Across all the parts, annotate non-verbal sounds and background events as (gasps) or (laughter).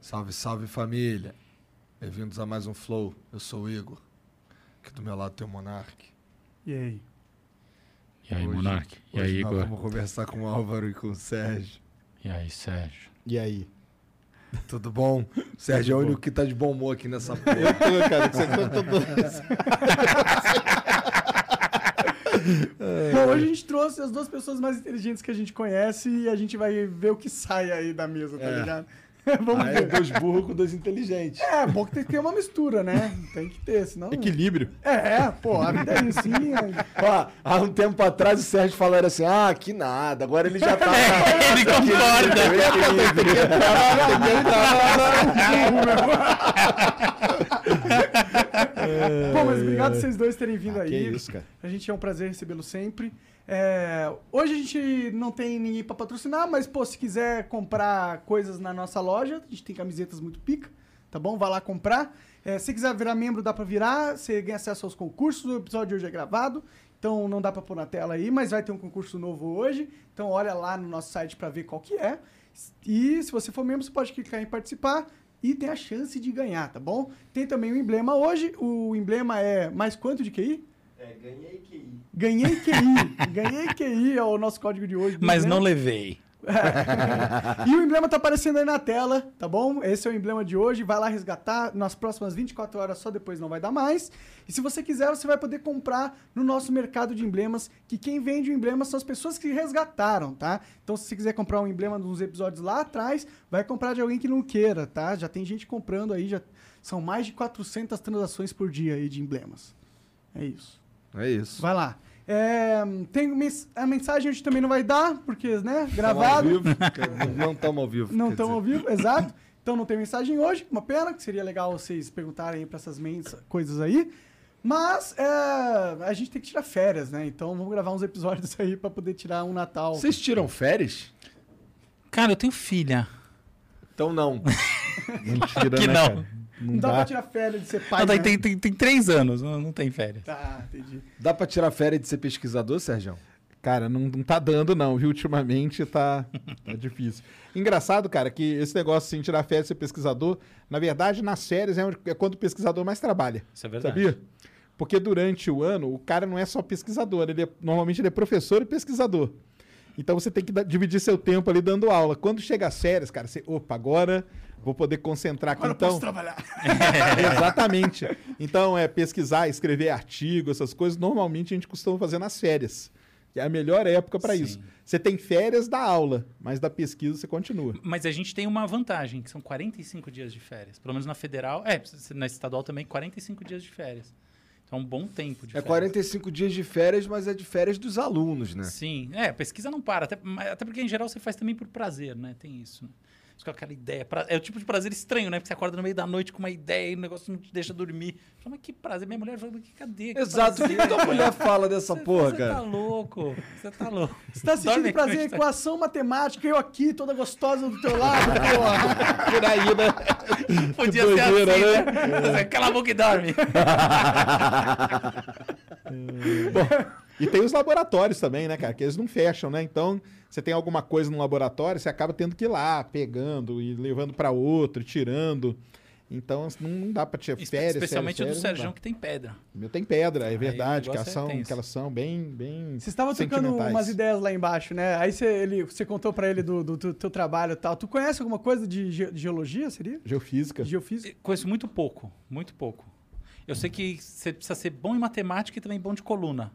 Salve, salve família. Bem-vindos a mais um Flow. Eu sou o Igor. Aqui do meu lado tem o Monark. E aí? E aí, Hoje- Monark? E Hoje aí, nós Igor? Vamos conversar com o Álvaro e com o Sérgio. E aí, Sérgio? E aí? Tudo bom? O Sérgio é o único que tá de bom humor aqui nessa porra. Eu tô, cara, que você contou (laughs) Bom, hoje a gente trouxe as duas pessoas mais inteligentes que a gente conhece e a gente vai ver o que sai aí da mesa, tá É. ligado? Vamos Aí é dois burros com dois inteligentes. É, bom que tem que ter uma mistura, né? Tem que ter, senão. Equilíbrio. É, pô, a vida é isso, sim. é- Ó, há um tempo atrás o Sérgio falou assim: ah, que nada. Agora ele já tá. Ele concorda! (laughs) Pô, mas obrigado vocês dois terem vindo aí. Que isso, cara. A gente é um prazer recebê-lo sempre. É, hoje a gente não tem ninguém pra patrocinar, mas pô, se quiser comprar coisas na nossa loja, a gente tem camisetas muito pica, tá bom? Vai lá comprar. É, se quiser virar membro, dá pra virar. Você ganha acesso aos concursos. O episódio de hoje é gravado, então não dá pra pôr na tela aí, mas vai ter um concurso novo hoje. Então olha lá no nosso site pra ver qual que é. E se você for membro, você pode clicar em participar e tem a chance de ganhar, tá bom? Tem também o emblema hoje. O emblema é mais quanto de QI? É, ganhei QI. Ganhei QI. Ganhei QI é o nosso código de hoje. Mas não emblema. levei. (laughs) E o emblema tá aparecendo aí na tela, tá bom? Esse é o emblema de hoje. Vai lá resgatar nas próximas 24 horas, só depois não vai dar mais. E se você quiser, você vai poder comprar no nosso mercado de emblemas, que quem vende o emblema são as pessoas que resgataram, tá? Então, se você quiser comprar um emblema dos episódios lá atrás, vai comprar de alguém que não queira, tá? Já tem gente comprando aí, já são mais de 400 transações por dia aí de emblemas. É isso. É isso. Vai lá. É, tem mens- a mensagem hoje também não vai dar, porque, né, Tamo gravado. vivo? (laughs) Não estamos ao vivo. Não estão ao vivo, exato. Então não tem mensagem hoje, uma pena, que seria legal vocês perguntarem aí pra essas coisas aí. Mas é, a gente tem que tirar férias, né? Então vamos gravar uns episódios aí pra poder tirar um Natal. Vocês tiram férias? Cara, eu tenho filha. Então não. (laughs) Mentira, Que né, não. cara? Não dá pra tirar férias de ser pai. Não, tem, né? tem, tem, tem três anos, não, não tem férias. Tá, entendi. Dá pra tirar férias de ser pesquisador, Sérgio? Cara, não, não tá dando, não, viu? Ultimamente tá, tá (laughs) difícil. Engraçado, cara, que esse negócio assim, tirar férias e ser pesquisador, na verdade, nas férias é, onde- é quando o pesquisador mais trabalha. Isso é verdade. Sabia? Porque durante o ano, o cara não é só pesquisador, ele é- normalmente ele é professor e pesquisador. Então você tem que dividir seu tempo ali dando aula. Quando chega as férias, cara, você, opa, agora vou poder concentrar aqui. Agora eu então, posso trabalhar. (laughs) Exatamente. Então, é pesquisar, escrever artigo, essas coisas, normalmente a gente costuma fazer nas férias. Que é a melhor época para isso. Você tem férias da aula, mas da pesquisa você continua. Mas a gente tem uma vantagem, que são 45 dias de férias. Pelo menos na federal, é, na estadual também, 45 dias de férias. Então é um bom tempo de É férias. 45 dias de férias, mas é de férias dos alunos, né? Sim, é, a pesquisa não para, até, mas- até porque em geral você faz também por prazer, né? Tem isso, né? Isso com aquela ideia. pra- É o tipo de prazer estranho, né? Porque você acorda no meio da noite com uma ideia e o negócio não te deixa dormir. Fala, mas que prazer. Minha mulher fala, mas que cadê? Que Exato. O que, tua mulher fala dessa Você- porra, você cara? tá louco. Você tá louco. Você tá sentindo Dorme prazer em equação matemática, eu aqui, toda gostosa do teu lado, (laughs) porra. Por aí, né? (laughs) Podia ser doideira, assim, né? né? Você Cala a boca e dorme. (laughs) Bom, e tem os laboratórios também, né, cara? Que eles não fecham, né? Então, você tem alguma coisa no laboratório, você acaba tendo que ir lá, pegando e levando para outro, tirando. Então, não, não dá para tirar Espe- férias. Especialmente férias, o do Sérgio, que tem pedra. Meu tem pedra, é verdade, que elas, é são, que elas são bem, bem Você estava trocando umas ideias lá embaixo, né? Aí você, ele, você contou pra ele do, do, do teu trabalho e tal. Tu conhece alguma coisa de ge- de geologia, seria? Geofísica. Geofísica? Conheço muito pouco, muito pouco. Eu sei que você precisa ser bom em matemática e também bom de coluna.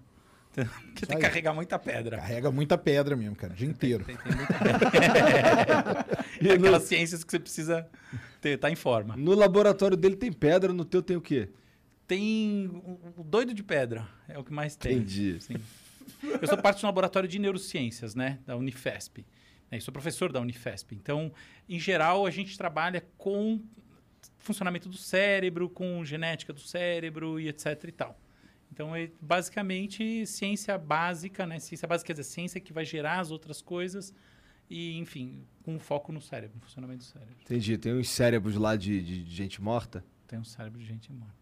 (laughs) Porque tem que carregar muita pedra. Carrega muita pedra mesmo, cara, o dia inteiro. Tem, tem muita (laughs) pedra. É aquelas ciências que você precisa ter, tá em forma. No laboratório dele tem pedra, no teu tem o quê? Tem o doido de pedra, é o que mais tem. Entendi. Sim. Eu sou parte do laboratório de neurociências, né, da Unifesp. né, E sou professor da Unifesp. Então, em geral, a gente trabalha com funcionamento do cérebro, com genética do cérebro e etc e tal. Então, é basicamente ciência básica, né? Ciência básica quer dizer ciência que vai gerar as outras coisas e, enfim, com foco no cérebro, no funcionamento do cérebro. Entendi. Tem uns cérebros lá de, de- de gente morta? Tem um cérebro de gente morta.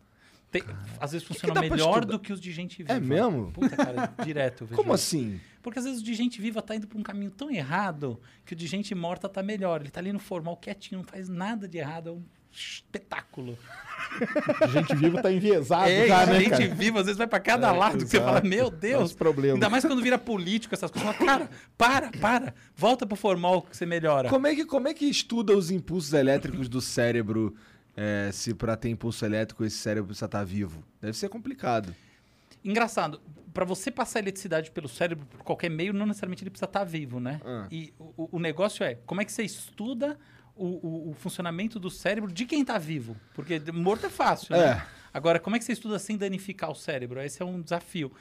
Tem- às vezes que funciona dá pra melhor do que os de gente viva. É mesmo? Puta, cara, direto. (laughs) eu vejo Como assim? Porque às vezes o de gente viva tá indo pra um caminho tão errado que o de gente morta tá melhor. Ele tá ali no formal quietinho, não faz nada de errado. É um espetáculo. (laughs) Gente viva tá enviesado é, já, né, gente cara? viva, às vezes vai pra cada É, lado que você fala, meu Deus. problemas. Ainda mais quando vira político, essas coisas. Fala, cara, para, para. Volta pro formal que você melhora. Como é que, como é que estuda os impulsos elétricos do cérebro é, se pra ter impulso elétrico esse cérebro precisa estar vivo? Deve ser complicado. Engraçado, para você passar eletricidade pelo cérebro por qualquer meio, não necessariamente ele precisa estar vivo, né? Ah. E o, o negócio é, como é que você estuda o, o- funcionamento do cérebro de quem está vivo? Porque morto é fácil, né? É. Agora, como é que você estuda sem danificar o cérebro? Esse é um desafio.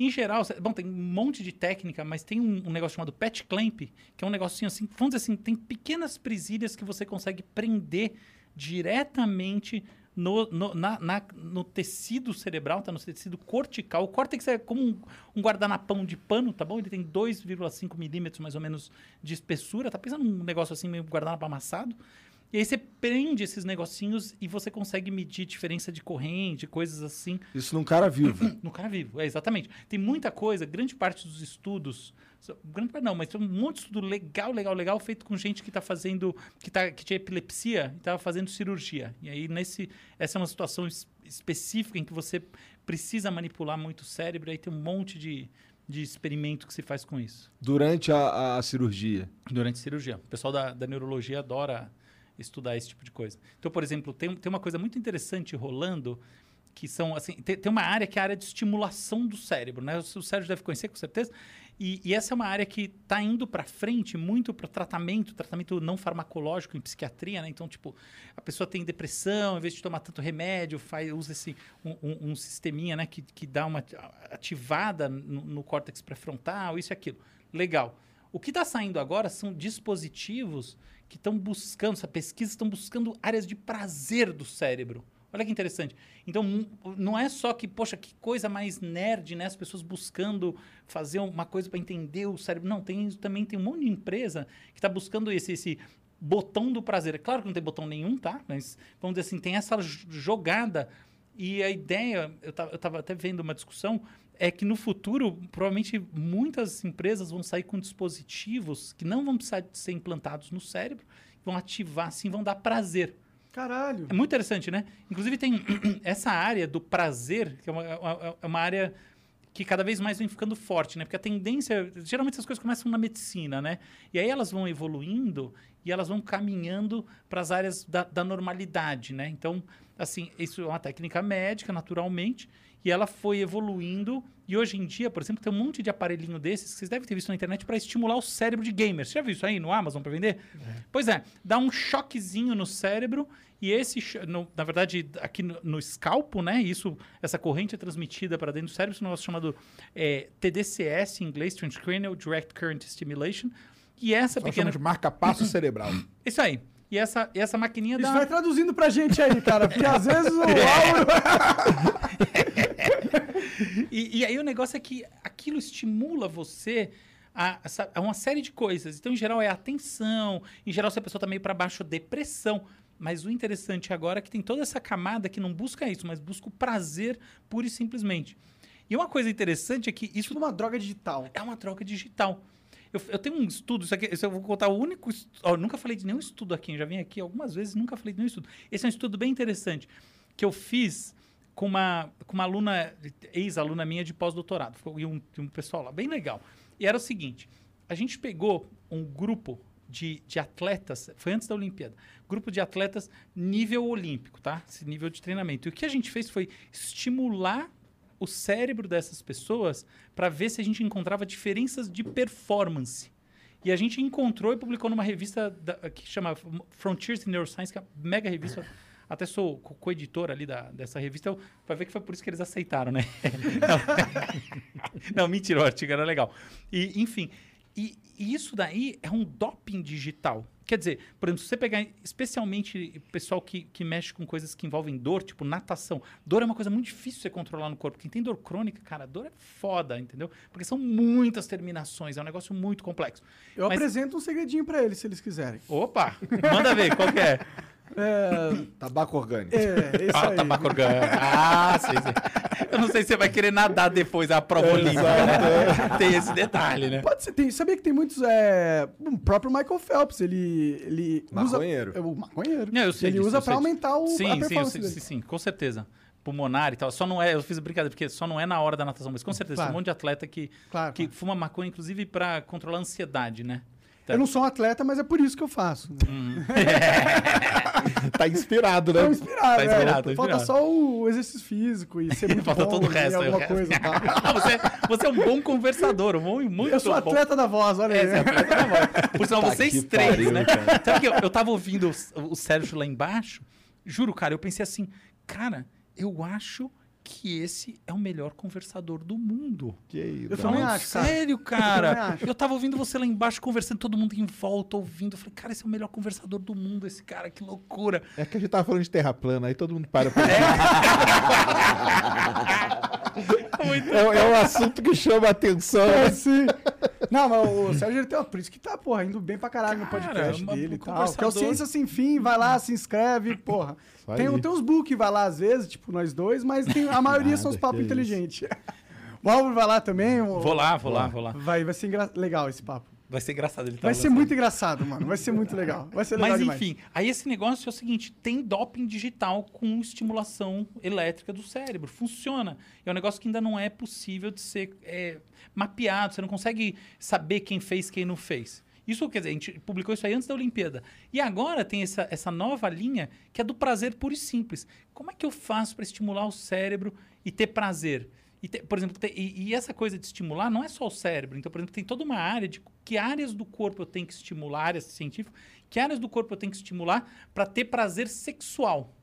Em geral, bom, tem um monte de técnica, mas tem um, um negócio chamado patch clamp, que é um negocinho assim, vamos dizer assim, tem pequenas presilhas que você consegue prender diretamente no, no, na- na- no tecido cerebral, tá? No tecido cortical. O córtex é como um, um guardanapão de pano, tá bom? Ele tem 2,5 milímetros mais ou menos de espessura. Tá pensando num negócio assim, meio guardanapo amassado? E aí você prende esses negocinhos e você consegue medir diferença de corrente, coisas assim, Isso num cara vivo. no cara vivo. É, exatamente. Tem muita coisa, grande parte dos estudos, grande parte não, mas tem um monte de estudo legal, legal, legal, feito com gente que está fazendo, que, tá, que tinha epilepsia e estava fazendo cirurgia. E aí, nesse, essa é uma situação es- específica em que você precisa manipular muito o cérebro, aí tem um monte de, de experimento que se faz com isso. Durante a, a cirurgia. Durante a cirurgia. O pessoal da, da neurologia adora estudar esse tipo de coisa. Então, por exemplo, tem, tem uma coisa muito interessante rolando que são assim tem, tem uma área que é a área de estimulação do cérebro, né? O, o cérebro deve conhecer com certeza. E, e essa é uma área que está indo para frente muito para tratamento, tratamento não farmacológico em psiquiatria, né? Então, tipo, a pessoa tem depressão, em vez de tomar tanto remédio, faz, usa esse um, um, um sisteminha, né? Que, que dá uma ativada no, no córtex pré-frontal, isso e aquilo. Legal. O que está saindo agora são dispositivos que estão buscando, essa pesquisa estão buscando áreas de prazer do cérebro. Olha que interessante. Então, não é só que, poxa, que coisa mais nerd, né? As pessoas buscando fazer uma coisa para entender o cérebro. Não, tem também tem um monte de empresa que está buscando esse, esse botão do prazer. É claro que não tem botão nenhum, tá? Mas, vamos dizer assim, tem essa jogada. E a ideia, eu estava até vendo uma discussão, é que no futuro, provavelmente, muitas empresas vão sair com dispositivos que não vão precisar de ser implantados no cérebro, vão ativar, assim, vão dar prazer. Caralho. É muito interessante, né? Inclusive tem (clears throat) essa área do prazer, que é uma, é uma área que cada vez mais vem ficando forte, né? Porque a tendência, geralmente essas coisas começam na medicina, né? E aí elas vão evoluindo e elas vão caminhando para as áreas da, da normalidade, né? Então, assim, isso é uma técnica médica, naturalmente, e ela foi evoluindo. E hoje em dia, por exemplo, tem um monte de aparelhinho desses que vocês devem ter visto na internet para estimular o cérebro de gamers. Você já viu isso aí no Amazon para vender? Pois é, dá um choquezinho no cérebro e esse, no- na verdade, aqui no, no escalpo, né? Isso, essa corrente é transmitida para dentro do cérebro, isso é um negócio chamado é, TDCS, em inglês, Transcranial Direct Current Stimulation. E essa Só pequena. de marca-passo cerebral. Isso aí. E essa, e essa maquininha Isso dá. vai traduzindo pra gente aí, cara, porque às vezes o (laughs) áudio... (laughs) E, e aí o negócio é que aquilo estimula você a, a uma série de coisas. Então, em geral, é atenção. Em geral, se a pessoa tá meio para baixo, depressão. Mas o interessante agora é que tem toda essa camada que não busca isso, mas busca o prazer pura e simplesmente. E uma coisa interessante é que isso Tipo uma droga digital. é uma troca digital. Eu, eu tenho um estudo, isso aqui, isso eu vou contar o único. ó, nunca falei de nenhum estudo aqui, já vim aqui algumas vezes, nunca falei de nenhum estudo. Esse é um estudo bem interessante que eu fiz com uma, com uma aluna, ex-aluna minha de pós-doutorado, e um, um pessoal lá, bem legal. E era o seguinte: a gente pegou um grupo de, de atletas, foi antes da Olimpíada, grupo de atletas nível olímpico, tá? Esse nível de treinamento. E o que a gente fez foi estimular o cérebro dessas pessoas para ver se a gente encontrava diferenças de performance. E a gente encontrou e publicou numa revista da- que chama Frontiers in Neuroscience, que é uma mega revista. Até sou co- co-editor ali da, dessa revista. Vai ver que foi por isso que eles aceitaram, né? Não, (laughs) Não, mentira, o artigo era legal. E, enfim, E, e isso daí é um doping digital. Quer dizer, por exemplo, se você pegar especialmente pessoal que, que mexe com coisas que envolvem dor, tipo natação. Dor é uma coisa muito difícil de você controlar no corpo. Quem tem dor crônica, cara, dor é foda, entendeu? Porque são muitas terminações, é um negócio muito complexo. Eu Mas- apresento um segredinho pra eles, se eles quiserem. Opa! Manda ver, qual é? (laughs) É, Tabaco orgânico. é esse Ah, aí. tabaco orgânico. Ah, sei, sei. Eu não sei se você vai querer nadar depois da prova olímpica, né? Tem esse detalhe, né? Pode ser, tem, sabia que tem muitos. É, o próprio Michael Phelps, ele. ele Maconheiro. Usa, é, o maconheiro. Não, eu sei ele disso, usa eu pra sei disso. aumentar o, a Sim, sim, performance sim, dele. sim, sim, com certeza. Pulmonar e tal. Só não é, eu fiz a brincadeira, porque só não é na hora da natação, mas com certeza Claro. tem um monte de atleta que, Claro, que claro. fuma maconha, inclusive, pra controlar a ansiedade, né? Tá. Eu não sou um atleta, mas é por isso que eu faço. (laughs) Tá inspirado, né? Tô inspirado, Tá inspirado, é. tá Falta inspirado. só o exercício físico e ser (laughs) muito Falta bom todo o resto. alguma resto. coisa. tá? (laughs) você, você é um bom conversador, um bom, muito Eu sou bom. atleta da voz, olha É, aí. você é atleta da voz. Por sinal, Tá vocês que três, pariu, né? cara. Sabe que eu, eu tava ouvindo o, o Sérgio lá embaixo, juro, cara, eu pensei assim, cara, eu acho que esse é o melhor conversador do mundo. Que isso. Eu Falando acho, sério, Eu cara. acho. Eu tava ouvindo você lá embaixo conversando, todo mundo em volta ouvindo. Eu falei, cara, esse é o melhor conversador do mundo, esse cara, que loucura. É que a gente tava falando de terra plana, aí todo mundo para pra... (laughs) Muito É, é um assunto que chama a atenção. É, né? (laughs) Não, mas o Sérgio, ele tem, ó, por isso que tá, porra, indo bem pra caralho no Cara, podcast uma- dele e tal. Que é o. Ciência Sem Fim, vai lá, se inscreve, (laughs) porra. Tem, aí. tem uns book, vai lá às vezes, tipo nós dois, mas tem- a maioria (laughs) são os Nada, papos inteligentes. O Álvaro vai lá também. o- Vou lá, vou lá, vou lá. Vai, vai ser engra- legal esse papo. Vai ser engraçado ele tá Vai ser muito engraçado, mano. Vai ser muito legal. Vai ser legal Mas demais. enfim, aí esse negócio é o seguinte: tem doping digital com estimulação elétrica do cérebro. Funciona. É um negócio que ainda não é possível de ser é, mapeado. Você não consegue saber quem fez, quem não fez. Isso quer dizer, a gente publicou isso aí antes da Olimpíada. E agora tem essa, essa nova linha que é do prazer puro e simples. Como é que eu faço para estimular o cérebro e ter prazer? E ter- por exemplo, ter- e, e essa coisa de estimular não é só o cérebro. Então, por exemplo, tem toda uma área de que áreas do corpo eu tenho que estimular, áreas científicas, que áreas do corpo eu tenho que estimular para ter prazer sexual.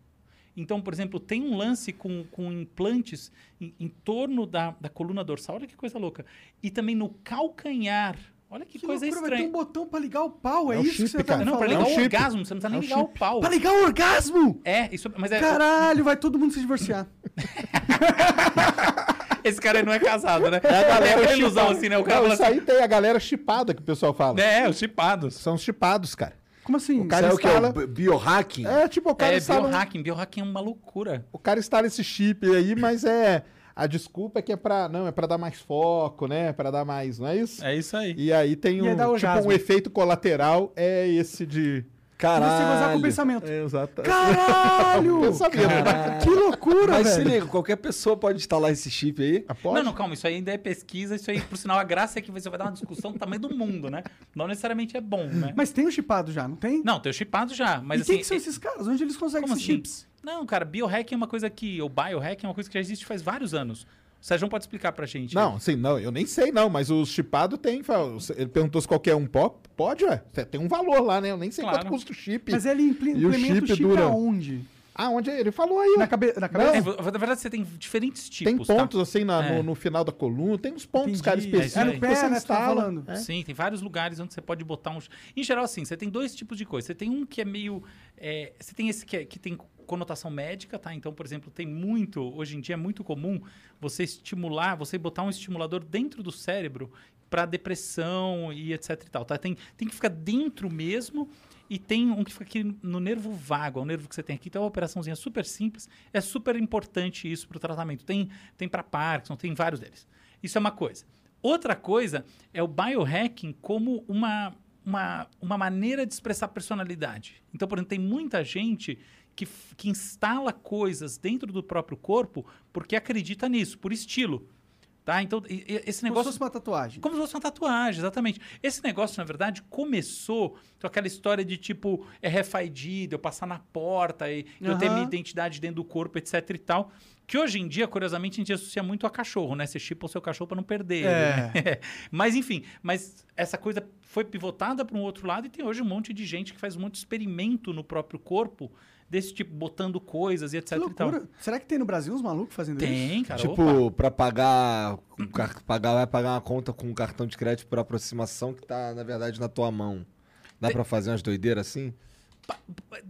Então, por exemplo, tem um lance com, com implantes em, em torno da, da coluna dorsal. Olha que coisa louca. E também no calcanhar. Olha que, Que coisa loucura, estranha. um botão pra ligar o pau, é, É o isso chip, que você tá cara. me Não, para falando? ligar É um o chip. orgasmo, você não precisa nem É um ligar o chip. pau. Pra ligar o orgasmo! É, isso, mas é, Caralho, vai todo mundo se divorciar. (laughs) esse cara aí não é casado, né? É a galera aquela ilusão assim, né? O cara Não, isso aí tem a galera chipada que o pessoal fala. assim, é, os chipados. São os chipados, cara. Como assim? O cara é o que? É instala- o bi- biohacking? É, tipo, o cara É, instala um- biohacking. Biohacking é uma loucura. O cara instala esse chip aí, mas é. A desculpa é que é pra. Não, é pra dar mais foco, né? Pra dar mais. Não é isso? É isso aí. E aí tem E um. tipo, um efeito colateral é esse de. Você gozar com o Caralho. pensamento. É, exato. Caralho! Pensamento, né? Caralho. Que loucura, Mas se velho. liga, qualquer pessoa pode instalar esse chip aí. Ah, pode? Não, não, calma, isso aí ainda é pesquisa, isso aí, por sinal, a graça é que você vai dar uma discussão do tamanho do mundo, né? Não necessariamente é bom, né? Mas tem o chipado já, não tem? Não, tem o chipado já, mas e assim... quem que são é- esses caras? Onde eles conseguem Como esses assim? chips? Não, cara, biohacking é uma coisa que... Ou biohacking é uma coisa que já existe faz vários anos. O Sérgio pode explicar pra gente. Não, sim, não, eu nem sei não, mas os chipados tem. Ele perguntou se qualquer um po- pode, ué. Tem um valor lá, né? Eu nem sei Claro. quanto custa o chip. Mas ele impl- E o implementa o chip chip dura- aonde? Ah, onde ele falou aí, Na, cabe na É, cabeça? na verdade, você tem diferentes Tem tipos, tá? pontos assim na- É. no, no final da coluna, tem uns pontos, Entendi. cara, É específicos. É aí. no pé, você né? Você tá falando. É. Sim, tem vários lugares onde você pode botar um. Em geral, assim, você tem dois tipos de coisa. Você tem um que é meio. é, você tem esse que, é- que tem conotação médica, tá? Então, por exemplo, tem muito. Hoje em dia é muito comum você estimular, você botar um estimulador dentro do cérebro para depressão e etc e tal, tá? Tem, tem que ficar dentro mesmo. E tem um que fica aqui no nervo vago, é o nervo que você tem aqui. Então, é uma operaçãozinha super simples. É super importante isso para o tratamento. Tem, tem para Parkinson, tem vários deles. Isso é uma coisa. Outra coisa é o biohacking como uma, uma, uma maneira de expressar personalidade. Então, por exemplo, tem muita gente que, que instala coisas dentro do próprio corpo porque acredita nisso, por estilo. Tá? Então, esse Como se negócio. fosse uma tatuagem. Como se fosse uma tatuagem, exatamente. Esse negócio, na verdade, começou com aquela história de tipo, é RFID, de eu passar na porta e eu ter minha identidade dentro do corpo, etc e tal. Que hoje em dia, curiosamente, a gente associa muito a cachorro, né? Você chipa o seu cachorro para não perder. É. ele, né? (laughs) mas, enfim, mas essa coisa foi pivotada para um outro lado e tem hoje um monte de gente que faz um monte de experimento no próprio corpo, desse tipo, botando coisas e etc Que e. Será que tem no Brasil uns malucos fazendo isso? Tem, cara. tipo, opa. pra pagar, pagar. Vai pagar uma conta com um cartão de crédito por aproximação que tá, na verdade, na tua mão. Dá pra fazer umas doideiras assim?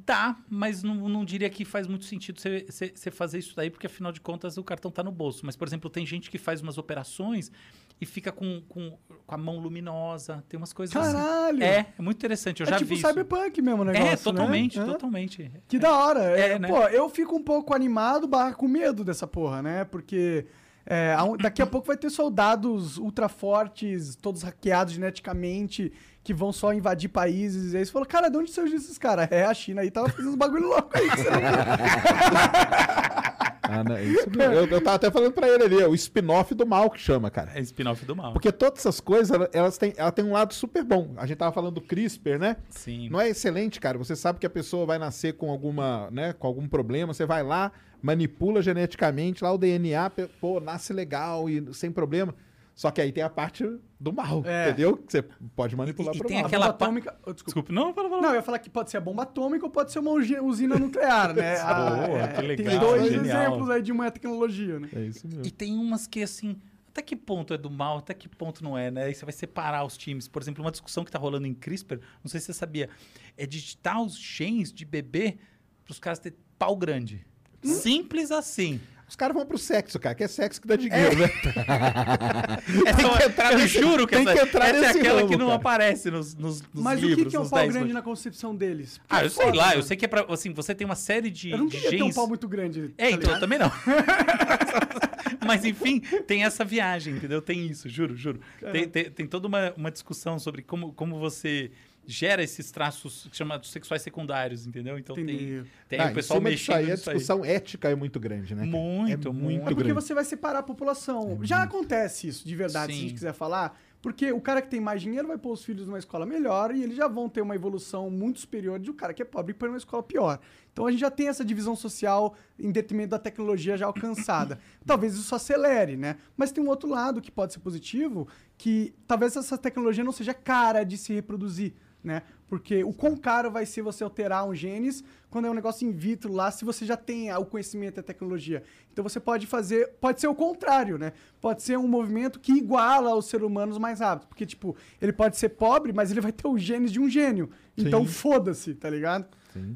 Dá, mas não, não diria que faz muito sentido você fazer isso daí, porque afinal de contas o cartão tá no bolso. Mas, por exemplo, tem gente que faz umas operações e fica com, com, com a mão luminosa. Tem umas coisas Caralho! assim. É, é muito interessante. Eu é já tipo vi isso. cyberpunk mesmo o negócio, É, totalmente, né? É. totalmente. Que da hora. É, É, né? Pô, eu fico um pouco animado barra com medo dessa porra, né? Porque é, daqui a pouco vai ter soldados ultra fortes, todos hackeados geneticamente, que vão só invadir países. E aí você falou, cara, de onde surgiu esses caras? É, a China aí tava fazendo uns bagulho louco aí. (laughs) Ah, não, é isso mesmo. eu, eu tava até falando pra ele ali, é o spin-off do mal que chama, cara. É spin-off do mal. Porque todas essas coisas, ela- elas têm, ela tem um lado super bom. A gente tava falando do CRISPR, né? Sim. Não é excelente, cara. Você sabe que a pessoa vai nascer com alguma, né, com algum problema, você vai lá, manipula geneticamente lá o DNA, pô, nasce legal e sem problema. Só que aí tem a parte do mal, É. entendeu? Que você pode manipular E- e pro tem mal. Aquela bomba pa- atômica... oh, desculpa. Desculpa, não, fala, fala. Não, eu ia falar que pode ser a bomba atômica ou pode ser uma usina nuclear, né? (laughs) Ah, Boa, é, que legal, Tem dois genial. exemplos aí de uma tecnologia, né? É isso mesmo. E tem umas que, assim, até que ponto é do mal, até que ponto não é, né? Aí você vai separar os times. Por exemplo, uma discussão que tá rolando em CRISPR, não sei se você sabia, é digitar os genes de bebê para os caras terem pau grande. Simples assim. Os caras vão pro sexo, cara, que é sexo que dá dinheiro, né? (laughs) Essa, que entrar eu nesse- juro que tem essa, que entrar essa é aquela ramo, que não cara. aparece nos, nos, nos Mas livros. o que, que é um pau 10 grande na concepção deles? Ah, eu sei Foda, lá, né? eu sei que é pra, assim, você tem uma série de, Eu não queria ter um genes... pau muito grande. É, tá então, eu também não. (laughs) Mas, enfim, tem essa viagem, entendeu? Tem isso, juro, juro. Tem, tem, tem toda uma, uma discussão sobre como, como você gera esses traços chamados sexuais secundários, entendeu? Então tem, Entendi. tem Ah, o pessoal mexendo aí, a nisso aí. discussão ética é muito grande, né? Muito, é muito. muito É porque grande. você vai separar a população. Já acontece isso, de verdade, se a Sim. gente quiser falar. Porque o cara que tem mais dinheiro vai pôr os filhos numa escola melhor e eles já vão ter uma evolução muito superior de o cara que é pobre pôr numa escola pior. Então a gente já tem essa divisão social em detrimento da tecnologia já alcançada. (coughs) talvez isso acelere, né? Mas tem um outro lado que pode ser positivo, que talvez essa tecnologia não seja cara de se reproduzir, né? Porque o quão caro vai ser você alterar um genes quando é um negócio in vitro lá, se você já tem o conhecimento e a tecnologia. Então você pode fazer, pode ser o contrário, né? Pode ser um movimento que iguala os seres humanos mais rápido, porque tipo, ele pode ser pobre, mas ele vai ter os genes de um gênio. Então Sim. foda-se, tá ligado?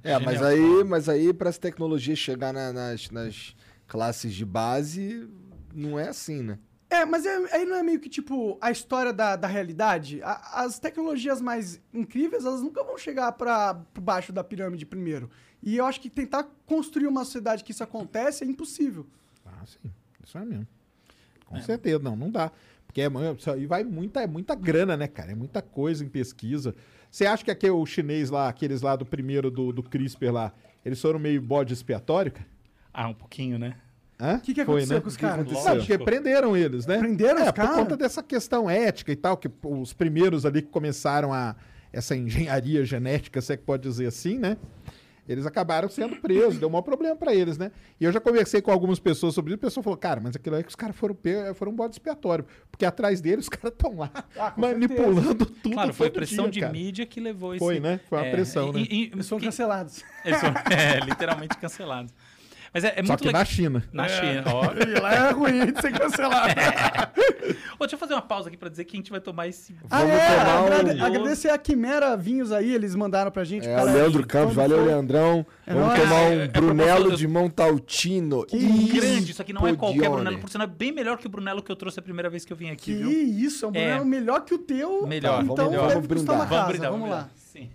É, mas aí, mas aí para essa tecnologia chegar na- nas, nas classes de base, não é assim, né? É, mas é- aí não é meio que tipo a história da, da realidade? A- as tecnologias mais incríveis, elas nunca vão chegar para baixo da pirâmide primeiro. E eu acho que tentar construir uma sociedade que isso acontece é impossível. Ah, sim. Isso é mesmo. Com certeza, não, não dá. Porque é, isso aí vai muita, é muita grana, né, cara? É muita coisa em pesquisa. Você acha que aquele o chinês lá, aqueles lá do primeiro do, do CRISPR lá, eles foram meio bode expiatório, cara? Ah, um pouquinho, né? O que, que Foi, aconteceu né? com os caras? Não, porque prenderam eles, né? Prenderam é, os por caras? conta dessa questão ética e tal, que os primeiros ali que começaram a essa engenharia genética, se é que pode dizer assim, né? Eles acabaram sendo presos, deu um maior problema pra eles, né? E eu já conversei com algumas pessoas sobre isso, a pessoa falou, cara, mas aquilo aí que os caras foram, foram um bode expiatório, porque atrás deles os caras estão lá Ah, manipulando tudo Claro, foi a pressão dia, de cara. mídia que levou esse... Foi, né? Foi uma É, pressão, e- né? e- Eles foram que- cancelados. Eles foram, é, literalmente cancelados. Mas é, é Só muito que legal. na China. Na China, ó. (laughs) E lá é ruim de ser cancelado. (laughs) Ô, deixa eu fazer uma pausa aqui pra dizer que a gente vai tomar esse... Ah, Vamos é, tomar um- agrade- agradecer a Quimera Vinhos aí, eles mandaram pra gente. É, cara, Leandro Campos, valeu, Leandrão. É Vamos nóis. tomar É, um é Brunello propósito- de Montaltino. Que grande, isso aqui não é qualquer Podione. Brunello, por sinal é bem melhor que o Brunello que eu trouxe a primeira vez que eu vim aqui, Que viu? isso, é um É. Brunello melhor que o teu. Melhor, então vamos- deve vamos custar uma brindar. casa. Vamos brindar, vamos lá. brindar. Sim.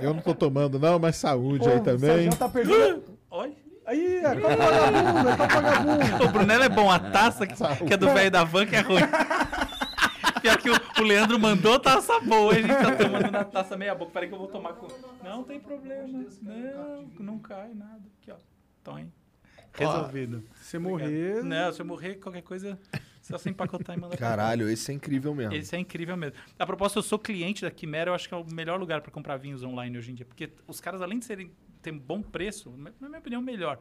Eu não tô tomando não, mas saúde Pô, aí o também. Sérgio tá perdendo. (gasps) Olha. Aí, é copo vagabundo, é copo vagabundo. O Brunello é bom, a taça que, que é do velho da van que é ruim. (laughs) Pior que o, o Leandro mandou taça boa, a gente tá (laughs) tomando na taça meia boca. Peraí que eu vou tomar com. Não tem problema. Não, não cai nada. Aqui, ó. Tom. Resolvido. Se morrer. Não, se eu morrer, qualquer coisa, só se empacotar e mandar Caralho, esse é incrível mesmo. Esse é incrível mesmo. A propósito, eu sou cliente da Quimera, eu acho que é o melhor lugar para comprar vinhos online hoje em dia. Porque os caras, além de serem ter um bom preço, na minha opinião, melhor.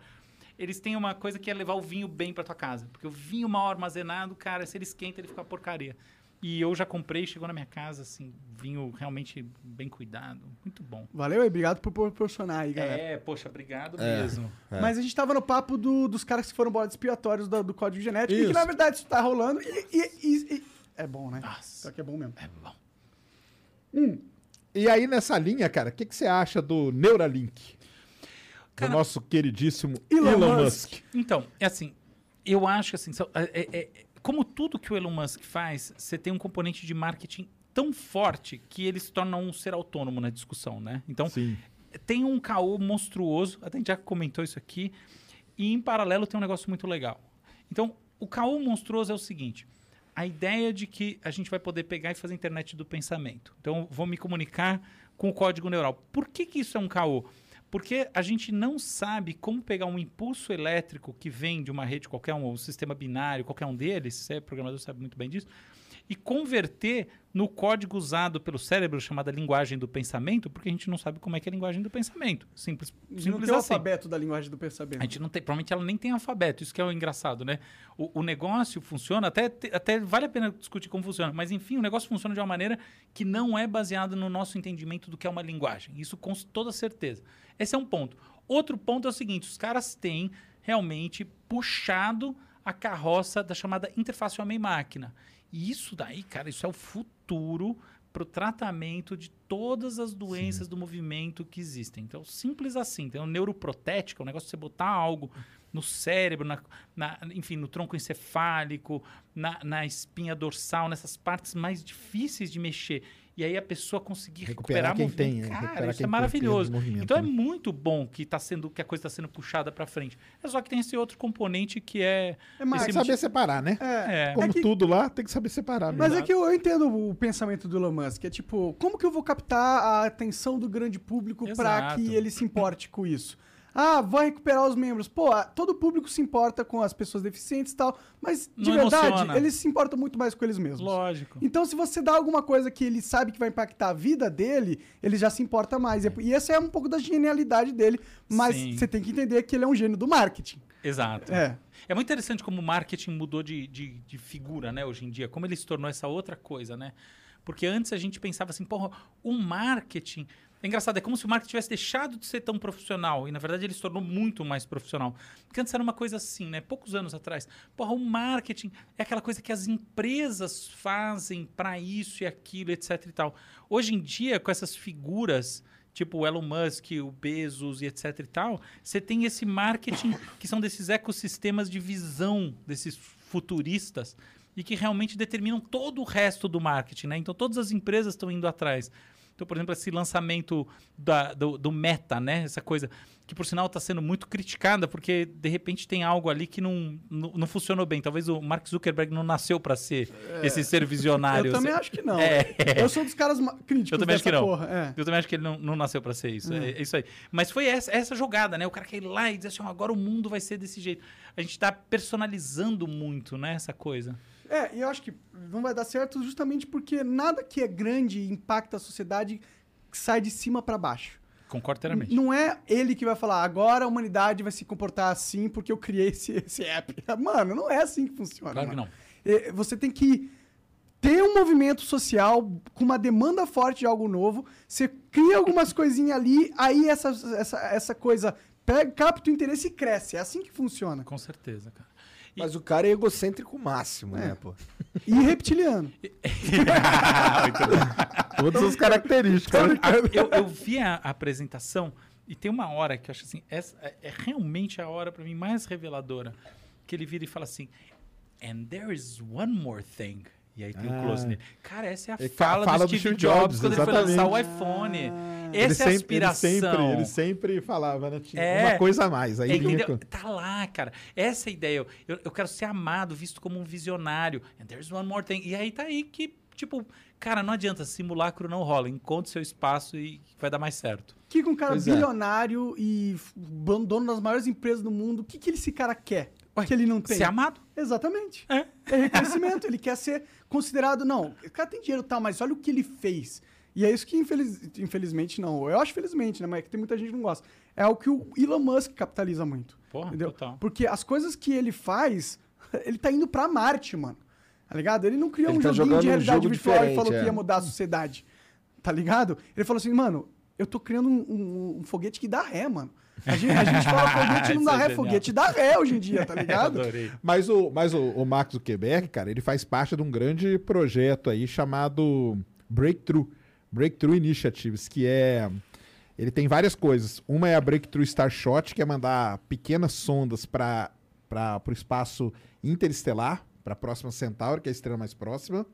eles têm uma coisa que é levar o vinho bem pra tua casa. Porque o vinho mal armazenado, cara, se ele esquenta, ele fica uma porcaria. E eu já comprei, chegou na minha casa, assim, vinho realmente bem cuidado. Muito bom. Valeu aí, obrigado por proporcionar aí, galera. É, poxa, obrigado É. mesmo. É. Mas a gente tava no papo do- dos caras que foram bodes expiatórios do, do código genético e que Isso. na verdade isso tá rolando e, e- e- e- é bom, né? Nossa, Só que é bom mesmo. é bom. E aí, nessa linha, cara, o que, que você acha do Neuralink? Cara- do nosso queridíssimo Elon Elon, Musk. Musk. Então, é assim, eu acho que assim, é- é- é- como tudo que o Elon Musk faz, você tem um componente de marketing tão forte que ele se torna um ser autônomo na discussão, né? Então, Sim. tem um caô monstruoso, até a gente já comentou isso aqui, e em paralelo tem um negócio muito legal. Então, o caô monstruoso é o seguinte: a ideia de que a gente vai poder pegar e fazer a internet do pensamento. Então, vou me comunicar com o código neural. Por que, que isso é um caô? Porque a gente não sabe como pegar um impulso elétrico que vem de uma rede qualquer, um, um sistema binário, qualquer um deles, você é programador, sabe muito bem disso, e converter no código usado pelo cérebro, chamada linguagem do pensamento, porque a gente não sabe como é que é a linguagem do pensamento. Simples, simples não tem o assim. alfabeto da linguagem do pensamento. A gente não tem, provavelmente ela nem tem alfabeto, isso que é o engraçado, né? O, o negócio funciona, até, até vale a pena discutir como funciona, mas enfim, o negócio funciona de uma maneira que não é baseada no nosso entendimento do que é uma linguagem. Isso com toda certeza. Esse é um ponto. Outro ponto é o seguinte: os caras têm realmente puxado a carroça da chamada interface homem-máquina. E isso daí, cara, isso é o futuro para o tratamento de todas as doenças do movimento que existem. Então, simples assim. Então, neuroprotética, o negócio de você botar algo no cérebro, na, na- enfim, no tronco encefálico, na, na espinha dorsal, nessas partes mais difíceis de mexer. E aí a pessoa conseguir Recuperar recuperar, quem movimento. tem, é, Cara, recuperar isso quem é maravilhoso. Então é né? muito bom que, tá sendo, que a coisa está sendo puxada para frente. É só que tem esse outro componente que é... É que saber separar, né? É, É. Como é que- tudo lá, tem que saber separar. Mas mesmo. é que eu, eu entendo o pensamento do Elon Musk. É tipo, como que eu vou captar a atenção do grande público pra Exato. que ele se importe com isso? Ah, vai recuperar os membros. Pô, todo público se importa com as pessoas deficientes e tal, mas de Não verdade, emociona. eles se importam muito mais com eles mesmos. Lógico. Então, se você dá alguma coisa que ele sabe que vai impactar a vida dele, ele já se importa mais. E essa é um pouco da genialidade dele, mas Sim. você tem que entender que ele é um gênio do marketing. Exato. É. É muito interessante como o marketing mudou de, de, de figura, né, hoje em dia. Como ele se tornou essa outra coisa, né? Porque antes a gente pensava assim, porra, o marketing... É engraçado, é como se o marketing tivesse deixado de ser tão profissional. E, na verdade, ele se tornou muito mais profissional. Porque antes era uma coisa assim, né? Poucos anos atrás. Porra, o marketing é aquela coisa que as empresas fazem para isso e aquilo, etc e tal. Hoje em dia, com essas figuras tipo o Elon Musk, o Bezos e etc e tal, você tem esse marketing que são desses ecossistemas de visão desses futuristas e que realmente determinam todo o resto do marketing, né? Então todas as empresas estão indo atrás. Então, por exemplo, esse lançamento da- do, do Meta, né? Essa coisa que, por sinal, está sendo muito criticada porque, de repente, tem algo ali que não, não, não funcionou bem. Talvez o Mark Zuckerberg não nasceu para ser esse ser visionário. (laughs) Eu também acho que não. É. Eu sou um dos caras críticos Eu também acho que não. É. Eu também acho que ele não, não nasceu pra ser isso. É. é isso aí. Mas foi essa, essa jogada, né? O cara quer ir lá e dizer assim, agora o mundo vai ser desse jeito. A gente tá personalizando muito, né? Essa coisa. É, e eu acho que não vai dar certo justamente porque nada que é grande e impacta a sociedade sai de cima pra baixo. Concordo inteiramente. Não é ele que vai falar, agora a humanidade vai se comportar assim porque eu criei esse, (laughs) esse app. Mano, não é assim que funciona. Claro que não. É, Você tem que ter um movimento social com uma demanda forte de algo novo. Você cria algumas coisinhas ali, aí essa, essa, essa coisa pega, capta o interesse e cresce. É assim que funciona. Com certeza, cara. Mas o cara é egocêntrico máximo, É. né, pô? E reptiliano. (laughs) Todas as características. né? eu, eu vi a, apresentação e tem uma hora que eu acho assim, essa é, é realmente a hora pra mim mais reveladora, que ele vira e fala assim, and there is one more thing. E aí tem o Ah. close nele. Cara, essa é a Ele fala, fala do do Steve Steve Jobs, Jobs, quando ele foi lançar o exatamente. iPhone. Ele Essa é a sempre- aspiração. Ele sempre, ele sempre falava, né? Tinha É. uma coisa a mais. Aí É, vinha Tá lá, cara. Essa é a ideia. Eu, eu quero ser amado, visto como um visionário. And there's one more thing. E aí tá aí que, tipo, cara, não adianta, simulacro não rola. Encontre seu espaço e vai dar mais certo. Que com um cara Pois é. bilionário e f- dono das maiores empresas do mundo, o que, que esse cara quer? Ué, que ele não tem. Ser amado. Exatamente. É. É reconhecimento. ele quer ser considerado. Não, o cara tem dinheiro e tal, mas olha o que ele fez. E é isso que, infeliz- infelizmente, não. Eu acho felizmente, né? Mas é que tem muita gente que não gosta. É o que o Elon Musk capitaliza muito. Porra, entendeu? total. Porque as coisas que ele faz, (laughs) ele tá indo pra Marte, mano. Tá ligado? Ele não criou Ele um tá joguinho de um realidade jogo virtual e falou é. que ia mudar a sociedade. Tá ligado? Ele falou assim, mano, eu tô criando um, um- um foguete que dá ré, mano. A gente, a gente fala foguete (laughs) não Isso dá é ré, genial. foguete dá ré hoje em dia, tá ligado? Adorei. Mas o, mas o, o Mark Zuckerberg, cara, ele faz parte de um grande projeto aí chamado Breakthrough. Breakthrough Initiatives, que é. Ele tem várias coisas. Uma é a Breakthrough Starshot, que é mandar pequenas sondas para o espaço interestelar, para a próxima Centauri, que é a estrela mais próxima.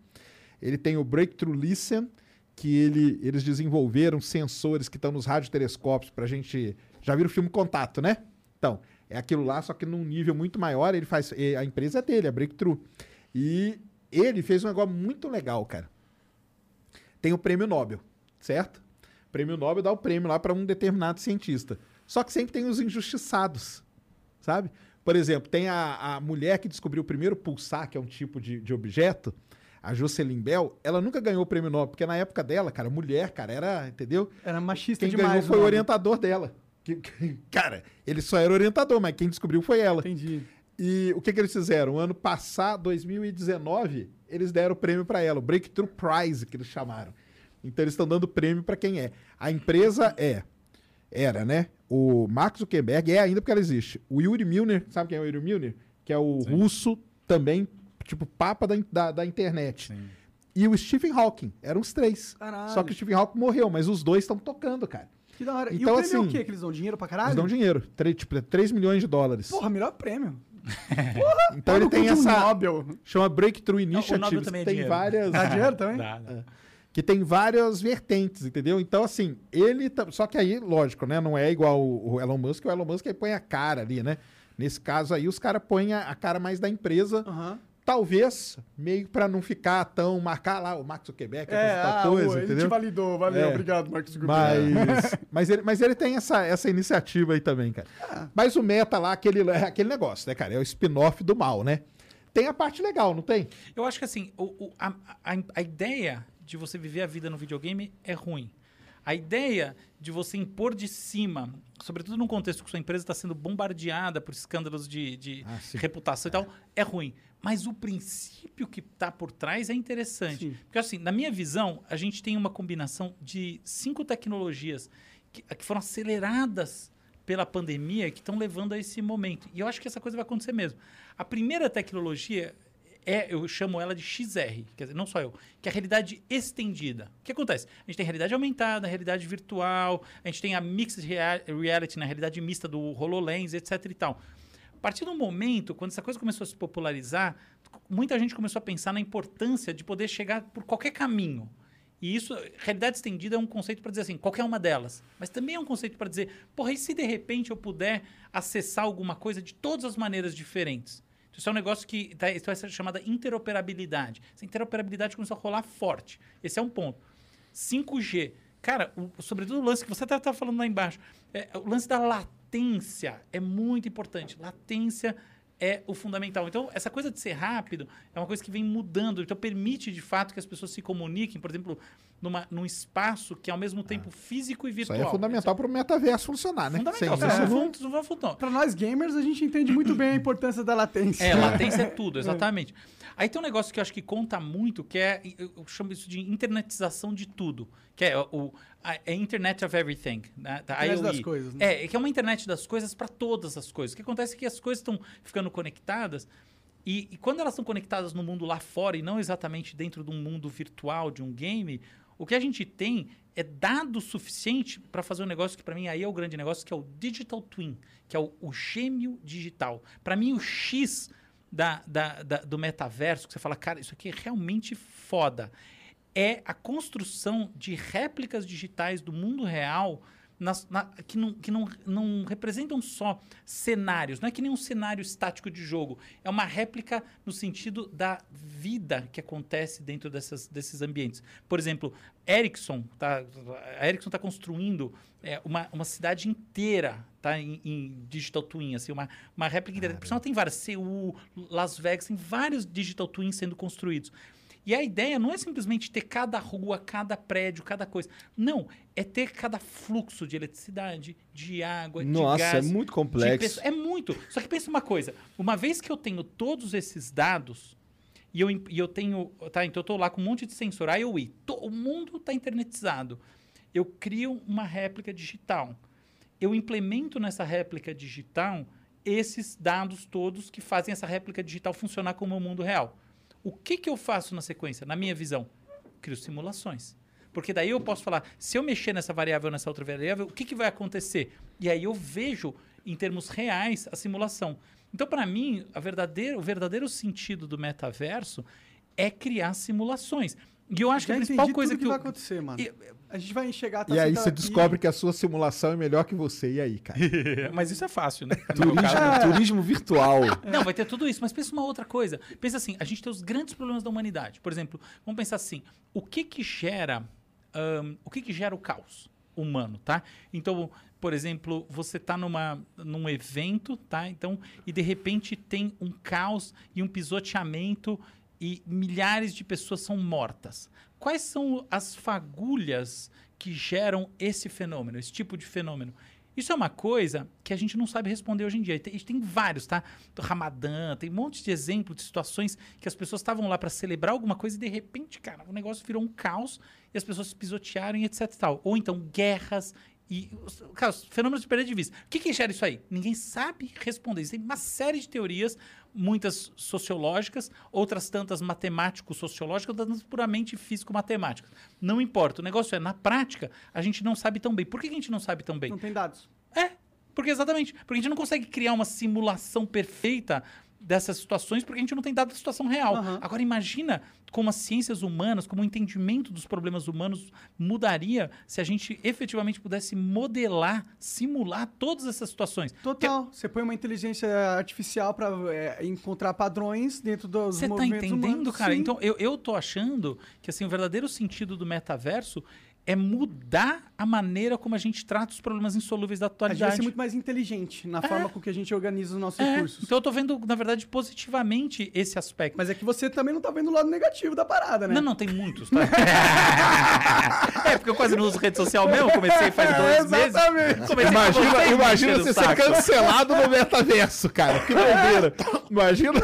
Ele tem o Breakthrough Listen, que ele, eles desenvolveram sensores que estão nos radiotelescópios para a gente. Já viram o filme Contato, né? Então, é aquilo lá, só que num nível muito maior. Ele faz. A empresa é dele, a Breakthrough. E ele fez um negócio muito legal, cara. Tem o prêmio Nobel, certo? O prêmio Nobel dá o prêmio lá para um determinado cientista. Só que sempre tem os injustiçados, sabe? Por exemplo, tem a, a mulher que descobriu o primeiro pulsar, que é um tipo de, de objeto, a Jocelyn Bell, ela nunca ganhou o prêmio Nobel, porque na época dela, cara, mulher, cara, era, entendeu? Era machista Quem demais. ganhou foi o orientador dela. Que- que- (laughs) cara, ele só era orientador, mas quem descobriu foi ela. Entendi. E o que, que eles fizeram? Ano passado, 2019, eles deram o prêmio para ela, o Breakthrough Prize, que eles chamaram. Então eles estão dando prêmio para quem é. A empresa é, era, né? O Mark Zuckerberg é ainda porque ela existe. O Yuri Milner, sabe quem é o Yuri Milner? Que é o russo também, tipo, papa da, da, da internet. E o Stephen Hawking, eram os três. Caralho. Só que o Stephen Hawking morreu, mas os dois estão tocando, cara. Que da hora. e Então, o prêmio é o assim, quê? Que eles dão dinheiro pra caralho? Eles dão dinheiro, tre- tipo, 3 milhões de dólares. Porra, melhor prêmio. (laughs) então ele tem um essa. Nobel. Chama Breakthrough Nobel Initiatives, também é que tem dinheiro. várias. Dá dinheiro também? Dá, dá. que tem várias vertentes, entendeu? Então, assim, ele. tá- Só que aí, lógico, né? Não é igual o Elon Musk, o Elon Musk aí põe a cara ali, né? Nesse caso aí, os caras põem a, a cara mais da empresa, Aham. Talvez, meio pra não ficar tão. marcar lá o Max Zuckerberg, que É, é, ah, coisa, ele te entendeu? validou. Valeu, É. obrigado, Marcos Zuckerberg. Mas, (laughs) mas, ele, mas ele tem essa, essa iniciativa aí também, cara. Ah. Mas o meta lá, aquele, é aquele negócio, né, cara? É o spin-off do mal, né? Tem a parte legal, não tem? Eu acho que assim, o- o- a, a- a ideia de você viver a vida no videogame é ruim. A ideia de você impor de cima, sobretudo num contexto que sua empresa está sendo bombardeada por escândalos de, de Ah, reputação e tal, é ruim. Mas o princípio que está por trás é interessante. Sim. Porque, assim, na minha visão, a gente tem uma combinação de cinco tecnologias que, que foram aceleradas pela pandemia e que estão levando a esse momento. E eu acho que essa coisa vai acontecer mesmo. A primeira tecnologia é, eu chamo ela de XR, quer dizer, não só eu, que é a realidade estendida. O que acontece? A gente tem realidade aumentada, realidade virtual, a gente tem a mixed rea- reality, na realidade mista do HoloLens, etc e tal. A partir do momento, quando essa coisa começou a se popularizar, muita gente começou a pensar na importância de poder chegar por qualquer caminho. E isso, realidade estendida é um conceito para dizer assim, qualquer uma delas. Mas também é um conceito para dizer, porra, e se de repente eu puder acessar alguma coisa de todas as maneiras diferentes? Isso é um negócio que tá, isso ser chamada interoperabilidade. Essa interoperabilidade começou a rolar forte. Esse é um ponto. 5G. Cara, o- sobretudo o lance que você estava falando lá embaixo. é, o lance da latência é muito importante. Latência é o fundamental. Então, essa coisa de ser rápido é uma coisa que vem mudando. Então, permite, de fato, que as pessoas se comuniquem, por exemplo, numa, num espaço que é ao mesmo tempo físico e Isso virtual. aí é fundamental para o metaverso funcionar, né? Fundamental. Sem Sem isso isso não-. Pra nós gamers, a gente entende muito bem a importância da latência. É, (laughs) latência é tudo, exatamente. Aí tem um negócio que eu acho que conta muito, que é, eu chamo isso de internetização de tudo, que é o a, é Internet of Everything, né? da Internet IoE. das coisas, né? É, que é uma internet das coisas para todas as coisas. O que acontece é que as coisas estão ficando conectadas e, e quando elas estão conectadas no mundo lá fora e não exatamente dentro de um mundo virtual, de um game, o que a gente tem é dado suficiente para fazer um negócio que para mim aí é o grande negócio, que é o Digital Twin, que é o, o gêmeo digital. Para mim o X da, da- da- do metaverso, que você fala, cara, isso aqui é realmente foda, é a construção de réplicas digitais do mundo real nas- na- que, não, que não, não representam só cenários, não é que nem um cenário estático de jogo, é uma réplica no sentido da vida que acontece dentro dessas, desses ambientes. Por exemplo, Ericsson, tá, a Ericsson está construindo é, uma, uma cidade inteira tá, em, em Digital Twin, assim, uma, uma réplica inteira. Por sinal, tem várias, Seul, Las Vegas, tem vários Digital Twins sendo construídos. E a ideia não é simplesmente ter cada rua, cada prédio, cada coisa. Não, é ter cada fluxo de eletricidade, de água, de Nossa, gás. é muito de complexo. É muito. Só que pensa uma coisa: uma vez que eu tenho todos esses dados, e eu, e eu tenho. Tá, então eu tô lá com um monte de sensor, IOI, to- o mundo está internetizado. Eu crio uma réplica digital. Eu implemento nessa réplica digital esses dados todos que fazem essa réplica digital funcionar como o mundo real. O que, que eu faço na sequência? Na minha visão, crio simulações. Porque daí eu posso falar, se eu mexer nessa variável, nessa outra variável, o que, que vai acontecer? E aí eu vejo, em termos reais, a simulação. Então, para mim, o verdadeiro sentido do metaverso é criar simulações. E eu acho que a principal coisa que, que eu- vai acontecer, mano. E- A gente vai enxergar... tá E aí você aqui- descobre que a sua simulação é melhor que você. E aí, cara? (laughs) Mas isso é fácil, né? (laughs) Turismo, caso, turismo virtual. (laughs) Não, vai ter tudo isso, mas pensa uma outra coisa. Pensa assim, a gente tem os grandes problemas da humanidade. Por exemplo, vamos pensar assim, o que que gera, ahn, o que que gera o caos humano, tá? Então, por exemplo, você está numa num evento, tá? Então, e de repente tem um caos e um pisoteamento e milhares de pessoas são mortas. Quais são as fagulhas que geram esse fenômeno, esse tipo de fenômeno? Isso é uma coisa que a gente não sabe responder hoje em dia. E Tem, tem vários, tá? Do Ramadã, tem um monte de exemplos de situações que as pessoas estavam lá para celebrar alguma coisa e de repente, cara, o negócio virou um caos e as pessoas se pisotearam e etc e tal. Ou então guerras e cara, os fenômenos de perda de vista. O que, que gera isso aí? Ninguém sabe responder. Existem uma série de teorias, muitas sociológicas, outras tantas matemático-sociológicas, outras puramente físico-matemáticas. Não importa. O negócio é, na prática, a gente não sabe tão bem. Por que que a gente não sabe tão bem? Não tem dados. É, porque exatamente. Porque a gente não consegue criar uma simulação perfeita dessas situações porque a gente não tem dado da situação real. Aham. Agora imagina como as ciências humanas, como o entendimento dos problemas humanos mudaria se a gente efetivamente pudesse modelar, simular todas essas situações. Total. Você põe uma inteligência artificial pra é, encontrar padrões dentro dos Você tá movimentos entendendo, humanos. cara? Sim. Então, eu, eu tô achando que assim, o verdadeiro sentido do metaverso é mudar a maneira como a gente trata os problemas insolúveis da a gente vai atualidade. ser muito mais inteligente na forma com que a gente organiza os nossos É, recursos. então eu tô vendo, na verdade, positivamente esse aspecto. Mas é que você também não tá vendo o lado negativo da parada, né? Não, não, tem muitos, tá? (laughs) é, porque eu quase não uso rede social mesmo, comecei faz dois meses. Exatamente. Comecei com Imagina, imagina você ser saco. cancelado no metaverso, cara. Que doideira. Imagina.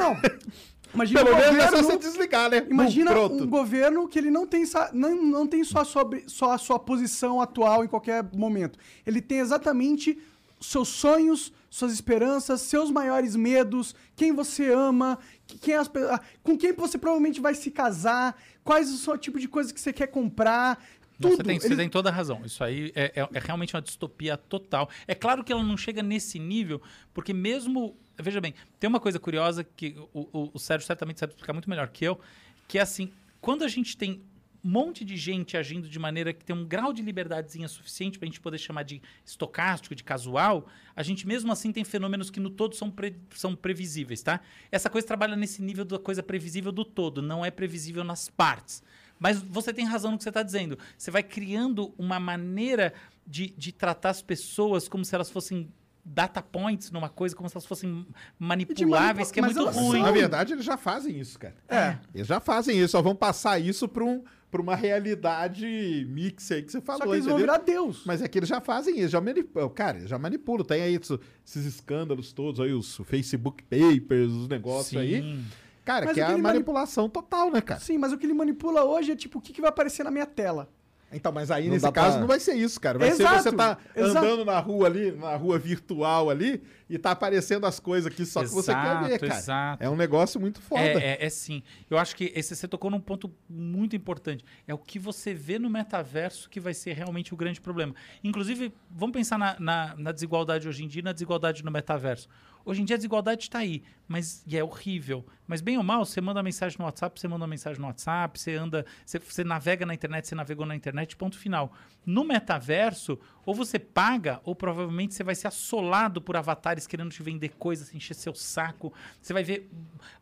Imagina Pelo um menos é só governo- você desligar, né? Imagina Bum, pronto. um governo que ele não tem, não, não tem só, a sua, só a sua posição atual em qualquer momento. Ele tem exatamente seus sonhos, suas esperanças, seus maiores medos, quem você ama, que- quem as ah, com quem você provavelmente vai se casar, quais o seu tipo de coisa que você quer comprar. Não, você, tem, você Ele- tem toda a razão. Isso aí é, é- é realmente uma distopia total. É claro que ela não chega nesse nível, porque mesmo. Veja bem, tem uma coisa curiosa que o, o, o Sérgio certamente sabe explicar muito melhor que eu, que é assim, quando a gente tem um monte de gente agindo de maneira que tem um grau de liberdadezinha suficiente para a gente poder chamar de estocástico, de casual, a gente mesmo assim tem fenômenos que no todo são, pre- são previsíveis, tá? Essa coisa trabalha nesse nível da coisa previsível do todo, não é previsível nas partes. Mas você tem razão no que você está dizendo. Você vai criando uma maneira de, de tratar as pessoas como se elas fossem data points numa coisa, como se elas fossem manipuláveis, que é mas muito ruim. Na verdade, eles já fazem isso, cara. É. Eles já fazem isso, só vão passar isso para um, pra uma realidade mix aí que você falou, Só que eles vão entendeu? virar Deus. Mas é que eles já fazem isso, já manipulam. Cara, eles já manipulam. Tem aí isso- esses escândalos todos aí, os Facebook Papers, os negócios aí. Sim. Cara, Mas que é a manipulação total, né, cara? Sim, mas o que ele manipula hoje é tipo o que, que vai aparecer na minha tela. Então, mas aí Não nesse caso pra- não vai ser isso, cara. Vai Exato, ser você tá exato. andando na rua ali, na rua virtual ali, e tá aparecendo as coisas aqui só que você quer ver, Exato, cara. exato. É um negócio muito foda. É, é, é sim. Eu acho que esse, você tocou num ponto muito importante. É o que você vê no metaverso que vai ser realmente o grande problema. Inclusive, vamos pensar na, na- na desigualdade hoje em dia e na desigualdade no metaverso. Hoje em dia a desigualdade está aí, mas e é horrível. Mas bem ou mal, você manda mensagem no WhatsApp, você manda mensagem no WhatsApp, você anda, você, você navega na internet, você navegou na internet, ponto final. No metaverso, ou você paga, ou provavelmente você vai ser assolado por avatares querendo te vender coisas, encher seu saco. Você vai ver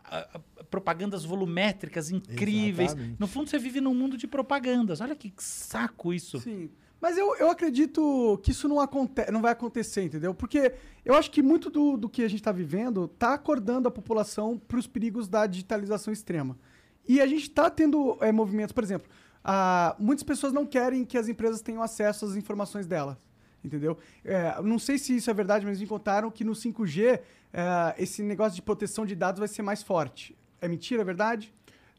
ah, ah, propagandas volumétricas incríveis. Exatamente. No fundo, você vive num mundo de propagandas. Olha que saco isso. Sim. Mas eu, eu acredito que isso não, aconte não vai acontecer, entendeu? Porque eu acho que muito do, do que a gente está vivendo está acordando a população para os perigos da digitalização extrema. E a gente está tendo é, movimentos, por exemplo, ah, muitas pessoas não querem que as empresas tenham acesso às informações delas. Entendeu? É, não sei se isso é verdade, mas me contaram que no 5G é, esse negócio de proteção de dados vai ser mais forte. É mentira, é verdade?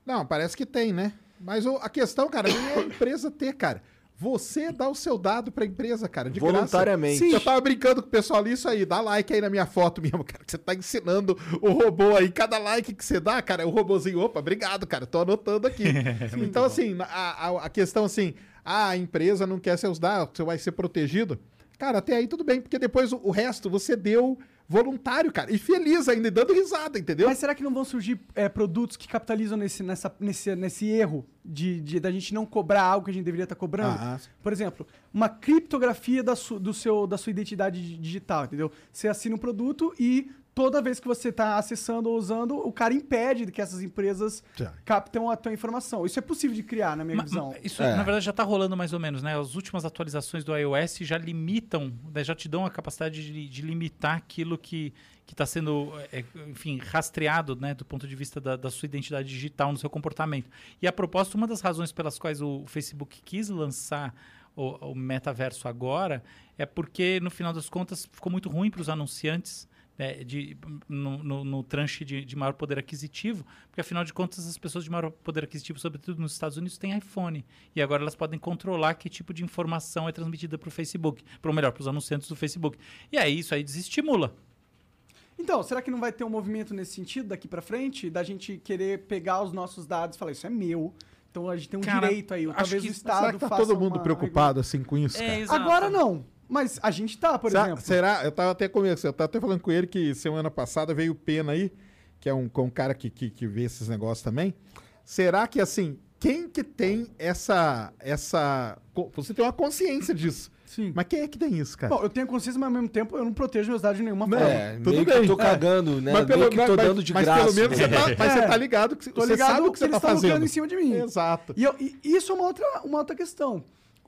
Não, parece que tem, né? Mas o- a questão, cara, é a empresa ter, cara. Você dá o seu dado pra empresa, cara, de Voluntariamente. Graça. Sim, eu tava brincando com o pessoal ali, isso aí, dá like aí na minha foto mesmo, (laughs) cara, que você tá ensinando o robô aí. Cada like que você dá, cara, é o robôzinho, opa, obrigado, cara, tô anotando aqui. (laughs) então, assim, a, a, a questão assim, ah, a empresa não quer seus dados, você vai ser protegido. Cara, até aí tudo bem, porque depois o, o resto você deu voluntário, cara, e feliz ainda, e dando risada, entendeu? Mas será que não vão surgir é, produtos que capitalizam nesse, nessa, nesse, nesse erro de, de da gente não cobrar algo que a gente deveria estar cobrando? Ah, sim. Por exemplo, uma criptografia da, su, do seu, da sua identidade di- digital, entendeu? Você assina um produto e toda vez que você está acessando ou usando, o cara impede que essas empresas Já. captam a tua informação. Isso é possível de criar, na minha Ma- visão. Isso, É. na verdade, já está rolando mais ou menos, né? As últimas atualizações do iOS já limitam, né, já te dão a capacidade de, de limitar aquilo que está sendo, é, enfim, rastreado, né? Do ponto de vista da, da sua identidade digital no seu comportamento. E a propósito, uma das razões pelas quais o Facebook quis lançar o, o metaverso agora é porque, no final das contas, ficou muito ruim para os anunciantes né, de, no, no, no tranche de, de maior poder aquisitivo, porque afinal de contas as pessoas de maior poder aquisitivo, sobretudo nos Estados Unidos, têm iPhone. E agora elas podem controlar que tipo de informação é transmitida para o Facebook, para melhor, para os anunciantes do Facebook. E aí isso aí desestimula. Então, será que não vai ter um movimento nesse sentido daqui pra frente? Da gente querer pegar os nossos dados e falar, isso é meu. Então a gente tem um Cara, direito aí. Talvez que- o Estado Será que tá faça todo mundo uma preocupado assim com isso, cara? exato. Agora não. Mas a gente tá, por Será- exemplo. Será? Eu tava até começando, eu tava até falando com ele que semana passada veio o Pena aí, que é um, que é um cara que, que, que vê esses negócios também. Será que assim, quem que tem essa. essa. Você tem uma consciência disso. Sim. Mas quem é que tem isso, cara? Bom, eu tenho consciência, mas ao mesmo tempo eu não protejo meus dados de nenhuma Não, forma. É, tudo meio bem. que eu tô É. cagando, né? mas meio que tô mas- dando de mas graça. pelo menos você tá, mas você É. tá ligado que Tô você ligado sabe o que você eles tá estão lucrando fazendo. em cima de mim. Exato. E, eu- e isso é uma outra, uma outra questão.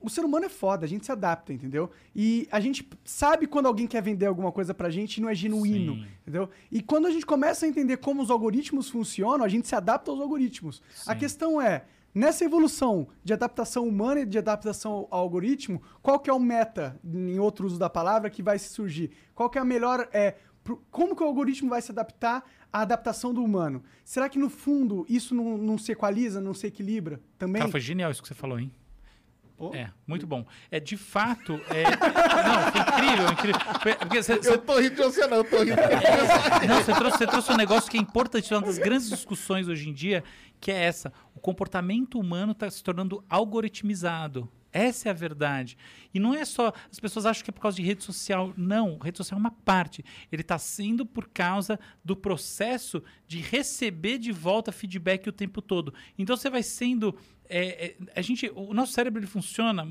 O ser humano é foda, a gente se adapta, entendeu? E a gente sabe quando alguém quer vender alguma coisa pra gente e não é genuíno, Sim. entendeu? E quando a gente começa a entender como os algoritmos funcionam, a gente se adapta aos algoritmos. A Sim. questão é, nessa evolução de adaptação humana e de adaptação ao algoritmo, qual que é o meta, em outro uso da palavra, que vai se surgir? Qual que é a melhor... É, como que o algoritmo vai se adaptar à adaptação do humano? Será que no fundo isso não, não se equaliza, não se equilibra também? Cara, foi genial isso que você falou, hein? Pô. É, muito bom. É, de fato, é... Não, foi incrível, incrível. Porque você, você- Eu tô rindo de você, não, eu tô rindo. Não, você trouxe, você trouxe um negócio que é importante, uma das grandes discussões hoje em dia, que é essa. O comportamento humano está se tornando algoritmizado. Essa é a verdade. E não é só. As pessoas acham que é por causa de rede social. Não, rede social é uma parte. Ele está sendo por causa do processo de receber de volta feedback o tempo todo. Então você vai sendo. é, é, a gente, o nosso cérebro ele funciona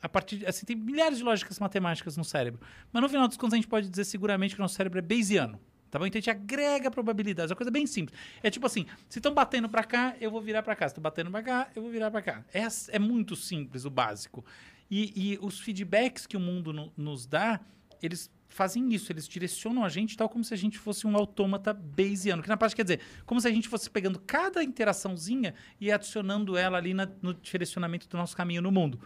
a partir. Assim, tem milhares de lógicas matemáticas no cérebro. Mas no final dos contos a gente pode dizer seguramente que o nosso cérebro é Bayesiano. Tá bom? Então a gente agrega probabilidades. É uma coisa bem simples. É tipo assim: se estão batendo pra cá, eu vou virar pra cá. Se estão batendo pra cá, eu vou virar pra cá. É, é muito simples o básico. E, e os feedbacks que o mundo no- nos dá, eles fazem isso. Eles direcionam a gente tal como se a gente fosse um autômata Bayesiano. Que na parte quer dizer, como se a gente fosse pegando cada interaçãozinha e adicionando ela ali na- no direcionamento do nosso caminho no mundo.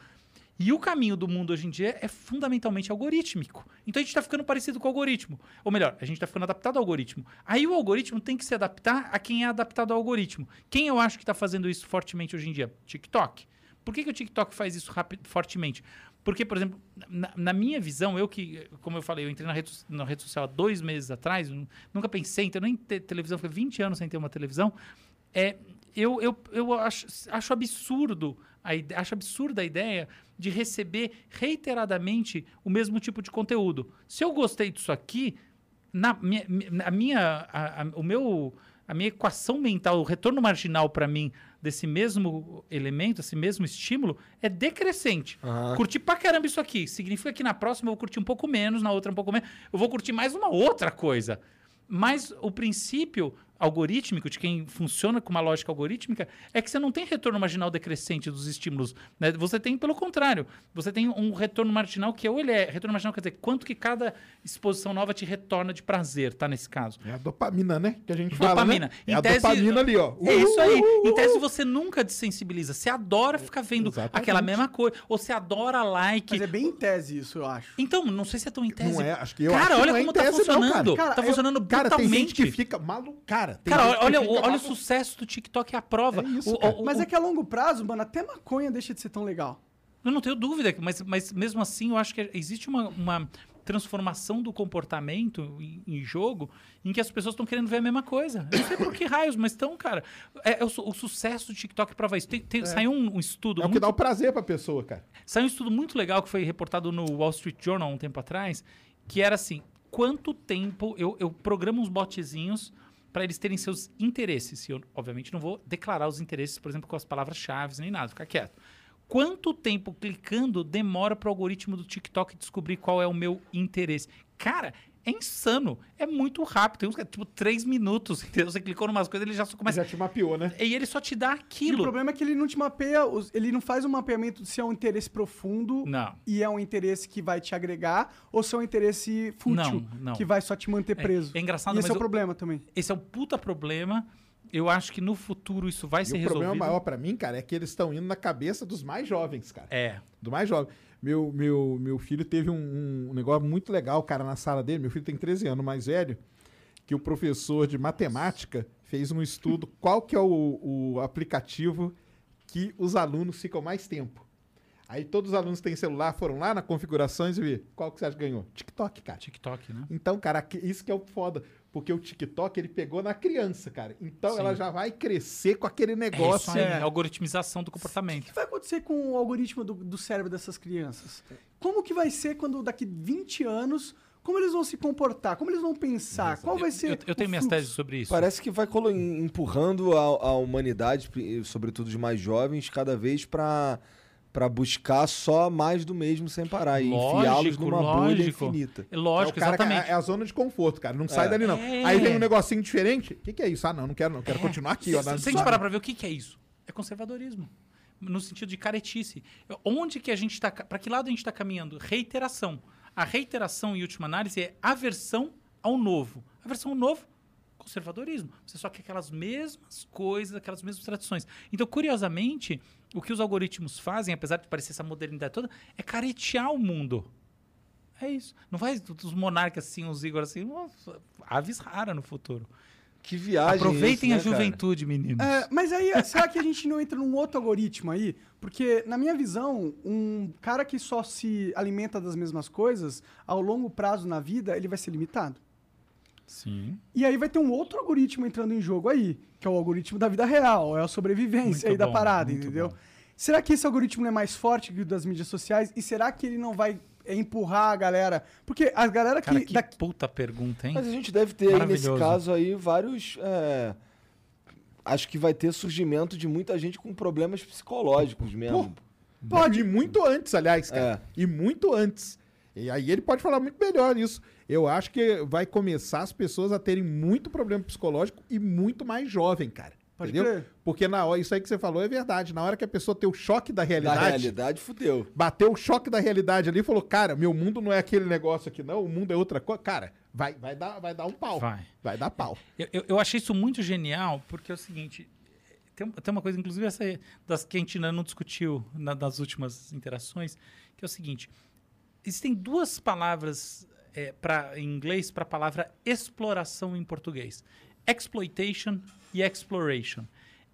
E o caminho do mundo hoje em dia é fundamentalmente algorítmico. Então a gente está ficando parecido com o algoritmo. Ou melhor, a gente está ficando adaptado ao algoritmo. Aí o algoritmo tem que se adaptar a quem é adaptado ao algoritmo. Quem eu acho que está fazendo isso fortemente hoje em dia? TikTok. Por que, que o TikTok faz isso fortemente? Porque, por exemplo, na, na minha visão, eu que, como eu falei, eu entrei na rede, na rede social há dois meses atrás, nunca pensei ter nem ter televisão, foi 20 anos sem ter uma televisão. É, eu, eu, eu acho, acho absurdo a acho absurda a ideia de receber reiteradamente o mesmo tipo de conteúdo. Se eu gostei disso aqui, na minha, a minha, a, a- o meu, a minha equação mental, o retorno marginal para mim desse mesmo elemento, esse mesmo estímulo, é decrescente. Aham. Curti pra caramba isso aqui. Significa que na próxima eu vou curtir um pouco menos, na outra um pouco menos. Eu vou curtir mais uma outra coisa. Mas o princípio, algorítmico, de quem funciona com uma lógica algorítmica, é que você não tem retorno marginal decrescente dos estímulos. Né? Você tem, pelo contrário, você tem um retorno marginal que ou ele é. Retorno marginal quer dizer quanto que cada exposição nova te retorna de prazer, tá? Nesse caso. É a dopamina, né? Que a gente fala, Dopamina. né? É Em a tese- dopamina ali, ó. É isso aí. Uh, uh, Em tese uh. você nunca desensibiliza. Você adora ficar vendo Exatamente. aquela mesma coisa. Ou você adora like. Mas é bem em tese isso, eu acho. Então, não sei se é tão em tese. Não é, acho que eu cara, acho que olha é como em tá tese, não, funcionando. cara. tá Cara, eu- funcionando Cara, tem brutalmente. gente que fica maluco. Cara, tem Cara, que olha, fica olha o sucesso do TikTok é a prova. É isso, O- cara. o- Mas o- é que a longo prazo, mano, até maconha deixa de ser tão legal. Eu não tenho dúvida, mas, mas mesmo assim eu acho que existe uma, uma transformação do comportamento em, em jogo em que as pessoas estão querendo ver a mesma coisa. Eu não sei por que raios, mas estão, cara. É, é o, o sucesso do TikTok prova isso. Tem, tem- Saiu um, um estudo É o que muito dá o prazer pra pessoa, cara. Saiu um estudo muito legal que foi reportado no Wall Street Journal há um tempo atrás, que era assim: quanto tempo eu, eu programo uns botezinhos para eles terem seus interesses. E eu, obviamente, não vou declarar os interesses, por exemplo, com as palavras-chave nem nada, ficar quieto. Quanto tempo clicando demora para o algoritmo do TikTok descobrir qual é o meu interesse? Cara, é insano. É muito rápido. Tem uns que é tipo três minutos, (laughs) entendeu? Você clicou numas coisas, ele já só começa. Já te mapeou, né? E ele só te dá E o aquilo. problema é que ele não te mapeia, ele não faz um mapeamento de se é um interesse profundo Não. e é um interesse que vai te agregar ou se é um interesse fútil Não, não. que vai só te manter preso. é engraçado, e esse mas é o eu- problema também. Esse é um puta problema. Eu acho que no futuro isso vai E ser o resolvido. problema maior pra mim, cara, é que eles estão indo na cabeça dos mais jovens, cara. É. Do mais jovem. Meu, meu, meu filho teve um, um negócio muito legal, cara, na sala dele. Meu filho tem 13 anos, mais velho. Que o professor de matemática fez um estudo (laughs) qual que é o, o aplicativo que os alunos ficam mais tempo. Aí todos os alunos que têm celular foram lá na configurações e vi qual que você acha que ganhou? TikTok, cara. TikTok, né? Então, cara, isso que é o foda. Porque o TikTok, ele pegou na criança, cara. Então, Sim. ela já vai crescer com aquele É isso negócio. aí, é. a algoritmização do O comportamento. que vai acontecer com o algoritmo do, do cérebro dessas crianças? Como que vai ser quando daqui 20 anos, como eles vão se comportar? Como eles vão pensar? Qual vai ser Eu, eu tenho o minhas teses sobre isso. Parece que vai empurrando a, a humanidade, sobretudo os mais jovens, cada vez pra para buscar só mais do mesmo sem parar e enfiá-los numa bolha infinita. É É, lógico, o cara que- exatamente. é a zona de conforto, cara. Não sai É. dali, não. É. Aí vem um negocinho diferente. O que, que é isso? Ah, não, não quero, não. Quero É. continuar aqui, Se, ó. se na- a gente parar pra ver o que, que é isso, é conservadorismo. No sentido de caretice. Onde que a gente está. Para que lado a gente está caminhando? Reiteração. A reiteração, em última análise, é aversão ao novo. Aversão ao novo, conservadorismo. Você só quer aquelas mesmas coisas, aquelas mesmas tradições. Então, curiosamente, o que os algoritmos fazem, apesar de parecer essa modernidade toda, é caretear o mundo. É isso. Não vai os monarcas assim, os Igor assim, nossa, aves raras no futuro. Que viagem Aproveitem isso, a né, cara? juventude, meninos. É, mas aí, (laughs) será que a gente não entra num outro algoritmo aí? Porque, na minha visão, um cara que só se alimenta das mesmas coisas, ao longo prazo na vida, ele vai ser limitado. Sim. E aí vai ter um outro algoritmo entrando em jogo aí, que é o algoritmo da vida real, é a sobrevivência Muito aí da bom, parada, muito entendeu? bom. Será que esse algoritmo não é mais forte que o das mídias sociais? E será que ele não vai é, empurrar a galera? Porque a galera que... Cara, que da- puta pergunta, hein? Mas a gente deve ter aí, nesse caso aí, vários. é, Acho que vai ter surgimento de muita gente com problemas psicológicos mesmo. Pode. E muito antes, aliás, cara. É. E muito antes. E aí ele pode falar muito melhor isso. Eu acho que vai começar as pessoas a terem muito problema psicológico e muito mais jovem, cara. Pode entendeu? crer. Porque na hora, isso aí que você falou é verdade. Na hora que a pessoa tem o choque da realidade, realidade, fudeu. bateu o choque da realidade ali e falou: Cara, meu mundo não é aquele negócio aqui, não. O mundo é outra coisa. Cara, vai, vai, dar, vai dar um pau. Vai. Vai dar pau. Eu, eu, eu achei isso muito genial, porque é o seguinte. Tem, tem uma coisa, inclusive, essa aí, das que a gente ainda não discutiu na- nas últimas interações, que é o seguinte: existem duas palavras é, pra, em inglês para a palavra exploração em português: exploitation e exploration.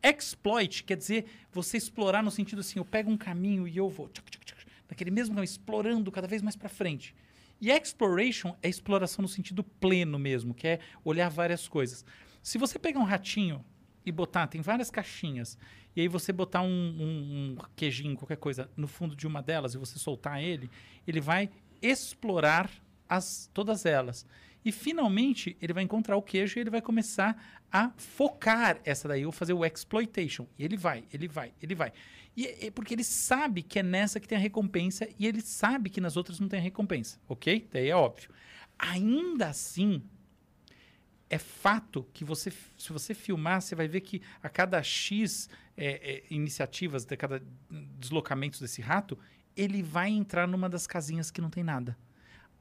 Exploit quer dizer você explorar no sentido assim, eu pego um caminho e eu vou tchuc, tchuc, tchuc, naquele mesmo caminho, explorando cada vez mais para frente. E exploration é exploração no sentido pleno mesmo, que é olhar várias coisas. Se você pegar um ratinho e botar, tem várias caixinhas, e aí você botar um, um- um queijinho, qualquer coisa, no fundo de uma delas e você soltar ele, ele vai explorar as, todas elas. E finalmente ele vai encontrar o queijo e ele vai começar a focar essa daí, ou fazer o exploitation. E ele vai, ele vai, ele vai. E é porque ele sabe que é nessa que tem a recompensa e ele sabe que nas outras não tem a recompensa, ok? Daí é óbvio. Ainda assim, é fato que você, se você filmar, você vai ver que a cada X é, é, iniciativas, de cada deslocamentos desse rato, ele vai entrar numa das casinhas que não tem nada.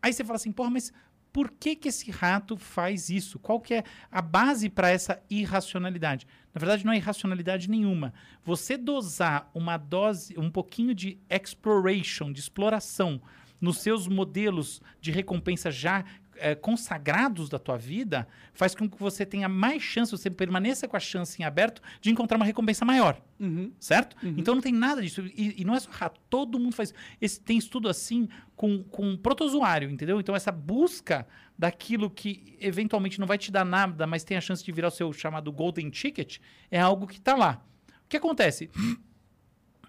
Aí você fala assim, porra, mas por que, que esse rato faz isso? Qual que é a base para essa irracionalidade? Na verdade, não é irracionalidade nenhuma. Você dosar uma dose, um pouquinho de exploration, de exploração, nos seus modelos de recompensa já eh, consagrados da tua vida, faz com que você tenha mais chance, você permaneça com a chance em aberto de encontrar uma recompensa maior. Uhum. Certo? Então não tem nada disso. E, e não é só rato, todo mundo faz. Esse, tem estudo assim com, com protozoário, entendeu? Então essa busca daquilo que eventualmente não vai te dar nada, mas tem a chance de virar o seu chamado golden ticket, é algo que está lá. O que acontece?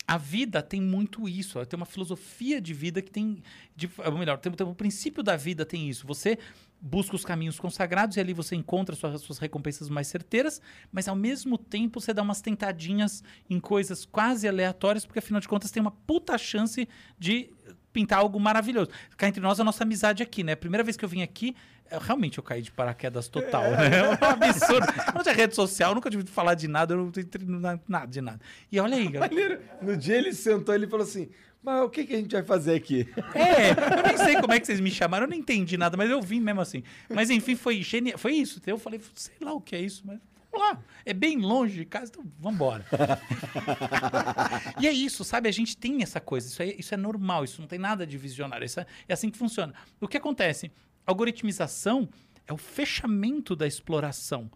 A vida tem muito isso. Ela tem uma filosofia de vida que tem. De, ou melhor, tem, tem, o princípio da vida tem isso. Você busca os caminhos consagrados e ali você encontra suas, suas recompensas mais certeiras, mas ao mesmo tempo você dá umas tentadinhas em coisas quase aleatórias, porque afinal de contas tem uma puta chance de pintar algo maravilhoso. Cá entre nós, a nossa amizade aqui, né? Primeira vez que eu vim aqui, eu, realmente eu caí de paraquedas total. né? (laughs) É um absurdo. Não tinha rede social, nunca tive falar de nada, eu não entrei na- nada de nada. E olha aí, galera. No dia ele sentou ele falou assim: Mas o que, que a gente vai fazer aqui? É, eu nem sei como é que vocês me chamaram, eu não entendi nada, mas eu vim mesmo assim. Mas enfim, foi genial. Foi isso. Eu falei, sei lá o que é isso, mas lá. É bem longe de casa, então vamos embora. (laughs) e é isso, sabe? A gente tem essa coisa. Isso é, isso é normal, isso não tem nada de visionário. Isso é, é assim que funciona. O que acontece? Algoritmização é o fechamento da exploração.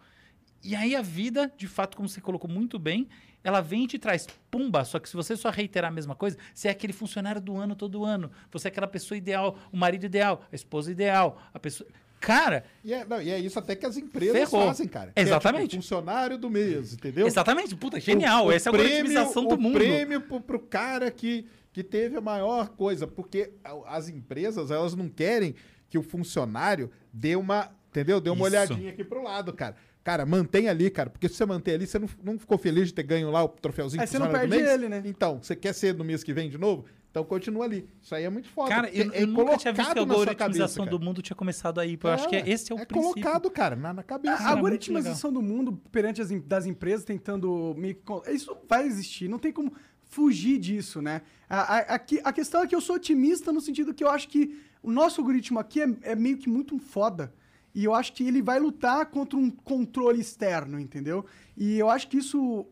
E aí a vida, de fato, como você colocou muito bem, ela vem e te traz pumba. Só que se você só reiterar a mesma coisa, você é aquele funcionário do ano todo ano. Você é aquela pessoa ideal, o marido ideal, a esposa ideal, a pessoa. Cara, E é, não, e é isso até que as empresas Ferrou. fazem, cara. Que é, Exatamente. tipo, funcionário do mês, entendeu? exatamente, puta, genial. O- o Essa é a algoritmização do o mundo. prêmio pro, pro cara que, que teve a maior coisa. Porque as empresas, elas não querem que o funcionário dê uma, entendeu? Dê uma Isso. olhadinha aqui pro lado, cara. Cara, mantém ali, cara. Porque se você manter ali, você não, não ficou feliz de ter ganho lá o troféuzinho Aí você não perde mês? ele, né? Então, você quer ser no mês que vem de novo? Então continua ali. Isso aí é muito foda. Cara, eu, é eu nunca tinha visto que a algoritmização cabeça, do mundo tinha começado aí. pô. Eu acho que é- esse é o é princípio. colocado, cara, na, na cabeça. A era muito algoritmização do mundo perante as das empresas tentando con- Isso vai existir, não tem como fugir disso, né? A, a, a, a questão é que eu sou otimista no sentido que eu acho que o nosso algoritmo aqui é, é meio que muito foda. E eu acho que ele vai lutar contra um controle externo, entendeu? E eu acho que isso,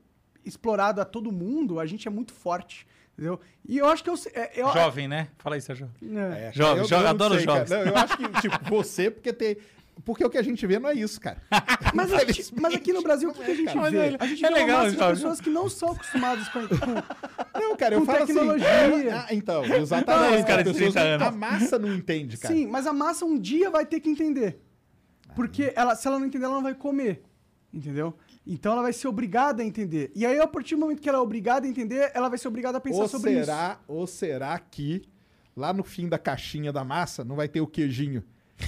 explorado a todo mundo, a gente é muito forte, entendeu? E eu acho que eu... é- eu Jovem, né? Fala aí, Sérgio. É. É, Jovem, eu- jovem, eu não adoro sei, cara. jovens. Não, eu acho que, tipo, você, porque tem. Porque o que a gente vê não é isso, cara. (laughs) Mas, a gente- mas aqui no Brasil, o que, que a gente Mas vê? é- a gente é vê uma legal, massa de jovem. pessoas que não são acostumadas com, com, Não, cara, eu Com falo tecnologia. assim. Ah, então, exatamente. De As pessoas- 30 anos. A massa não entende, cara. Sim, mas a massa um dia vai ter que entender. Porque ela, se ela não entender, ela não vai comer. Entendeu? Então ela vai ser obrigada a entender. E aí, a partir do momento que ela é obrigada a entender, ela vai ser obrigada a pensar Ou sobre isso. será, ou será que lá no fim da caixinha da massa não vai ter o queijinho?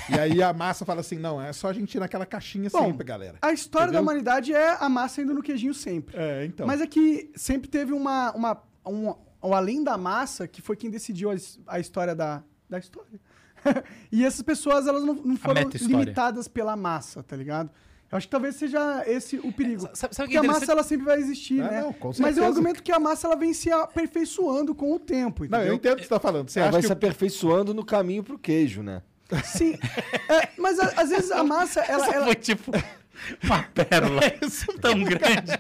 E aí a massa fala assim: não, é só a gente ir naquela caixinha Bom, sempre, galera. A história da Entendeu? humanidade é a massa indo no queijinho sempre. É, então. Mas é que sempre teve uma. uma um, um além da massa, que foi quem decidiu a, a história da, da história. (laughs) e essas pessoas, elas não, não foram limitadas pela massa, tá ligado? Eu acho que talvez seja esse o perigo. Sabe, sabe o que Porque é a massa ela sempre vai existir, Ah, né? não, com Mas eu argumento que a massa ela vem se aperfeiçoando com o tempo, Não, entendeu? eu entendo o que você tá falando. Você É, acha vai que se aperfeiçoando no caminho pro queijo, né? Sim. É, mas a- às vezes a massa ela, ela- foi tipo uma pérola (laughs) tão grande.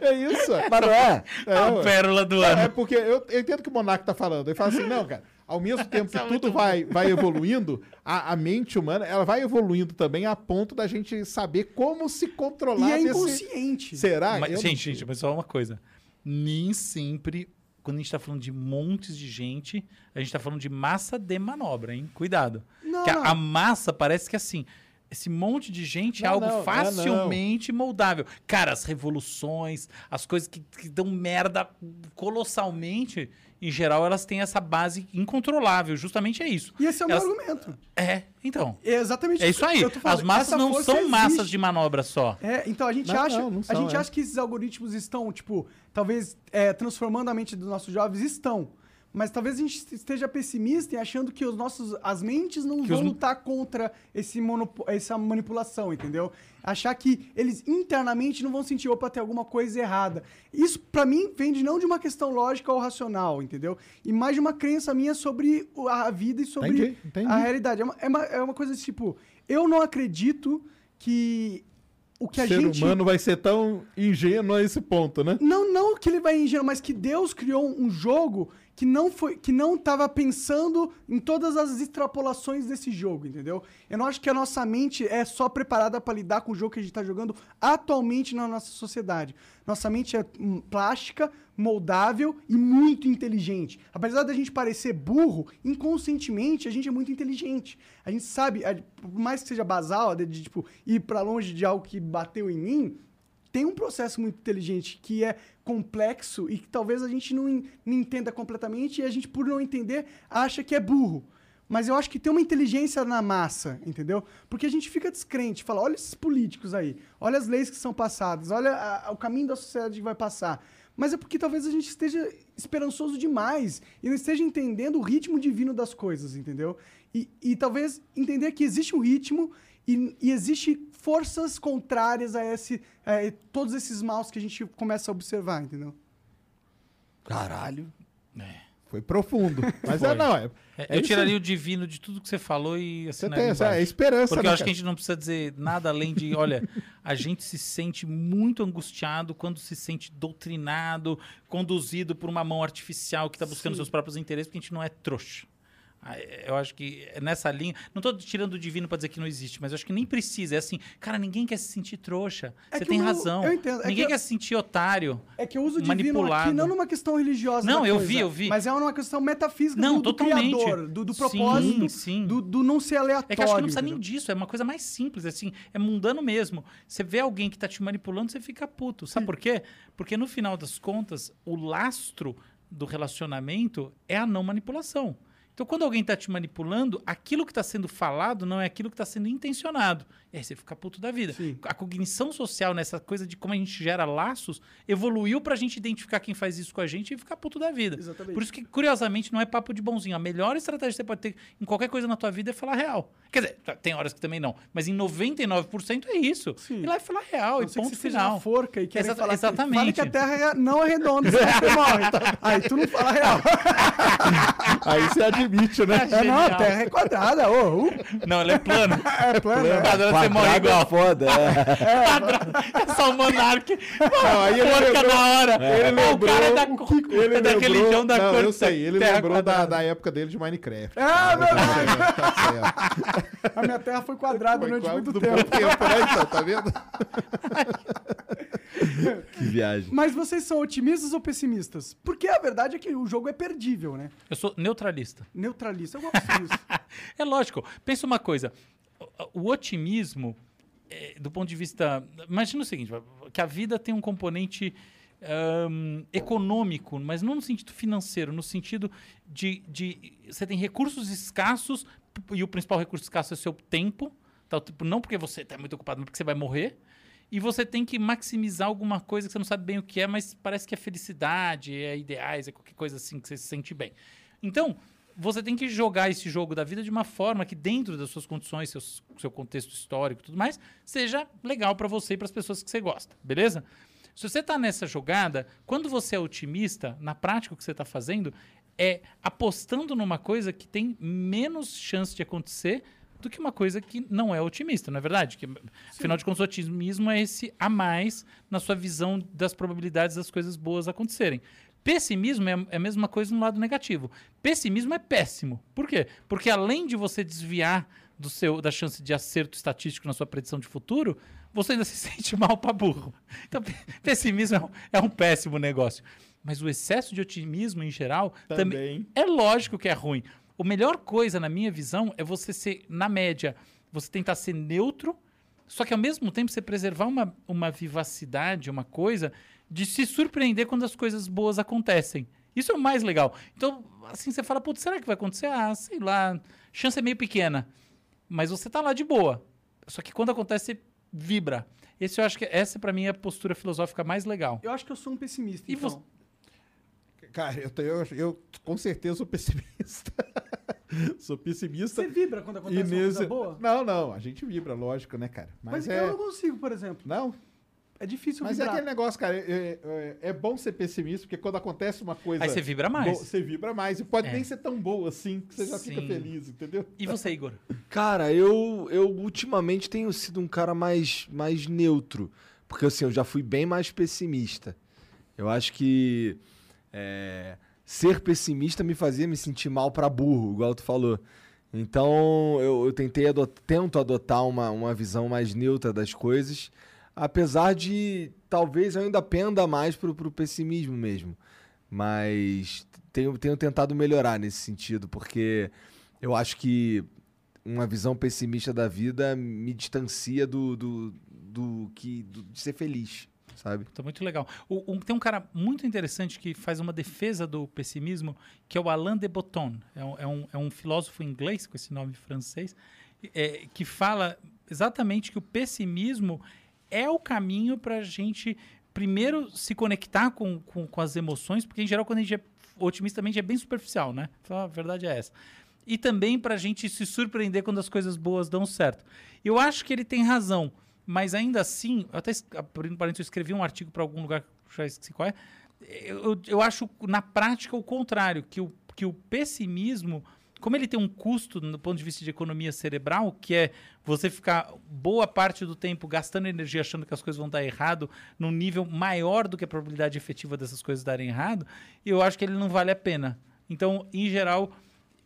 é isso? Mas não é? É, a pérola do É ano. porque eu, eu entendo o que o Monarco tá falando. Ele fala assim, não, cara, ao mesmo (laughs) tempo que tudo vai, vai evoluindo, a, a mente humana, ela vai evoluindo também a ponto da gente saber como se controlar e é desse... inconsciente. Será? Mas, Eu não gente, gente, mas só uma coisa. Nem sempre, quando a gente tá falando de montes de gente, a gente tá falando de massa de manobra, hein? Cuidado. Não, que a, não. a massa parece que assim. Esse monte de gente é Não, algo não, não, facilmente moldável. Cara, as revoluções, as coisas que, que dão merda colossalmente, em geral, elas têm essa base incontrolável. Justamente é isso. E esse é o meu Elas- argumento. É, então. É exatamente É isso aí. que eu tô falando. As massas Essa não são existe. massas de manobra só. É, então a gente Não, acha, não, não a são, gente é. acha que esses algoritmos estão, tipo, talvez é, transformando a mente dos nossos jovens estão. Mas talvez a gente esteja pessimista e achando que os nossos, as mentes não Que vão os- lutar contra esse monopo- essa manipulação, entendeu? Achar que eles internamente não vão sentir, opa, tem alguma coisa errada. Isso, pra mim, vem de não de uma questão lógica ou racional, entendeu? E mais de uma crença minha sobre a vida e sobre Entendi, entendi. a realidade. É uma, é, uma, é uma coisa tipo, eu não acredito que o que a o ser gente... humano vai ser tão ingênuo a esse ponto, né? Não, não que ele vai ingênuo, mas que Deus criou um jogo que não foi, que não estava pensando em todas as extrapolações desse jogo, entendeu? Eu não acho que a nossa mente é só preparada para lidar com o jogo que a gente está jogando atualmente na nossa sociedade. Nossa mente é hum, plástica, moldável e muito inteligente. Apesar da gente parecer burro, inconscientemente a gente é muito inteligente. A gente sabe, por mais que seja basal, de, de, tipo ir para longe de algo que bateu em mim, tem um processo muito inteligente que é complexo e que talvez a gente não, não entenda completamente e a gente, por não entender, acha que é burro. Mas eu acho que tem uma inteligência na massa, entendeu? Porque a gente fica descrente, fala, olha esses políticos aí, olha as leis que são passadas, olha a- o caminho da sociedade que vai passar. Mas é porque talvez a gente esteja esperançoso demais e não esteja entendendo o ritmo divino das coisas, entendeu? E, e talvez entender que existe um ritmo e, e existe forças contrárias a esse, a todos esses maus que a gente começa a observar, entendeu? Caralho. Foi profundo. (laughs) Mas é, Foi. não, é. É, é eu tiraria o divino de tudo que você falou e Você assinaria tem essa é esperança, Porque né, eu acho que cara? a gente não precisa dizer nada além de, olha, a gente se sente muito angustiado quando se sente doutrinado, conduzido por uma mão artificial que está buscando Sim. seus próprios interesses, porque a gente não é trouxa. Ah, Eu acho que é nessa linha. Não estou tirando o divino para dizer que não existe, mas eu acho que nem precisa. É assim, cara, ninguém quer se sentir trouxa. É Você tem razão. eu entendo. É Ninguém que eu- quer se sentir otário. É que eu uso o divino Manipulado. aqui não numa questão religiosa. Não, eu coisa, vi, eu vi. Mas é uma questão metafísica Não, do, do totalmente. criador, do, do Sim, propósito, sim. Do, do não ser aleatório. É que acho que não precisa nem disso, é uma coisa mais simples, assim, é mundano mesmo. Você vê alguém que tá te manipulando, você fica puto. Sabe por quê? Porque no final das contas, o lastro do relacionamento é a não manipulação. Então, quando alguém tá te manipulando, aquilo que está sendo falado não é aquilo que está sendo intencionado. E aí você fica puto da vida. Sim. A cognição social, nessa coisa de como a gente gera laços, evoluiu pra gente identificar quem faz isso com a gente e ficar puto da vida. Exatamente. Por isso que, curiosamente, não é papo de bonzinho. A melhor estratégia que você pode ter em qualquer coisa na tua vida é falar real. Quer dizer, tá, tem horas que também não. Mas em 99% é isso. Sim. Ir lá e falar real A e não ser que ponto você final. na forca e Exata- falar que- exatamente. Fale que a Terra é- não é redonda, senão você morre. Aí tu não fala real. (laughs) Aí você admite, né? É, não, a. Terra é quadrada. Ô, uh, Não, ela é plana. (laughs) é plana. é. Padrão, você morre igual. é foda. É. (laughs) Padrão. É só o monarca. Não, aí ele Porca lembrou- na hora. Ele lembrou, o cara é da, ele é da religião da não, cor eu sei, ele lembrou da, da época dele de Minecraft. Ah, meu Deus. Tá certo. A minha Terra foi quadrada Foi durante muito do tempo. tempo, né? Então, tá vendo? (laughs) Que viagem. Mas vocês são otimistas ou pessimistas? Porque a verdade é que o jogo é perdível, né? Eu sou neutralista. Neutralista. Eu gosto disso. É lógico. Pensa uma coisa. O, o otimismo, é, do ponto de vista. Imagina o seguinte: que a vida tem um componente ahn, econômico, mas não no sentido financeiro, no sentido de, de. Você tem recursos escassos, e o principal recurso escasso é o seu tempo. Tá? Tipo, não porque você está muito ocupado, mas porque você vai morrer. E você tem que maximizar alguma coisa que você não sabe bem o que é, mas parece que é felicidade, é ideais, é qualquer coisa assim que você se sente bem. Então, você tem que jogar esse jogo da vida de uma forma que, dentro das suas condições, seus, seu contexto histórico e tudo mais, seja legal para você e para as pessoas que você gosta, beleza? Se você está nessa jogada, quando você é otimista, na prática o que você está fazendo é apostando numa coisa que tem menos chance de acontecer do que uma coisa que não é otimista, não é verdade? Que, afinal de contas, o otimismo é esse a mais na sua visão das probabilidades das coisas boas acontecerem. Pessimismo é a- é a mesma coisa no lado negativo. Pessimismo é péssimo. Por quê? Porque além de você desviar do seu, da chance de acerto estatístico na sua predição de futuro, você ainda (laughs) se sente mal para burro. Então, pe- pessimismo é um, é um péssimo negócio. Mas o excesso de otimismo, em geral, também, Também. é lógico que é ruim. A melhor coisa, na minha visão, é você ser, na média, você tentar ser neutro, só que ao mesmo tempo você preservar uma, uma vivacidade, uma coisa, de se surpreender quando as coisas boas acontecem. Isso é o mais legal. Então, assim, você fala, putz, será que vai acontecer? Ah, sei lá, chance é meio pequena. Mas você tá lá de boa. Só que quando acontece, você vibra. Esse eu acho que essa, pra mim, é a postura filosófica mais legal. Eu acho que eu sou um pessimista, E então. você- Cara, eu, tenho, eu, eu com certeza sou pessimista. (laughs) sou pessimista. Você vibra quando acontece uma nesse- coisa boa? Não, não, a gente vibra, lógico, né, cara? Mas, Mas, é. eu não consigo, por exemplo. Não, É difícil mas é vibrar. aquele negócio, cara. É, é- é bom ser pessimista, porque quando acontece uma coisa. Aí você vibra mais. boa, você vibra mais. E pode É. nem ser tão boa assim, que você já fica Sim. feliz, entendeu? E você, Igor? Cara, eu, eu ultimamente tenho sido um cara mais, mais neutro. Porque assim, eu já fui bem mais pessimista. Eu acho que é, ser pessimista me fazia me sentir mal pra burro, igual tu falou. Então eu, eu tentei adot- tento adotar uma, uma visão mais neutra das coisas, apesar de talvez eu ainda penda mais pro, pro pessimismo mesmo. Mas tenho, tenho tentado melhorar nesse sentido, porque eu acho que uma visão pessimista da vida me distancia do, do, do que do- de ser feliz, sabe? Tá muito legal. O- um- tem um cara muito interessante que faz uma defesa do pessimismo, que é o Alain de Botton. É um, é um- é um filósofo inglês, com esse nome francês, é, que fala exatamente que o pessimismo é o caminho para a gente, primeiro, se conectar com, com, com as emoções, porque, em geral, quando a gente é otimista, a gente é bem superficial, né? Então, a verdade é essa. E também para a gente se surpreender quando as coisas boas dão certo. Eu acho que ele tem razão, mas ainda assim, eu até abrindo parênteses, eu escrevi um artigo para algum lugar, já esqueci qual é. Eu, eu, eu acho, na prática, o contrário, que o, que o pessimismo, como ele tem um custo no ponto de vista de economia cerebral, que é você ficar boa parte do tempo gastando energia achando que as coisas vão dar errado, num nível maior do que a probabilidade efetiva dessas coisas darem errado, eu acho que ele não vale a pena. Então, em geral,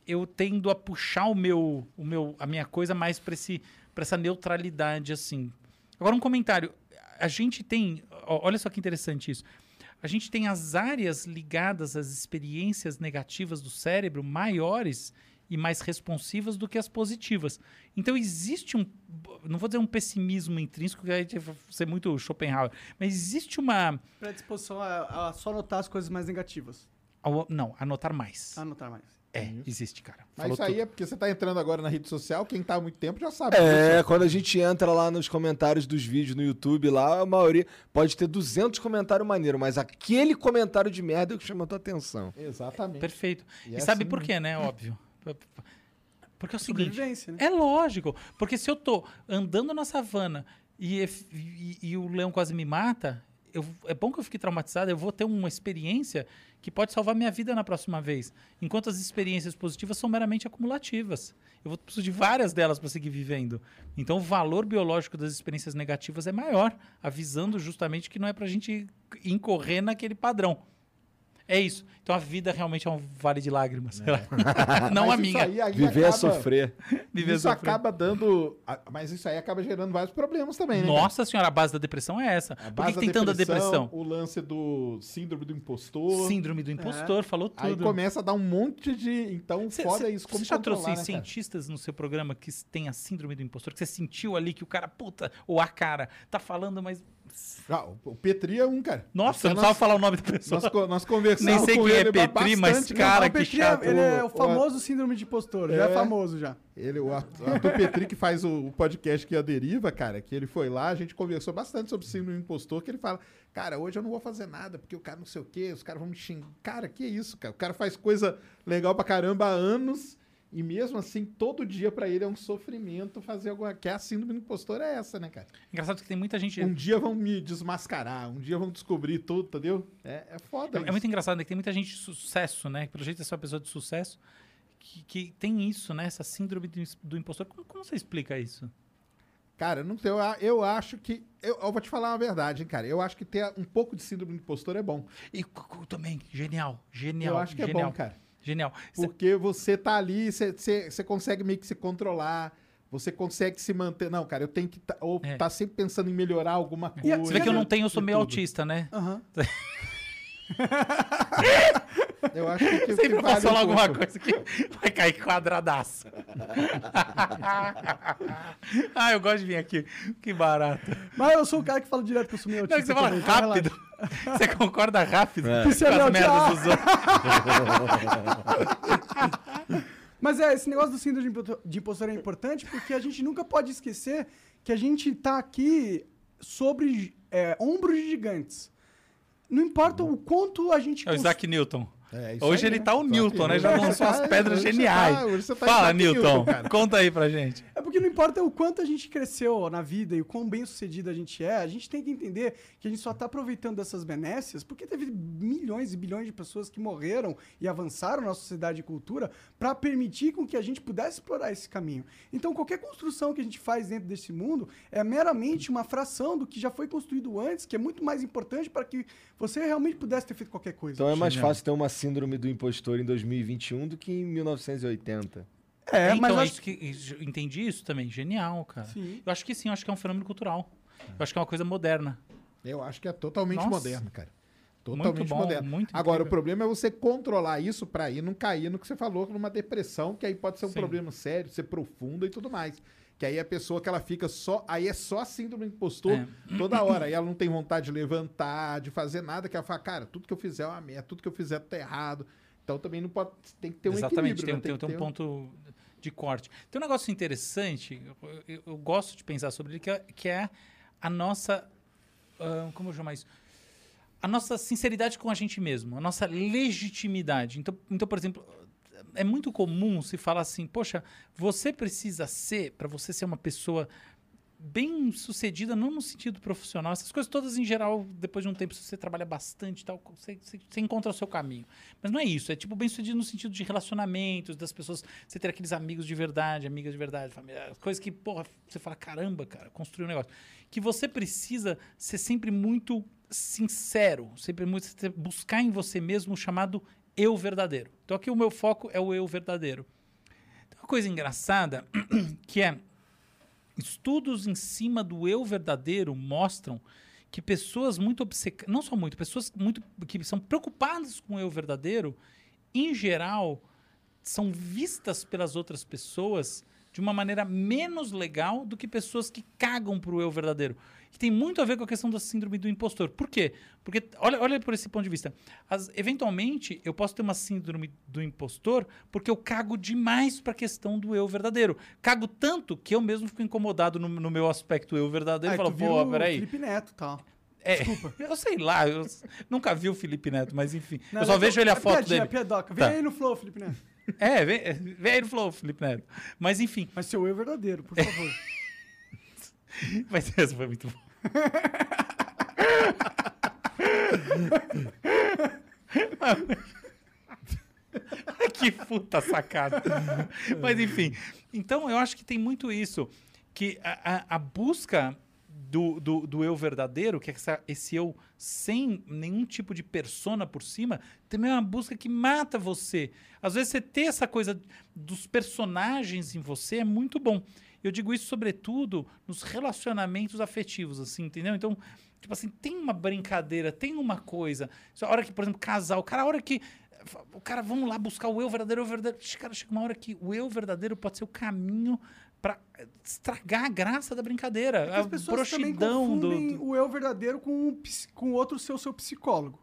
eu tendo a puxar o meu, o meu, a minha coisa mais para esse, para essa neutralidade assim. Agora um comentário, a gente tem, olha só que interessante isso. A gente tem as áreas ligadas às experiências negativas do cérebro maiores e mais responsivas do que as positivas. Então existe um, não vou dizer um pessimismo intrínseco, que aí vai ser muito Schopenhauer, mas existe uma, Predisposição a, a só notar as coisas mais negativas. ao- não, anotar mais. A notar mais. É, existe, cara. Mas Falou isso aí tudo. é porque você tá entrando agora na rede social, quem tá há muito tempo já sabe. É, disso. quando a gente entra lá nos comentários dos vídeos no YouTube, lá a maioria pode ter 200 comentários maneiros, mas aquele comentário de merda é o que chama a tua atenção. Exatamente. Perfeito. E E, é sabe assim por quê, né? Óbvio. Porque é o seguinte. Né? É lógico. Porque se eu tô andando na savana e, e- e o leão quase me mata, eu- é bom que eu fique traumatizado, eu vou ter uma experiência que pode salvar minha vida na próxima vez. Enquanto as experiências positivas são meramente acumulativas. Eu vou preciso de várias delas para seguir vivendo. Então o valor biológico das experiências negativas é maior, avisando justamente que não é para a gente incorrer naquele padrão. É isso. Então a vida realmente é um vale de lágrimas. (laughs) não Mas a minha. aí- aí Viver é acaba- sofrer. Viver isso sofrendo. acaba dando. Mas isso aí acaba gerando vários problemas também, né? cara? Nossa senhora, a base da depressão é essa. A Por que, que tem tanta depressão? O lance do síndrome do impostor. Síndrome do impostor, falou Aí tudo. começa a dar um monte de. Então, Cê- foda cê- isso. Como Você já trouxe né, cara? cientistas no seu programa que tem a síndrome do impostor? Que você sentiu ali que o cara, puta, ou a cara, tá falando, mas. Ah, o- o Petri é um, cara. Nossa, eu não nós, precisava falar o nome da pessoa. nós, nós conversamos Nem sei com quem é Petri, mas, bastante, cara, o que Petri é- chato. Ele é o O- famoso síndrome de impostor. Já é É. famoso já. Ele, o Arthur Petri, que faz o, o podcast que é a Deriva, cara, que ele foi lá, a gente conversou bastante sobre síndrome do impostor, que ele fala, cara, hoje eu não vou fazer nada, porque o cara não sei o quê, os caras vão me xingar. Cara, que isso, cara? O cara faz coisa legal pra caramba há anos, e mesmo assim, todo dia pra ele é um sofrimento fazer alguma... Que é a síndrome do impostor é essa, né, cara? Engraçado que tem muita gente. Um dia vão me desmascarar, um dia vão descobrir tudo, entendeu? É, é foda É, é isso. muito engraçado, né? Que tem muita gente de sucesso, né? Pelo jeito, é só uma pessoa de sucesso que, que tem isso, né? Essa síndrome do, do impostor. Como, como você explica isso? Cara, não sei, eu, eu acho que. Eu, eu vou te falar uma verdade, hein, cara. Eu acho que ter um pouco de síndrome do impostor é bom. E também, genial, genial. eu acho que é genial, bom, cara. Genial. Cê- Porque você tá ali, você- consegue meio que se controlar, você consegue se manter. Não, cara, eu tenho que tá, ou É. tá sempre pensando em melhorar alguma coisa. Você vê que eu não tenho, eu sou meio tudo. autista, né? Aham. (laughs) Eu acho que, que Sempre vale posso falar um alguma coisa que vai cair quadradaço. (laughs) ah, eu gosto de vir aqui. Que barato. Mas eu sou o cara que fala direto que eu sou meio Não, que você fala também, rápido. Você concorda rápido É. com Você é as merdas dos outros. (laughs) Mas é, esse negócio do síndrome de impo- de impostor é importante porque a gente nunca pode esquecer que a gente tá aqui sobre é, ombros de gigantes. Não importa o quanto a gente. É o cons- Isaac Newton. É, isso Hoje aí, ele tá o Newton, né? Já lançou você as tá- (laughs) pedras você geniais. tá- tá Fala, Newton. Conta aí pra gente. É porque não importa o quanto a gente cresceu na vida e o quão bem sucedido a gente é, a gente tem que entender que a gente só tá aproveitando dessas benécias porque teve milhões e bilhões de pessoas que morreram e avançaram na sociedade e cultura para permitir com que a gente pudesse explorar esse caminho. Então, qualquer construção que a gente faz dentro desse mundo é meramente uma fração do que já foi construído antes, que é muito mais importante para que você realmente pudesse ter feito qualquer coisa. Então é mais fácil ter uma síndrome do impostor em 2021 do que em 1980. É, então, mas eu é acho isso que, entendi isso também. Genial, cara. Sim. Eu acho que sim, eu acho que é um fenômeno cultural. Eu acho que é uma coisa moderna. Eu acho que é totalmente Nossa. moderno, cara. Totalmente Muito bom, moderno. muito Agora, o problema é você controlar isso pra ir não cair no que você falou, numa depressão, que aí pode ser um Sim. problema sério, ser profunda e tudo mais. Que aí a pessoa que ela fica só. Aí é só síndrome do impostor É. toda (clears throat) hora. Aí ela não tem vontade de levantar, de fazer nada, que ela fala, cara, tudo que eu fizer é uma merda, tudo que eu fizer tá errado. Então também não pode. Tem que ter um Exatamente, equilíbrio. tem, né? tem- tem um ponto de corte. Tem um negócio interessante, eu, eu- eu gosto de pensar sobre ele, que é, que é a nossa. ah, como eu chamo isso? A nossa sinceridade com a gente mesmo, a nossa legitimidade. Então, então por exemplo, é muito comum se falar assim: poxa, você precisa ser, para você ser uma pessoa bem sucedida, não no sentido profissional, essas coisas todas em geral, depois de um tempo, se você trabalha bastante tal, você, você- você encontra o seu caminho. Mas não é isso, é tipo bem sucedido no sentido de relacionamentos, das pessoas, você ter aqueles amigos de verdade, amigas de verdade, família, coisas que, porra, você fala, caramba, cara, construir um negócio. Que você precisa ser sempre muito sincero, sempre muito buscar em você mesmo o chamado eu verdadeiro. Então aqui o meu foco é o eu verdadeiro. Tem uma coisa engraçada (clears throat) que é estudos em cima do eu verdadeiro mostram que pessoas muito obcecadas, não só muito, pessoas muito que são preocupadas com o eu verdadeiro, em geral, são vistas pelas outras pessoas de uma maneira menos legal do que pessoas que cagam pro eu verdadeiro. Que tem muito a ver com a questão da síndrome do impostor. Por quê? Porque, olha, olha por esse ponto de vista. As- eventualmente, eu posso ter uma síndrome do impostor porque eu cago demais para a questão do eu verdadeiro. Cago tanto que eu mesmo fico incomodado no, no meu aspecto eu verdadeiro Aí e falo, pô, peraí. Felipe Neto tal. É, (laughs) eu sei lá, eu nunca vi o Felipe Neto, mas enfim. Não, eu só não, vejo ele a foto piadinha, dele. É piadoca. Vem Tá. aí no flow, Felipe Neto. É, vem, vem aí no Flow, Felipe Neto. Mas enfim, Mas seu eu verdadeiro, por favor. (laughs) (laughs) mas essa foi muito bom. (laughs) que puta sacada. Mas enfim, então eu acho que tem muito isso. Que a, a- a busca do, do, do eu verdadeiro, que é essa- esse eu sem nenhum tipo de persona por cima, também é uma busca que mata você. Às vezes você ter essa coisa dos personagens em você é muito bom. Eu digo isso sobretudo nos relacionamentos afetivos, assim, entendeu? Então, tipo assim, tem uma brincadeira, tem uma coisa. A hora que, por exemplo, casal, cara, a hora que o cara, vamos lá buscar o eu verdadeiro, o eu verdadeiro. Cara, chega uma hora que o eu verdadeiro pode ser o caminho para estragar a graça da brincadeira. As a pessoas também broxidão do, confundem do- o eu verdadeiro com, ps- com outro seu, seu psicólogo.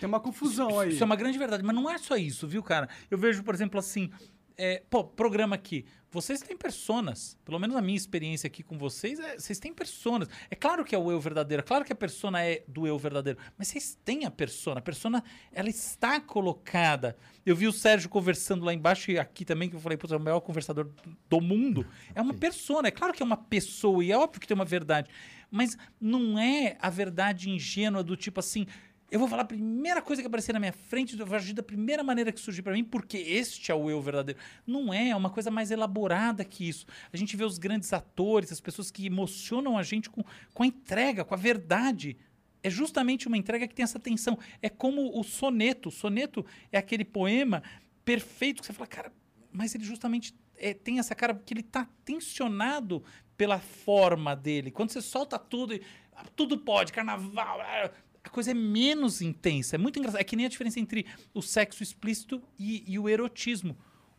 Tem uma confusão aí. Isso é uma grande verdade, mas não é só isso, viu, cara? Eu vejo, por exemplo, assim, é, pô, programa aqui. Vocês têm personas, pelo menos a minha experiência aqui com vocês, é, vocês têm personas. É claro que é o eu verdadeiro, é claro que a persona é do eu verdadeiro, mas vocês têm a persona. A persona, ela está colocada. Eu vi o Sérgio conversando lá embaixo e aqui também, que eu falei, pô, é o maior conversador do mundo. É uma persona, é claro que é uma pessoa e é óbvio que tem uma verdade, mas não é a verdade ingênua do tipo assim, eu vou falar a primeira coisa que aparecer na minha frente, eu vou agir da primeira maneira que surgir para mim, porque este é o eu verdadeiro. Não é, é uma coisa mais elaborada que isso. A gente vê os grandes atores, as pessoas que emocionam a gente com, com a entrega, com a verdade. É justamente uma entrega que tem essa tensão. É como o soneto. O soneto é aquele poema perfeito que você fala, cara, mas ele justamente é, tem essa cara que ele está tensionado pela forma dele. Quando você solta tudo, ah, tudo pode, carnaval, ah, a coisa é menos intensa. É muito engraçado. É que nem a diferença entre o sexo explícito e, e o erotismo.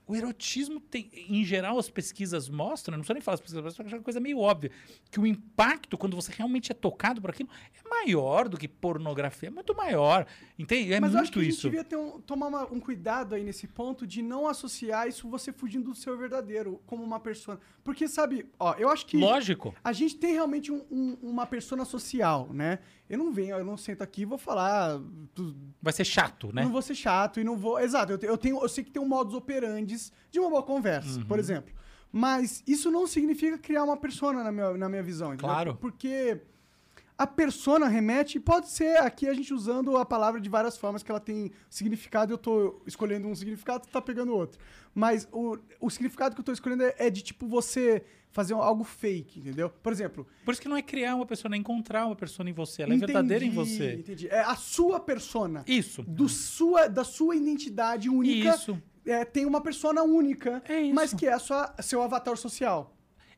o erotismo tem, em geral, as pesquisas mostram, não precisa nem falar as pesquisas, mas é uma coisa meio óbvia, que o impacto, quando você realmente é tocado por aquilo, é maior do que pornografia, é muito maior. Entende? É Mas eu acho que muito a gente isso. devia ter um- tomar uma- um cuidado aí nesse ponto de não associar isso você fugindo do seu verdadeiro, como uma persona. Porque, sabe, ó, eu acho que. Lógico. A gente tem realmente um- um- uma persona social, né? Eu não venho, eu não sento aqui e vou falar. Vai ser chato, né? Não vou ser chato e não vou. Exato, eu, te- eu tenho, eu sei que tem um modus operandes de uma boa conversa, Uhum. por exemplo. Mas isso não significa criar uma persona na minha, na minha visão, entendeu? Claro. Porque a persona remete, pode ser aqui a gente usando a palavra de várias formas que ela tem significado, eu tô escolhendo um significado, tu tá pegando outro. Mas o, o significado que eu tô escolhendo é, é de tipo você fazer algo fake, entendeu? Por exemplo, Por isso que não é criar uma pessoa, é encontrar uma pessoa em você. Ela é entendi, verdadeira em você. Entendi. É a sua persona. Isso. Do sua, da sua identidade única. Isso. é, tem uma persona única, É isso. mas que é a sua, seu avatar social.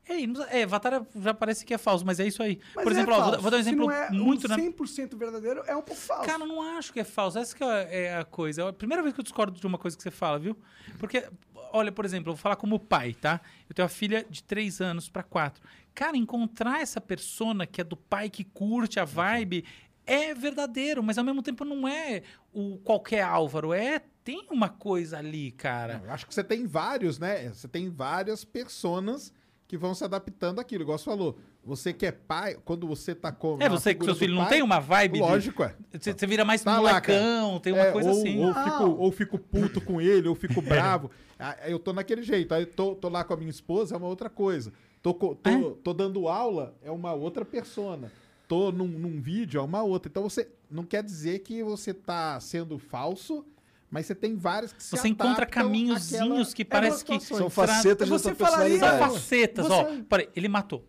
É, não- é, Avatar já parece que é falso, mas é isso aí. Mas Por é exemplo, ó, vou, vou dar um Se exemplo não é muito... um na- 100% verdadeiro, é um pouco falso. Cara, eu não acho que é falso. Essa que é é a coisa. É a primeira vez que eu discordo de uma coisa que você fala, viu? Porque, olha, por exemplo, eu vou falar como pai, tá? Eu tenho uma filha de 3 anos para 4. Cara, encontrar essa persona que é do pai que curte a vibe é verdadeiro, mas ao mesmo tempo não é o qualquer Álvaro. É, tem uma coisa ali, cara. Eu acho que você tem vários, né? Você tem várias personas que vão se adaptando àquilo. Igual você falou, você que é pai, quando você tá com. É você que seu filho do não pai, tem uma vibe Lógico, é. Você, vira mais Tá lá, molecão, tem uma É, coisa ou, assim. Ou Ah. fico, ou fico puto com ele, ou fico (laughs) bravo. Ah, Eu tô naquele jeito. Aí tô, tô lá com a minha esposa, é uma outra coisa. Tô, tô, É? tô dando aula, é uma outra persona. Tô num, num vídeo, é uma outra. Então você não quer dizer que você tá sendo falso, mas você tem várias que se Você encontra caminhozinhos àquela- que parece que situações. São facetas da Você tua falaria- São facetas, Você- ó. Peraí, ele matou.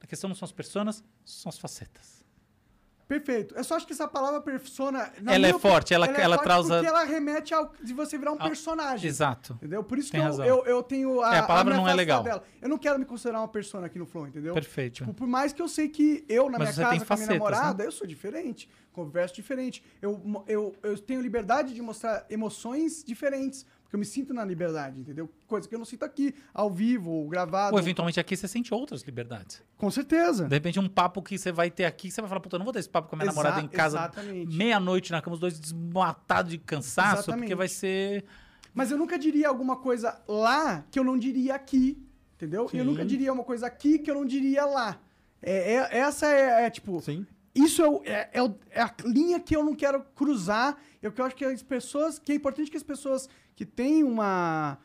A questão não são as personas, são as facetas. Perfeito. Eu só acho que essa palavra persona. na Ela é forte, ela- é ela forte traz a- Porque ela remete ao de você virar um personagem. Exato. Entendeu? Por isso Tem que eu, eu, eu tenho a. É, a palavra me não é legal. Dela. Eu não quero me considerar uma persona aqui no Flow, entendeu? Perfeito. Tipo, por mais que eu sei que eu, na Mas minha casa, com a minha né? namorada, eu sou diferente, converso diferente. Eu, eu, eu tenho liberdade de mostrar emoções diferentes, porque eu me sinto na liberdade, entendeu? Coisa que eu não sinto aqui, ao vivo, ou gravado. Ou eventualmente aqui você sente outras liberdades. Com certeza. De repente, um papo que você vai ter aqui, você vai falar, puta, eu não vou ter esse papo com a minha Exa- namorada em casa meia-noite na cama, os dois desmatados de cansaço, porque Exatamente. vai ser. Mas eu nunca diria alguma coisa lá que eu não diria aqui, entendeu? Eu Sim. nunca diria uma coisa aqui que eu não diria lá. É, é- essa é, é, tipo... Sim. Isso é, o- é- é é a linha que eu não quero cruzar. Eu que eu acho que as pessoas... Que é importante que as pessoas que têm uma,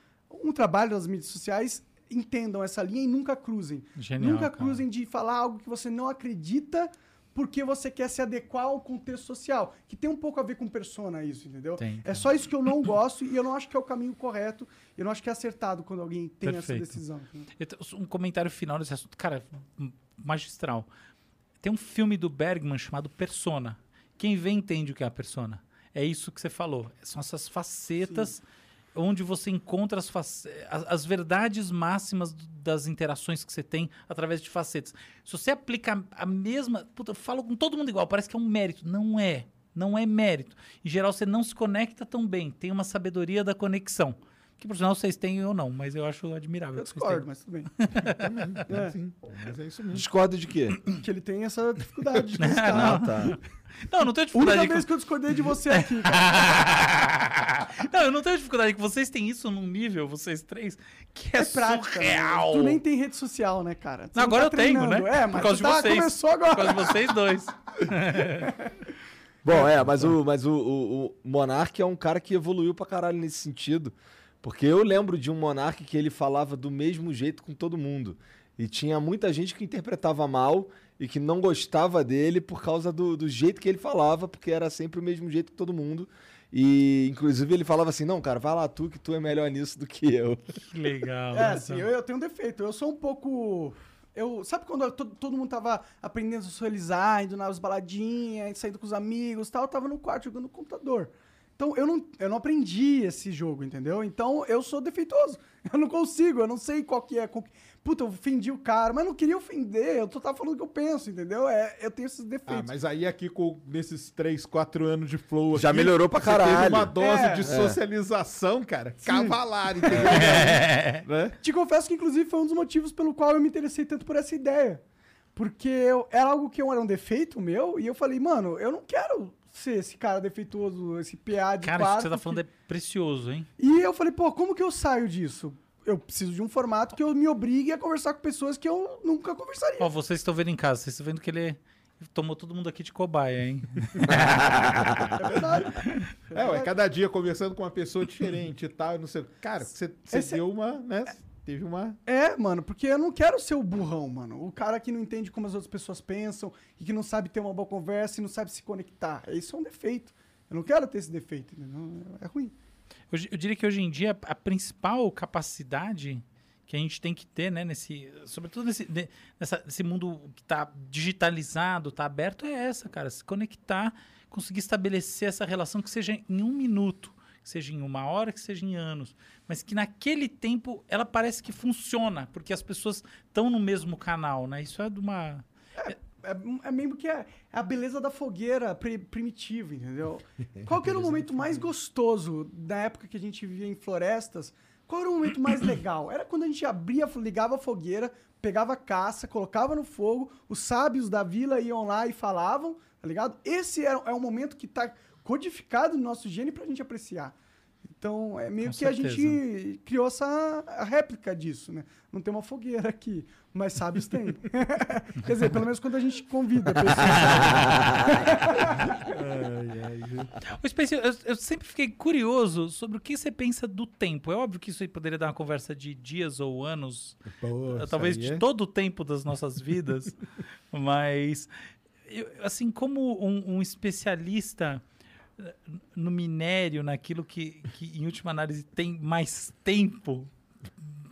um trabalho nas mídias sociais entendam essa linha e nunca cruzem. Genial, nunca cara. cruzem de falar algo que você não acredita porque você quer se adequar ao contexto social. Que tem um pouco a ver com persona isso, entendeu? Tem, É só isso que eu não gosto e eu não acho que é o caminho correto. Eu não acho que é acertado quando alguém tem Perfeito. essa decisão. tenho Um comentário final desse assunto, cara, magistral. Tem um filme do Bergman chamado Persona. Quem vê entende o que é a persona. É isso que você falou. São essas facetas onde você encontra as, as, as verdades máximas das interações que você tem através de facetas. Se você aplica a mesma. Puta, eu falo com todo mundo igual, parece que é um mérito. Não é. Não é mérito. Em geral, você não se conecta tão bem. Tem uma sabedoria da conexão. Que, por sinal, vocês têm ou não, mas eu acho admirável. Eu que vocês tenham. discordo, mas tudo bem. (laughs) É. Sim, mas é isso mesmo. Discorda de quê? que ele tem essa dificuldade de (laughs) Ah, tá. (laughs) Não, eu não tenho A única dificuldade vez que eu discordei de você aqui, cara. (laughs) Não, eu não tenho dificuldade que vocês têm isso num nível, vocês três, que é, É prática. né? surreal. Tu nem tem rede social, né, cara? Não, agora tá eu tenho, né? treinando. É, Por mas causa tu de tá, vocês. começou Por agora. causa de vocês dois. (laughs) Bom, é, mas o, mas o, o, o Monark é um cara que evoluiu pra caralho nesse sentido. Porque eu lembro de um Monark que ele falava do mesmo jeito com todo mundo. E tinha muita gente que interpretava mal e que não gostava dele por causa do, do jeito que ele falava, porque era sempre o mesmo jeito que todo mundo. E, inclusive, ele falava assim: não, cara, vai lá tu, que tu é melhor nisso do que eu. (laughs) Que legal. É, assim, eu, eu tenho um defeito. Eu sou um pouco. Eu, sabe quando todo, todo mundo tava aprendendo a socializar, indo nas baladinhas, saindo com os amigos e tal? Eu tava no quarto jogando no computador. Então eu não, eu não aprendi esse jogo, entendeu? Então eu sou defeituoso. (laughs) Eu não consigo, eu não sei qual que é. qual que- puta, eu ofendi o cara, mas não queria ofender, eu só tava falando o que eu penso, entendeu? É, eu tenho esses Ah, defeitos. mas aí aqui com nesses 3, 4 anos de flow Já aqui, melhorou pra você teve caralho. uma dose É. de socialização, cara, cavalar, (laughs) entendeu? né? Te confesso que, inclusive, foi um dos motivos pelo qual eu me interessei tanto por essa ideia. Porque eu- era algo que eu era um defeito meu, e eu falei, mano, eu não quero ser esse cara defeituoso, esse PA de Cara, isso que você tá falando é precioso, hein? E eu falei, pô, como que eu saio disso? Eu preciso de um formato que eu me obrigue a conversar com pessoas que eu nunca conversaria. Ó, vocês estão vendo em casa, vocês estão vendo que ele tomou todo mundo aqui de cobaia, hein? (laughs) É verdade. É, ué, cada dia conversando com uma pessoa diferente e tal, não sei. Cara, você, você Esse- deu uma, né? Teve uma. É, mano, porque eu não quero ser o burrão, mano. O cara que não entende como as outras pessoas pensam e que não sabe ter uma boa conversa e não sabe se conectar. Isso é um defeito. Eu não quero ter esse defeito, entendeu? É ruim. Hoje- eu diria que hoje em dia a principal capacidade que a gente tem que ter, né, nesse, sobretudo nesse, ne- nessa, nesse mundo que está digitalizado, está aberto, é essa, cara, se conectar, conseguir estabelecer essa relação que seja em um minuto, que seja em uma hora, que seja em anos, mas que naquele tempo ela parece que funciona, porque as pessoas estão no mesmo canal, né? Isso é de uma É, é mesmo que é, é a beleza da fogueira pri- primitiva, entendeu? (laughs) Qual que era o momento mais gostoso da época que a gente vivia em florestas? Qual era o momento mais (coughs) legal? Era quando a gente abria, ligava a fogueira, pegava a caça, colocava no fogo, os sábios da vila iam lá e falavam, tá ligado? Esse é, é um momento que tá codificado no nosso gene pra gente apreciar. Então, é meio Com que a certeza. gente criou essa a réplica disso, né? Não tem uma fogueira aqui, mas sábios tem. (laughs) Quer dizer, pelo menos quando a gente convida pessoas. (laughs) Ô, Spencer, eu, eu sempre fiquei curioso sobre o que você pensa do tempo. É óbvio que isso aí poderia dar uma conversa de dias ou anos, isso talvez de é- todo o tempo das nossas vidas, (laughs) mas eu- assim como um, um especialista no minério, naquilo que, que em última análise tem mais tempo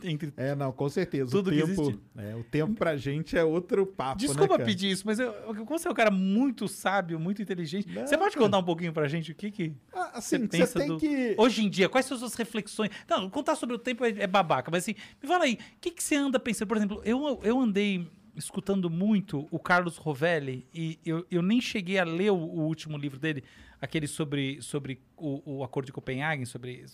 entre É, não, com certeza. Tudo o tempo, é, o tempo pra gente é outro papo, Desculpa né, pedir isso, mas eu, como você é um cara muito sábio, muito inteligente, Não, você pode contar um pouquinho pra gente o que que Ah, você assim, pensa você tem do- que... Hoje em dia, quais são as suas reflexões? Não, contar sobre o tempo é, é babaca, mas assim, me fala aí, o que, que você anda pensando? Por exemplo, eu, eu andei escutando muito o Carlos Rovelli e eu, eu nem cheguei a ler o, o último livro dele, aquele sobre, sobre o, o Acordo de Copenhague, sobre,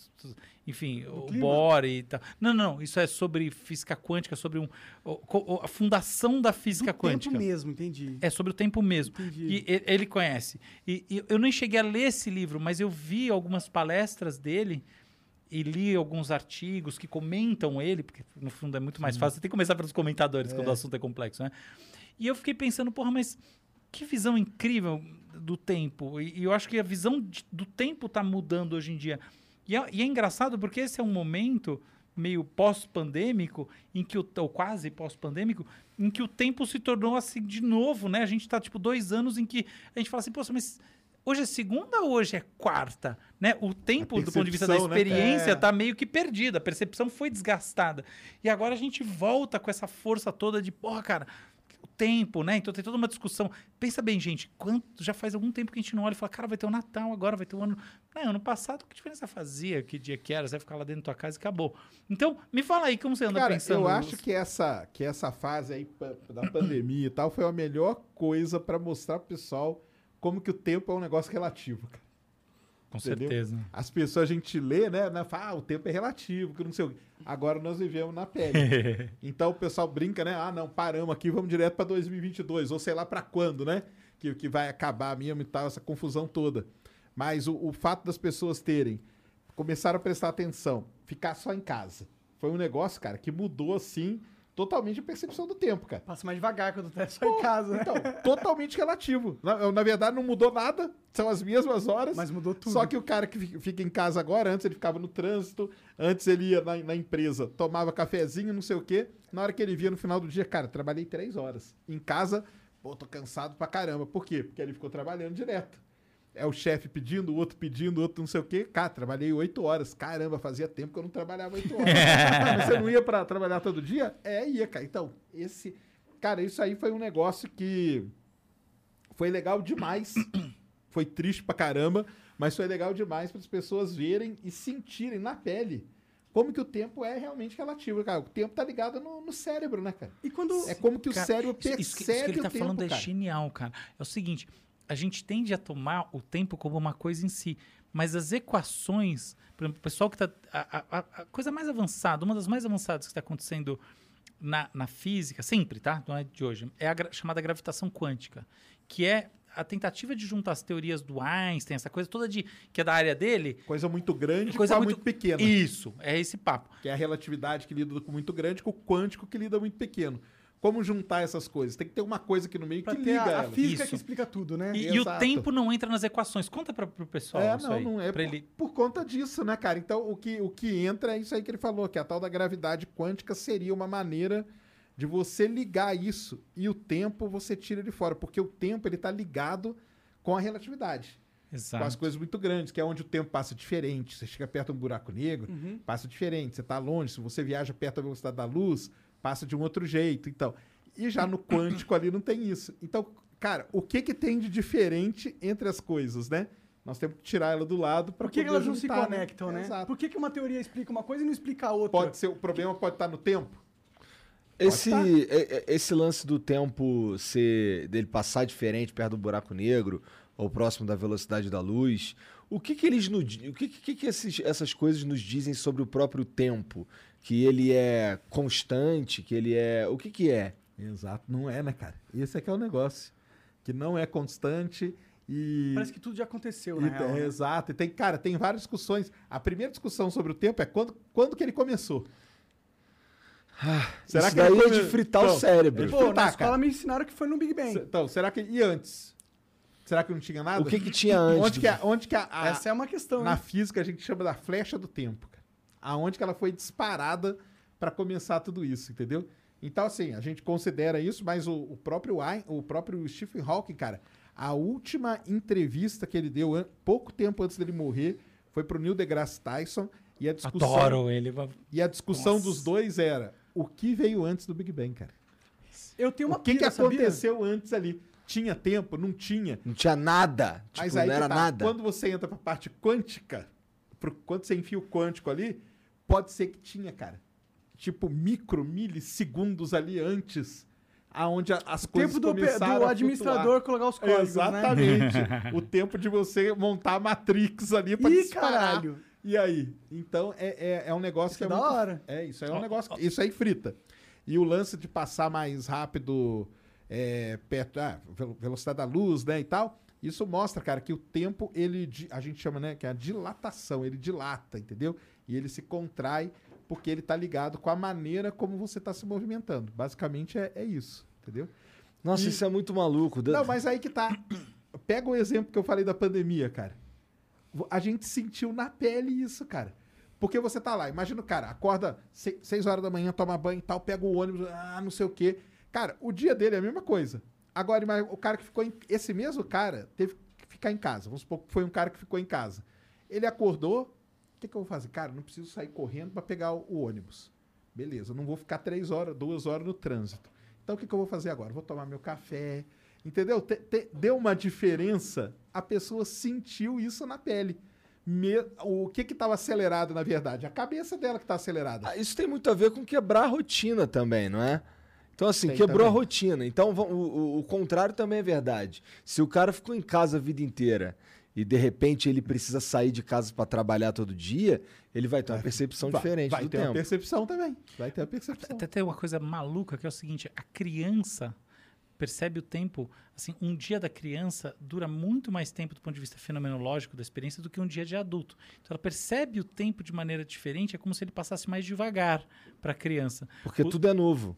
enfim, o clima? Bohr e tal. Não, não, isso é sobre física quântica, sobre um, o- a fundação da física Do quântica. tempo mesmo, entendi. É sobre o tempo mesmo. Entendi. E ele conhece. E, e eu nem cheguei a ler esse livro, mas eu vi algumas palestras dele e li alguns artigos que comentam ele, porque no fundo é muito mais fácil. Você tem que começar pelos comentadores quando o assunto é complexo, né? E eu fiquei pensando, porra, mas que visão incrível do tempo. E, e eu acho que a visão de- do tempo está mudando hoje em dia. E é, e é engraçado porque esse é um momento meio pós-pandêmico, em que o, ou quase pós-pandêmico, em que o tempo se tornou assim de novo, né? A gente está tipo dois anos em que a gente fala assim, poxa, mas hoje é segunda ou hoje é quarta? Né? O tempo, do ponto de vista da né? experiência, É. tá meio que perdida. A percepção foi desgastada. E agora a gente volta com essa força toda de, porra, cara, o tempo, né? Então tem toda uma discussão. Pensa bem, gente, quanto já faz algum tempo que a gente não olha e fala, cara, vai ter o Natal agora, vai ter o ano. Não, ano passado, que diferença fazia? Que dia que era? Você vai ficar lá dentro da tua casa e acabou. Então, me fala aí como você anda Cara, pensando. eu acho que essa, que essa fase aí da (coughs) pandemia e tal foi a melhor coisa pra mostrar pro pessoal como que o tempo é um negócio relativo, cara. Com entendeu? certeza. As pessoas, a gente lê, né? né, Fala, ah, o tempo é relativo, que não sei o. Agora nós vivemos na pele. (laughs) então o pessoal brinca, né? Ah, não, paramos aqui, vamos direto pra 2022, ou sei lá pra quando, né? Que, que vai acabar mesmo e tal, essa confusão toda. Mas o, o fato das pessoas terem, começaram a prestar atenção, ficar só em casa. Foi um negócio, cara, que mudou, assim, totalmente a percepção do tempo, cara. Passa mais devagar quando tá só em casa, né? Então, totalmente relativo. Na, na verdade, não mudou nada, são as mesmas horas. Mas mudou tudo. Só que o cara que fi- fica em casa agora, antes ele ficava no trânsito, antes ele ia na, na empresa, tomava cafezinho, não sei o quê. Na hora que ele via no final do dia, cara, trabalhei três horas. Em casa, pô, tô cansado pra caramba. Por quê? Porque ele ficou trabalhando direto. É o chefe pedindo, o outro pedindo, o outro não sei o quê. Cara, trabalhei oito horas. Caramba, fazia tempo que eu não trabalhava oito horas. (laughs) Mas você não ia pra trabalhar todo dia? É, ia, cara. Então, esse. Cara, isso aí foi um negócio que foi legal demais. (coughs) foi triste pra caramba, mas foi legal demais para as pessoas verem e sentirem na pele como que o tempo é realmente relativo, cara. O tempo tá ligado no, no cérebro, né, cara? E quando. É como que o Cara, cérebro isso- percebe isso, que- isso que ele o tá tempo, falando é cara. genial, cara. É o seguinte, a gente tende a tomar o tempo como uma coisa em si, mas as equações, por exemplo, o pessoal que tá a, a- a- coisa mais avançada, uma das mais avançadas que está acontecendo na, na física, sempre, tá? Não é de hoje, é a gra- chamada gravitação quântica, que é a tentativa de juntar as teorias do Einstein, essa coisa toda de que é da área dele, Coisa muito grande coisa muito, muito pequena. Isso, é esse papo. Que é a relatividade que lida com muito grande com o quântico que lida muito pequeno. Como juntar essas coisas? Tem que ter uma coisa aqui no meio Pra que ter liga a, a física Isso. que explica tudo, né? E, e o Exato. tempo não entra nas equações. Conta para pro pessoal É, isso não, aí. não é por, ele... por conta disso, né, cara? Então, o que, o que entra é isso aí que ele falou, que a tal da gravidade quântica seria uma maneira de você ligar isso e o tempo você tira de fora, porque o tempo ele tá ligado com a relatividade, com as Exato. coisas muito grandes, que é onde o tempo passa diferente. Você chega perto de um buraco negro, Uhum. passa diferente. Você tá longe, se você viaja perto da velocidade da luz, passa de um outro jeito, então. E já no quântico ali não tem isso. Então, cara, o que que tem de diferente entre as coisas, né? Nós temos que tirar ela do lado para Por que, que elas não se conectam, né? Exato. Por que, que uma teoria explica uma coisa e não explica a outra? Pode ser, o problema pode estar no tempo. Esse, esse lance do tempo ser dele passar diferente perto do buraco negro ou próximo da velocidade da luz, o que que eles o que que, que esses- essas coisas nos dizem sobre o próprio tempo? Que ele é constante, que ele é, o que que é? Exato, não é, né, cara? Esse é que é o negócio. Que não é constante e. Parece que tudo já aconteceu, e- na real. é, né? Exato. E tem, cara, tem várias discussões. A primeira discussão sobre o tempo é quando, quando que ele começou. Isso ele daí é come- de fritar Não, o cérebro. ele- Pô, na fritar, escola cara. me ensinaram que foi no Big Bang. Então, será que. E antes? Será que não tinha nada? O que que tinha (laughs) antes? Onde que, a- onde que a, a- Essa é uma questão, na né? física a gente chama da flecha do tempo, cara. Aonde que ela foi disparada para começar tudo isso, entendeu? Então, assim, a gente considera isso, mas o, o próprio o próprio Stephen Hawking, cara, a última entrevista que ele deu, pouco tempo antes dele morrer, foi pro Neil deGrasse Tyson e a discussão, Adoro ele. e a discussão Nossa. dos dois era o que veio antes do Big Bang, cara. Eu tenho uma o que, que pira, sabia? aconteceu antes ali? Tinha tempo? Não tinha? Não tinha nada. Tipo, Mas aí não que era tá. nada. Quando você entra pra parte quântica, pro, quando você enfia o quântico ali, pode ser que tinha, cara. Tipo, micro, milissegundos ali antes, aonde as coisas Tempo do, começaram do a administrador colocar os códigos, né? Exatamente. (laughs) o tempo de você montar a Matrix ali pra Ih, disparar. caralho. E aí? Então, é, é, é um negócio Isso que é é da muito... hora. É, isso aí é um negócio... que- Isso aí frita. E o lance de passar mais rápido é, perto... Ah, velo- velocidade da luz, né, e tal... Isso mostra, cara, que o tempo, ele... A gente chama, né, que é a dilatação. Ele dilata, entendeu? E ele se contrai porque ele tá ligado com a maneira como você tá se movimentando. Basicamente, é, é isso, entendeu? Nossa, E- isso é muito maluco. Não, mas aí que tá. Pega o exemplo que eu falei da pandemia, cara. A gente sentiu na pele isso, cara. Porque você tá lá, imagina o cara, acorda 6 horas da manhã, toma banho e tal, pega o ônibus, ah, não sei o quê. Cara, o dia dele é a mesma coisa. Agora, o cara que ficou em. Esse mesmo cara teve que ficar em casa. Vamos supor que foi um cara que ficou em casa. Ele acordou. O que, que eu vou fazer? Cara, não preciso sair correndo para pegar o, o ônibus. Beleza, não vou ficar três horas, duas horas no trânsito. Então o que, que eu vou fazer agora? Vou tomar meu café. Entendeu? Te- te- deu uma diferença, a pessoa sentiu isso na pele. Me- o que que estava acelerado, na verdade? A cabeça dela que está acelerada. Ah, Isso tem muito a ver com quebrar a rotina também, não é? Então, assim, Tem quebrou a também. rotina. Então, o, o- o contrário também é verdade. Se o cara ficou em casa a vida inteira e, de repente, ele precisa sair de casa para trabalhar todo dia, ele vai ter uma percepção vai, diferente vai do ter tempo. uma percepção também. Vai ter uma percepção. Até tem uma coisa maluca que é o seguinte: a criança percebe o tempo. Assim, um dia da criança dura muito mais tempo do ponto de vista fenomenológico da experiência do que um dia de adulto. Então, ela percebe o tempo de maneira diferente. É como se ele passasse mais devagar para a criança. Porque O- tudo é novo.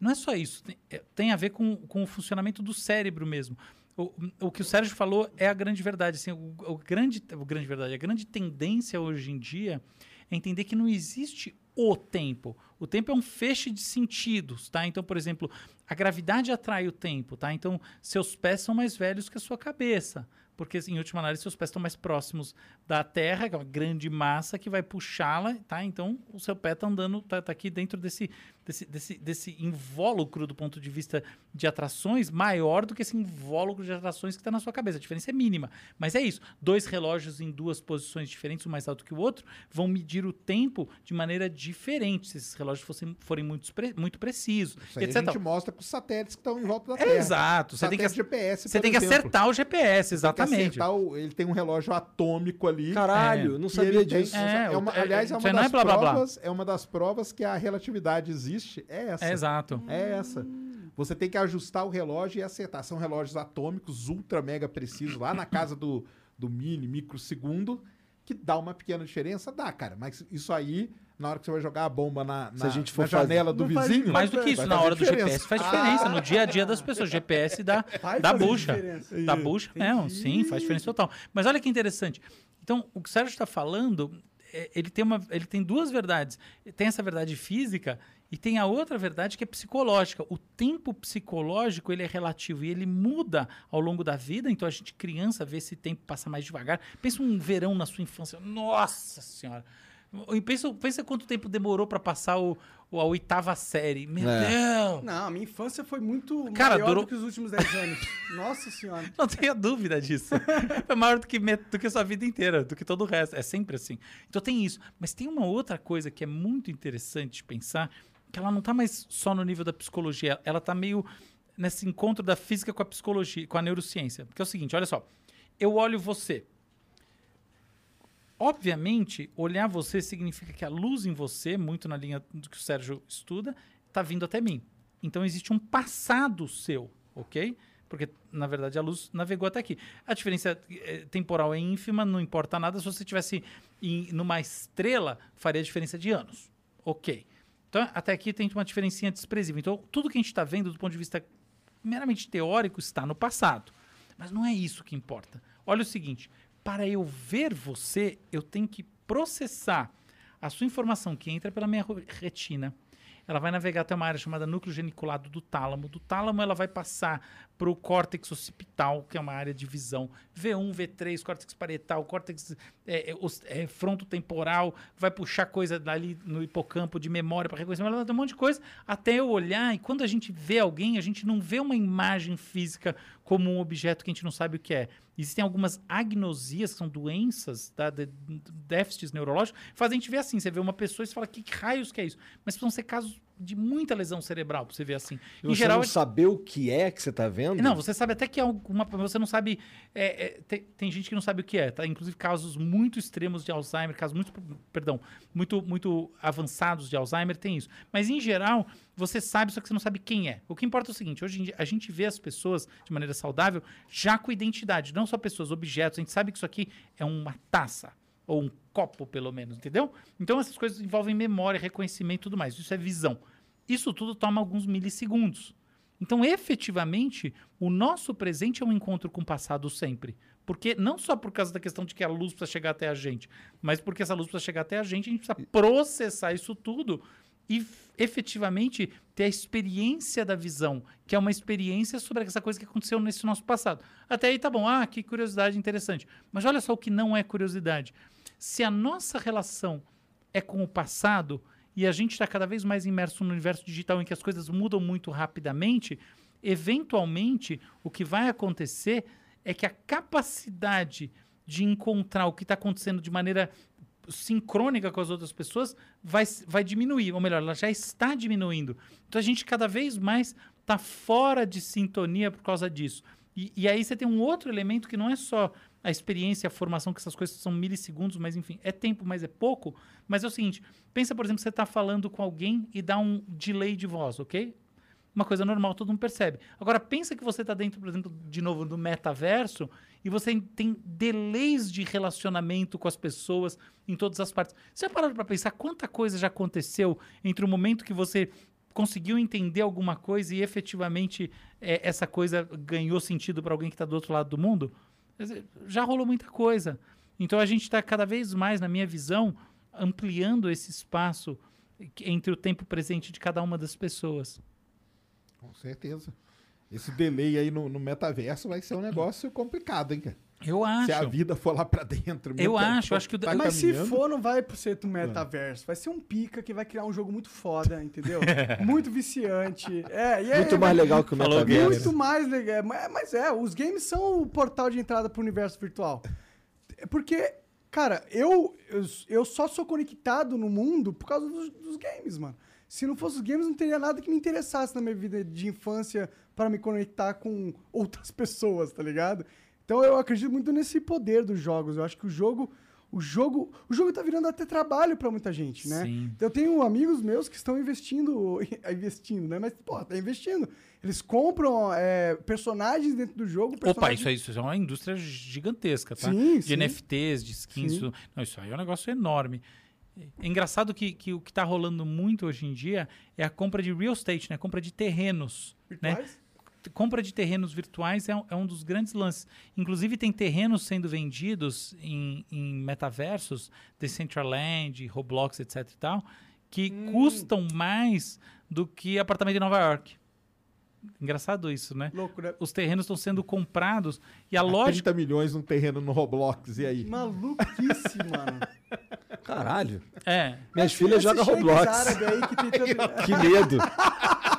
Não é só isso, tem, é- tem a ver com, com o funcionamento do cérebro mesmo. O, o que o Sérgio falou é a grande verdade. Assim, o, o grande, o grande verdade, a grande tendência hoje em dia é entender que não existe o tempo. O tempo é um feixe de sentidos, tá? Então, por exemplo, a gravidade atrai o tempo, tá? Então, seus pés são mais velhos que a sua cabeça, porque assim, em última análise seus pés estão mais próximos da Terra, que é uma grande massa que vai puxá-la, tá? Então o seu pé está andando, tá, tá aqui dentro desse, desse, desse, desse invólucro do ponto de vista de atrações maior do que esse invólucro de atrações que está na sua cabeça. A diferença é mínima, mas é isso. Dois relógios em duas posições diferentes, um mais alto que o outro, vão medir o tempo de maneira diferente se esses relógios fossem, forem muito, pre- muito precisos, Isso aí etc. a gente mostra com os satélites que estão em volta da É, Terra. exato. Você tem que, GPS, você tem que acertar o GPS, que exatamente. acertar o- ele tem um relógio atômico ali. Caralho, não que sabia ele tem- disso. É, é uma- é- aliás, é uma não é das blá, blá, blá. provas, é uma das provas que a relatividade existe. É essa. É, exato. É essa. Você tem que ajustar o relógio e acertar. São relógios atômicos, ultra mega precisos, lá na casa do, do mini, microsegundo, que dá uma pequena diferença. Dá, cara. Mas isso aí, na hora que você vai jogar a bomba na, Se na, a gente for na janela do faz vizinho. Mais do que isso, na hora do diferença. GPS faz diferença. No dia a dia das pessoas. GPS dá, Vai dá bucha. diferença. Dá bucha mesmo, sim, faz diferença total. Mas olha que interessante. Então, o que o Sérgio está falando, é, ele, tem uma, ele tem duas verdades. Tem essa verdade física e tem a outra verdade que é psicológica. O tempo psicológico ele é relativo e ele muda ao longo da vida. Então, a gente, criança, vê esse tempo passar mais devagar. Pensa um verão na sua infância. Nossa Senhora! E pensa, pensa quanto tempo demorou para passar o, o- a oitava série. Meu É. Deus! Não, a minha infância foi muito Cara, maior durou- do que os últimos 10 anos. (laughs) Nossa senhora. Não tenha dúvida disso. É maior do que, do que a sua vida inteira, do que todo o resto. É sempre assim. Então tem isso. Mas tem uma outra coisa que é muito interessante de pensar, que ela não está mais só no nível da psicologia, ela está meio nesse encontro da física com a psicologia, com a neurociência. Porque é o seguinte, olha só. Eu olho você. Obviamente, olhar você significa que a luz em você, muito na linha do que o Sérgio estuda, está vindo até mim. Então existe um passado seu, ok? Porque, na verdade, a luz navegou até aqui. A diferença eh, temporal é ínfima, não importa nada. Se você tivesse em, numa estrela, faria diferença de anos. Ok. Então, até aqui tem uma diferencinha desprezível. Então, tudo que a gente está vendo do ponto de vista meramente teórico está no passado. Mas não é isso que importa. Olha o seguinte: para eu ver você, eu tenho que processar a sua informação que entra pela minha retina. Ela vai navegar até uma área chamada núcleo geniculado do tálamo. Do tálamo, ela vai passar para o córtex occipital, que é uma área de visão. V1, V3, córtex parietal, córtex é, é, é, frontotemporal, vai puxar coisa dali no hipocampo de memória para reconhecimento, ela dá um monte de coisa, até eu olhar. E quando a gente vê alguém, a gente não vê uma imagem física como um objeto que a gente não sabe o que é. Existem algumas agnosias, que são doenças, tá, de- déficits neurológicos, fazem a gente ver assim. Você vê uma pessoa e você fala, que raios que é isso? Mas precisam ser casos de muita lesão cerebral pra você ver assim. E em você geral, não saber o que é que você tá vendo? não, você sabe até que é alguma. Você não sabe. é, é, tem, tem gente que não sabe o que é, tá? Inclusive casos muito extremos de Alzheimer, casos muito. Perdão, muito, muito avançados de Alzheimer, tem isso. Mas em geral, você sabe, só que você não sabe quem é. O que importa é o seguinte: hoje em dia, a gente vê as pessoas de maneira saudável já com identidade, não só pessoas, objetos. A gente sabe que isso aqui é uma taça. Ou um copo, pelo menos, entendeu? Então essas coisas envolvem memória, reconhecimento e tudo mais. Isso é visão. Isso tudo toma alguns milissegundos. Então, efetivamente, o nosso presente é um encontro com o passado sempre. Porque não só por causa da questão de que a luz precisa chegar até a gente, mas porque essa luz precisa chegar até a gente, a gente precisa processar isso tudo e efetivamente ter a experiência da visão, que é uma experiência sobre essa coisa que aconteceu nesse nosso passado. Até aí tá bom, ah, que curiosidade interessante. Mas olha só o que não é curiosidade. Se a nossa relação é com o passado e a gente está cada vez mais imerso no universo digital em que as coisas mudam muito rapidamente, eventualmente o que vai acontecer é que a capacidade de encontrar o que está acontecendo de maneira sincrônica com as outras pessoas vai, vai diminuir, ou melhor, ela já está diminuindo. Então a gente cada vez mais está fora de sintonia por causa disso. E, e aí você tem um outro elemento que não é só a experiência, a formação, que essas coisas são milissegundos, mas enfim, é tempo, mas é pouco. Mas é o seguinte: pensa, por exemplo, você está falando com alguém e dá um delay de voz, ok? Uma coisa normal, todo mundo percebe. Agora, pensa que você está dentro, por exemplo, de novo, do metaverso e você tem delays de relacionamento com as pessoas em todas as partes. Você já parou para pensar quanta coisa já aconteceu entre o momento que você conseguiu entender alguma coisa e efetivamente é, essa coisa ganhou sentido para alguém que está do outro lado do mundo? Já rolou muita coisa. Então a gente está cada vez mais, na minha visão, ampliando esse espaço entre o tempo presente de cada uma das pessoas. Com certeza. Esse delay aí no, no metaverso vai ser um negócio complicado, hein, cara? Eu acho. Se a vida for lá pra dentro. Eu acho, eu acho que o- tá Mas se for, não vai ser do metaverso. Vai ser um pica que vai criar um jogo muito foda, entendeu? (laughs) muito viciante. É, e é, Muito mais legal que o Falou metaverso. Muito mais legal. Mas- Mas é, os games são o portal de entrada pro universo virtual. É Porque, cara, eu, eu, eu só sou conectado no mundo por causa dos, dos games, mano. Se não fosse os games, não teria nada que me interessasse na minha vida de infância para me conectar com outras (laughs) pessoas, tá ligado? Então eu acredito muito nesse poder dos jogos. Eu acho que o jogo. O jogo, o jogo tá virando até trabalho para muita gente, né? Sim. Eu tenho amigos meus que estão investindo, (laughs) investindo, né? Mas, pô, tá investindo. Eles compram é, personagens dentro do jogo. Opa, personagens- isso aí isso é uma indústria gigantesca, tá? Sim, de sim. NFTs, de skins. Isso, não, isso aí é um negócio enorme. É engraçado que, que o que está rolando muito hoje em dia é a compra de real estate, né? Compra de terrenos. Né? Compra de terrenos virtuais é um, é um dos grandes lances. Inclusive, tem terrenos sendo vendidos em, em metaversos, Decentraland, Roblox, etc e tal, que custam mais do que apartamento em Nova York. Engraçado isso, né? Louco, né? Os terrenos estão sendo comprados e a lógica. 30 milhões num terreno no Roblox, e aí? Maluquice, mano. Caralho. É. Minhas filhas jogam Roblox. aí que tem (laughs) Que medo. (laughs)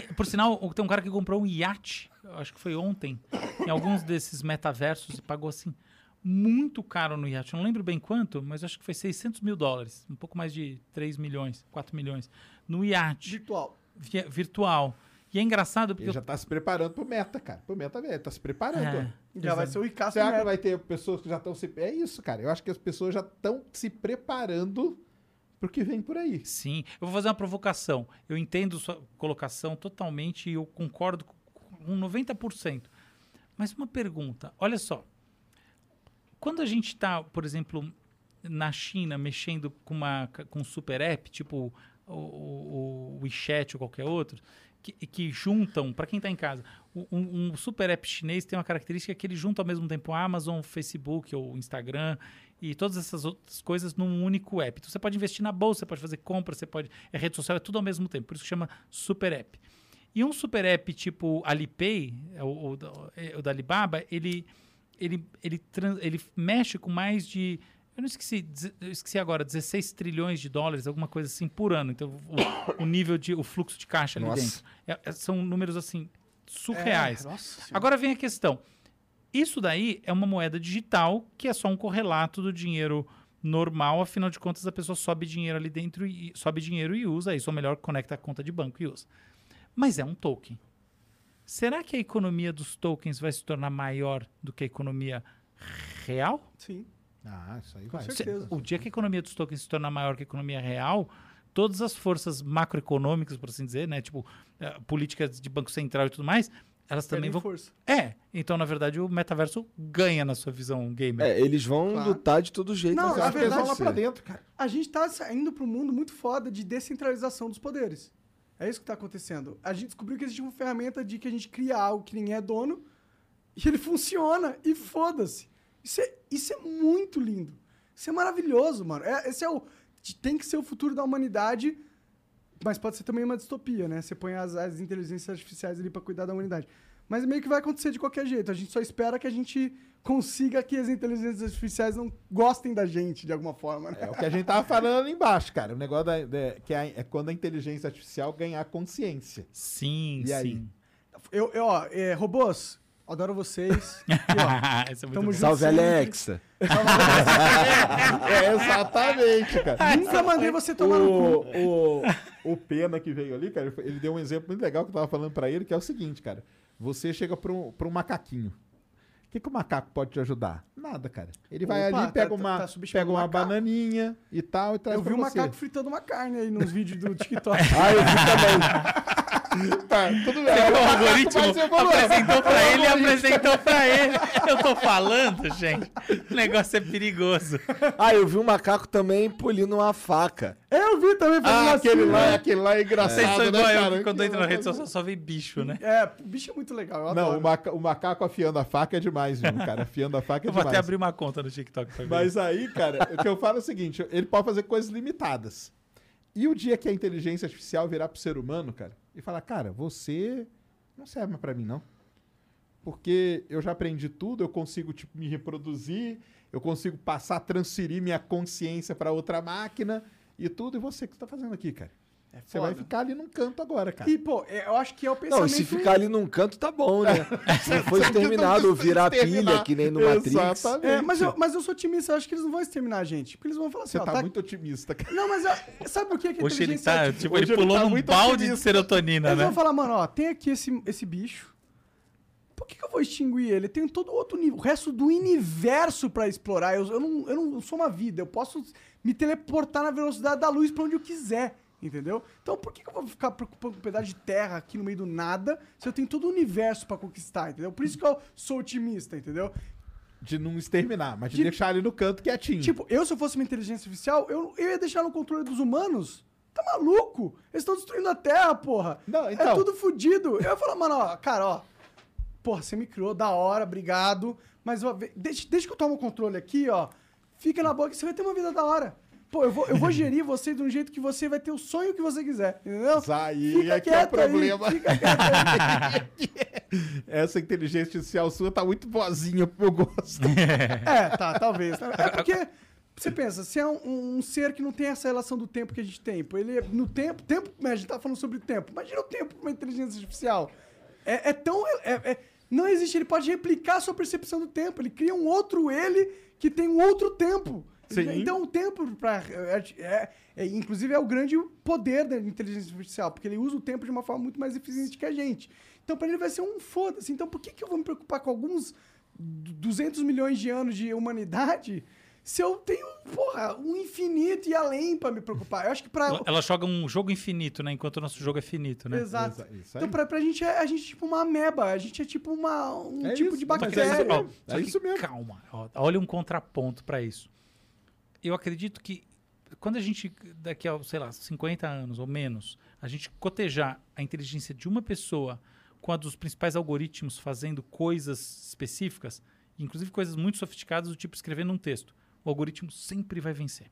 Tem- por sinal, tem um cara que comprou um iate, acho que foi ontem, em alguns desses metaversos e pagou assim muito caro no iate. Eu não lembro bem quanto, mas acho que foi 600 mil dólares, um pouco mais de 3 milhões, 4 milhões, no iate virtual. vi- virtual. E é engraçado porque Ele já tá se preparando pro meta, cara. Pro meta, ele tá se preparando. É. Já vai ser o Ricasso Será que vai ter pessoas que já estão se... É isso, cara. Eu acho que as pessoas já estão se preparando pro que vem por aí. Sim, eu vou fazer uma provocação. Eu entendo sua colocação totalmente e eu concordo com com 90%. Mas uma pergunta, olha só. Quando a gente está, por exemplo, na China mexendo com uma com super app, tipo o, o, o WeChat ou qualquer outro, que, que juntam, para quem está em casa, um, um super app chinês tem uma característica que ele junta ao mesmo tempo Amazon, o Facebook ou Instagram e todas essas outras coisas num único app. Então você pode investir na bolsa, você pode fazer compra, você pode. É rede social, é tudo ao mesmo tempo. Por isso que chama super app. E um super app tipo Alipay, é o, é o da Alibaba, ele, ele, ele, tran- ele mexe com mais de. Eu não esqueci, eu esqueci agora, 16 trilhões de dólares, alguma coisa assim, por ano. Então, o, o nível de. o fluxo de caixa ali Nossa. dentro. É- é- são números assim, surreais. É. Agora vem a questão. Isso daí é uma moeda digital que é só um correlato do dinheiro normal, afinal de contas a pessoa sobe dinheiro ali dentro e sobe dinheiro e usa isso, ou melhor, conecta a conta de banco e usa. Mas é um token. Será que a economia dos tokens vai se tornar maior do que a economia real? Sim. Ah, isso aí Com vai. certeza. Se- O dia que a economia dos tokens se tornar maior que a economia real, todas as forças macroeconômicas, por assim dizer, né, tipo eh, políticas de banco central e tudo mais, elas também vão força. é, então na verdade o metaverso ganha na sua visão gamer. É, eles vão Claro. lutar de todo jeito. Não, na eles vão lá verdade, pra dentro, cara. A gente tá saindo para um mundo muito foda de descentralização dos poderes. É isso que tá acontecendo. A gente descobriu que existe uma ferramenta de que a gente cria algo que ninguém é dono e ele (laughs) funciona e foda-se. Isso é, isso é muito lindo. Isso é maravilhoso, mano. É- esse é o tem que ser o futuro da humanidade, mas pode ser também uma distopia, né? Você põe as, as inteligências artificiais ali para cuidar da humanidade. Mas meio que vai acontecer de qualquer jeito. A gente só espera que a gente consiga que as inteligências artificiais não gostem da gente de alguma forma, né? É o que a gente tava falando ali embaixo, cara. O negócio da, da- que é, é quando a inteligência artificial ganhar consciência. Sim, E aí? sim. Eu, eu, ó, é, robôs, adoro vocês. (laughs) E, ó, é Tamo bom. junto. Salve, sempre. Alexa. (laughs) É, exatamente, cara. nunca mandei você tomar no cu. O, o, Pena que veio ali, cara, ele deu um exemplo muito legal que eu tava falando pra ele, que é o seguinte, cara. Você chega pra um, pra um macaquinho. O que, que o macaco pode te ajudar? Nada, cara. Ele vai Opa, ali, pega tá- uma, tá pega uma macaco. bananinha e tal e traz Eu vi um você. macaco fritando uma carne aí nos vídeos do (laughs) TikTok. Ah, eu vi também. (laughs) Tá, tudo bem. É o algoritmo apresentou pra ele e apresentou pra ele. Eu tô falando, gente. O negócio é perigoso. Ah, eu vi um macaco também polindo uma faca. Eu vi também fazendo Ah, assim, aquele lá, né? aquele lá é engraçado, Vocês são né, igual eu, cara? quando Que entra na rede social só vê bicho, né? É, o bicho é muito legal. Eu Não, adoro. o, maca- o macaco afiando a faca é demais, viu, cara? Afiando a faca é Eu vou demais. até abrir uma conta no TikTok pra ver. Mas aí, cara, o que eu falo é o seguinte: ele pode fazer coisas limitadas. E o dia que a inteligência artificial virar pro ser humano, cara, e falar, cara, você não serve mais pra mim, não. Porque eu já aprendi tudo, eu consigo tipo, me reproduzir, eu consigo passar, transferir minha consciência pra outra máquina e tudo. E você, o que você tá fazendo aqui, cara? Você vai ficar ali num canto agora, cara. E, pô, é, eu acho que é o pensamento... Não, se ficar ali num canto, tá bom, né? (laughs) Se for (laughs) exterminado, virar pilha, que nem no Matrix. Exatamente. É, mas, eu, mas eu sou otimista, eu acho que eles não vão exterminar a gente. Porque eles vão falar assim, Você ó, tá, tá- muito otimista, cara. Não, mas ó, sabe por que que a Hoje ele inteligência tá, tipo, Hoje ele ele pulou tá num muito balde otimista. de serotonina, Eles né? vão falar, mano, ó, tem aqui esse, esse bicho. Por que, que eu vou extinguir ele? Tem todo outro nível, o resto do universo pra explorar. Eu, eu, não, eu não sou uma vida, eu posso me teleportar na velocidade da luz pra onde eu quiser, entendeu? Então por que, que eu vou ficar preocupado com um pedaço de terra aqui no meio do nada se eu tenho todo o universo pra conquistar, entendeu? Por isso que eu sou otimista, entendeu? De não exterminar, mas de, De- deixar ali no canto quietinho. Tipo, eu se eu fosse uma inteligência artificial, eu, eu ia deixar no controle dos humanos. Tá maluco? Eles estão destruindo a Terra, porra. Não, É então. tudo fudido. Eu ia falar, mano, ó, cara, ó. Porra, você me criou, da hora, obrigado. Mas ó, deixa, deixa que eu tomo o controle aqui, ó. Fica na boa que você vai ter uma vida da hora. Pô, eu vou, eu vou (laughs) gerir você de um jeito que você vai ter o sonho que você quiser, entendeu? Aí é que é o problema. Aí, fica. (laughs) Essa inteligência artificial sua tá muito boazinha pro meu gosto. (laughs) É, tá, talvez. É porque você pensa, se é um, um ser que não tem essa relação do tempo que a gente tem, ele é- no tempo, tempo, né, a gente tá falando sobre o tempo. Imagina o tempo pra uma inteligência artificial. É, é tão é- é- não existe, ele pode replicar a sua percepção do tempo. Ele cria um outro ele que tem um outro tempo. Sim. Então o tempo para é, é- inclusive é o grande poder da inteligência artificial, porque ele usa o tempo de uma forma muito mais eficiente que a gente. Então para ele vai ser um foda-se. Então por que, que eu vou me preocupar com alguns 200 milhões de anos de humanidade se eu tenho, porra, um infinito e além pra me preocupar? Eu acho que pra. Ela, ela joga um jogo infinito, né? Enquanto o nosso jogo é finito, né? Exato. Exa- isso aí. Então, pra, pra gente, é, a gente é tipo uma ameba, a gente é tipo uma, um É tipo isso, de é bactéria. isso Ó, É que isso mesmo. Calma, ó, olha um contraponto para isso. Eu acredito que quando a gente, daqui a, sei lá, 50 anos ou menos, a gente cotejar a inteligência de uma pessoa com a dos principais algoritmos fazendo coisas específicas, inclusive coisas muito sofisticadas, do tipo escrevendo um texto, o algoritmo sempre vai vencer.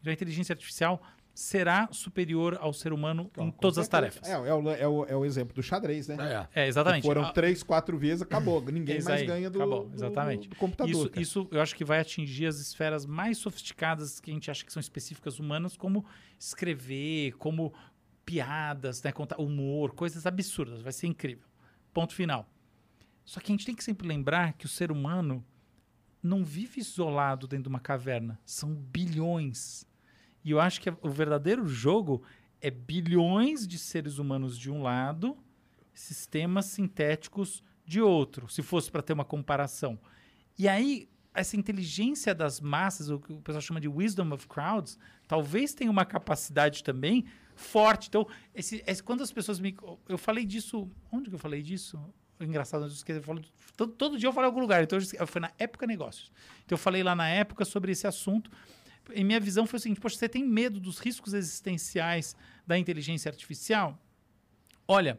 Então a inteligência artificial será superior ao ser humano em todas as tarefas. É, é o, é, o, é o exemplo do xadrez, né? É. É, exatamente. Foram Ah, três, quatro vezes, acabou. (laughs) Ninguém Isso mais aí, ganha do, acabou, do- exatamente. do computador. Isso, cara. isso eu acho que vai atingir as esferas mais sofisticadas que a gente acha que são específicas humanas, como escrever, como piadas, né, contar humor, coisas absurdas. Vai ser incrível. Ponto final. Só que a gente tem que sempre lembrar que o ser humano não vive isolado dentro de uma caverna. São bilhões. E eu acho que o verdadeiro jogo é bilhões de seres humanos de um lado, sistemas sintéticos de outro, se fosse para ter uma comparação. E aí, essa inteligência das massas, o que o pessoal chama de wisdom of crowds, talvez tenha uma capacidade também forte. Então, esse, esse- quando as pessoas me. Eu falei disso. Onde que eu falei disso? Engraçado, eu esqueci, eu falo- todo, todo dia eu falo em algum lugar. Então, eu foi na época negócios. Então, eu falei lá na época sobre esse assunto. E minha visão foi o seguinte: poxa, você tem medo dos riscos existenciais da inteligência artificial? Olha,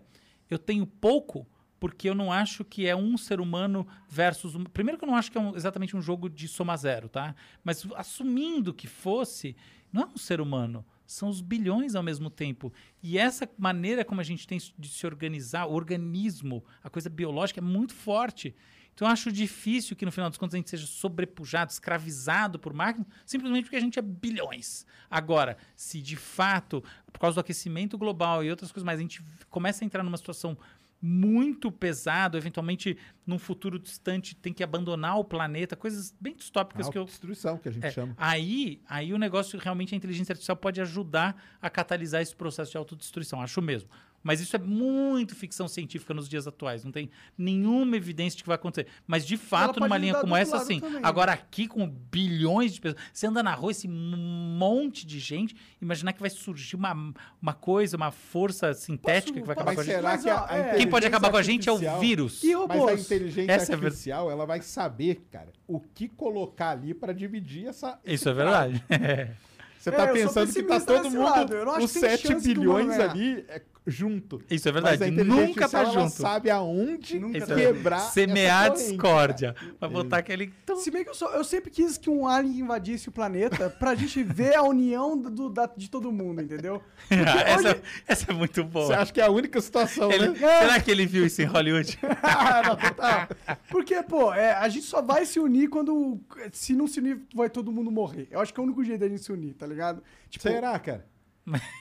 eu tenho pouco porque eu não acho que é um ser humano versus um. Primeiro que eu não acho que é um- exatamente um jogo de soma zero, tá? Mas assumindo que fosse, não é um ser humano. São os bilhões ao mesmo tempo. E essa maneira como a gente tem de se organizar, o organismo, a coisa biológica é muito forte. Então eu acho difícil que no final dos contos a gente seja sobrepujado, escravizado por máquinas, simplesmente porque a gente é bilhões. Agora, se de fato, por causa do aquecimento global e outras coisas mais, a gente começa a entrar numa situação muito pesado, eventualmente num futuro distante tem que abandonar o planeta, coisas bem distópicas que eu Autodestruição, que a gente é, chama. Aí, aí o negócio realmente a inteligência artificial pode ajudar a catalisar esse processo de autodestruição, acho mesmo. Mas isso é muito ficção científica nos dias atuais, não tem nenhuma evidência de que vai acontecer. Mas de fato, numa linha como essa, sim. também. Agora aqui com bilhões de pessoas, você anda na rua esse monte de gente, imaginar que vai surgir uma, uma coisa, uma força sintética Posso- que vai acabar com a gente. será Mas, que a, a é. Quem pode acabar com a gente é o vírus. E Mas a robôs? inteligência Essa é artificial, ela vai saber, cara, o que colocar ali pra dividir essa. Isso é verdade. (laughs) Você É, tá sou pensando que tá todo mundo. lado, eu não acho Os que tem 7 chance do bilhões ali é, junto. Isso é Mas verdade. a inteligência Nunca tá junto. sabe aonde Nunca tá quebrar Semear essa corrente, discórdia. Vai botar aquele. Se bem que eu, sou- eu sempre quis que um alien invadisse o planeta pra gente ver a união do, da- de todo mundo, entendeu? (laughs) essa, hoje- essa é muito Você boa. acha que é a única situação, Ele- né? será que ele viu isso em Hollywood? (laughs) Não, total. Porque, pô, é, a gente só vai se unir quando. Se não se unir, vai todo mundo morrer. Eu acho que é o único jeito da gente se unir, tá ligado? Tipo, Será, cara?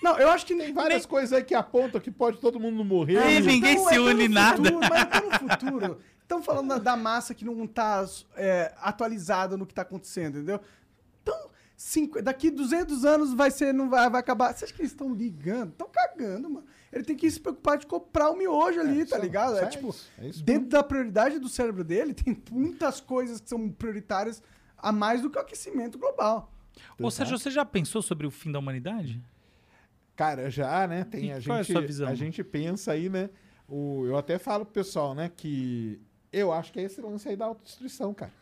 Não, eu acho que Tem nem. várias coisas aí que apontam que pode todo mundo morrer. É, né? ninguém Então, se é une no nada. (laughs) Futuro, mas é tá no futuro. Estamos falando da, massa que não tá é, atualizada no que tá acontecendo, entendeu? Então, cinco- daqui 200 anos vai ser, não vai, vai acabar. Você acha que eles estão ligando? Estão cagando, mano. Ele tem que se preocupar de comprar o miojo ali, tá isso, ligado? É, é tipo, isso, é isso dentro da prioridade do cérebro dele, tem muitas coisas que são prioritárias a mais do que o aquecimento global. Ô, Sérgio, você já pensou sobre o fim da humanidade? Cara, já, né? Tem E a qual é a gente, a gente pensa aí, né? O, eu até falo pro pessoal, né, que eu acho que é esse lance aí da autodestruição, cara.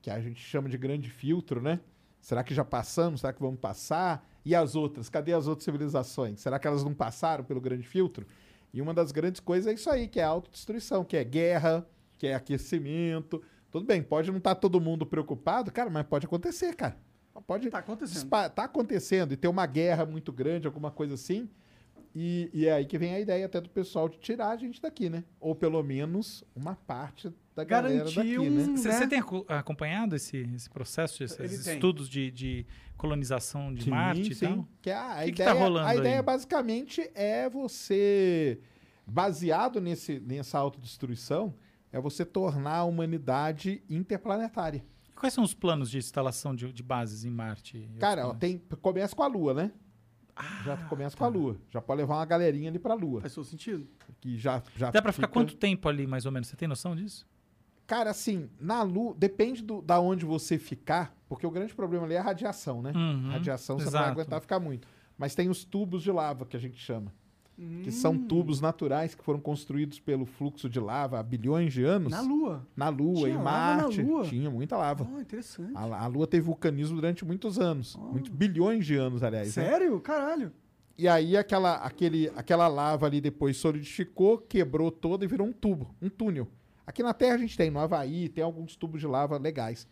Que a gente chama de grande filtro, né? Será que já passamos? Será que vamos passar? E as outras? Cadê as outras civilizações? Será que elas não passaram pelo grande filtro? E uma das grandes coisas é isso aí, que é a autodestruição, que é guerra, que é aquecimento. Tudo bem, pode não estar todo mundo preocupado, cara, mas pode acontecer, cara. Pode Tá acontecendo. Tá acontecendo e ter uma guerra muito grande, alguma coisa assim. E, e é aí que vem a ideia até do pessoal de tirar a gente daqui, né? Ou pelo menos uma parte da galera Garantir daqui, um- né? Você né? você tem acompanhado esse, esse processo, esses Ele estudos de, de colonização de Sim, Marte sim. e tal? Que a, a Que que tá ideia, rolando a ideia aí? basicamente é você, baseado nesse, nessa autodestruição, é você tornar a humanidade interplanetária. Quais são os planos de instalação de, de bases em Marte? Cara, ó, tem, começa com a Lua, né? já começa com a Lua. Já pode levar uma galerinha ali pra Lua. Faz todo sentido? Que já, já Dá pra ficar fica- quanto tempo ali, mais ou menos? Você tem noção disso? Cara, assim, na Lua, depende do, da onde você ficar, porque o grande problema ali é a radiação, né? Uhum, Radiação você não vai exato. aguentar ficar muito. Mas tem os tubos de lava, que a gente chama. Que são Hum. tubos naturais que foram construídos pelo fluxo de lava há bilhões de anos. Na Lua. Na Lua, Tinha em Marte. Lua? Tinha muita lava. Oh, interessante. A, a Lua teve vulcanismo durante muitos anos. Muitos bilhões de anos, aliás. né? Sério? Caralho. E aí aquela, aquele, aquela lava ali depois solidificou, quebrou toda e virou um tubo, um túnel. Aqui na Terra a gente tem, no Havaí, tem alguns tubos de lava legais.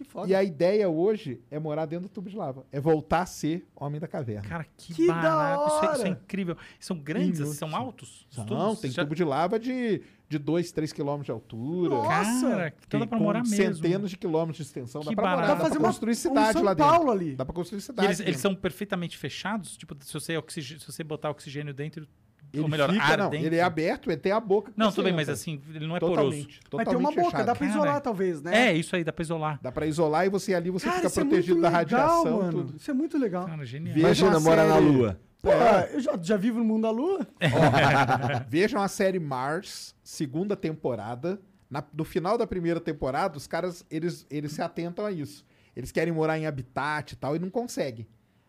Que foda. E a ideia hoje é morar dentro do tubo de lava. É voltar a ser homem da caverna. Cara, que, Que barato. Isso, é, isso é incrível. São grandes, Inútil. são altos? os Não, tem Já- tubo de lava de, de 2, 3 quilômetros de altura. Nossa! Cara, então dá pra com morar mesmo. centenas de quilômetros de extensão. Que dá pra morar, barato. dá Dá pra pra fazer uma, construir um cidade São lá Paulo dentro. ali. Dá pra construir E cidade. eles, eles são perfeitamente fechados? Tipo, se você, oxig... se você botar oxigênio dentro, Ele ou melhor, fica, não, dentro... ele é aberto, ele tem a boca. que Não, tudo bem, mas assim, ele não é poroso. Totalmente. Mas tem uma totalmente boca, fechado. dá pra Cara, isolar, talvez, né? É, isso aí, dá pra isolar. Dá pra isolar e você ali você Cara, fica é protegido muito da legal, radiação, mano. tudo. Isso é muito legal. Cara, genial. Veja Imagina uma morar na Lua. Pô, É. eu já, já vivo no mundo da lua? (laughs) Vejam a série Mars, segunda temporada. Na- no final da primeira temporada, os caras eles, eles se atentam a isso. Eles querem morar em habitat e tal e não conseguem.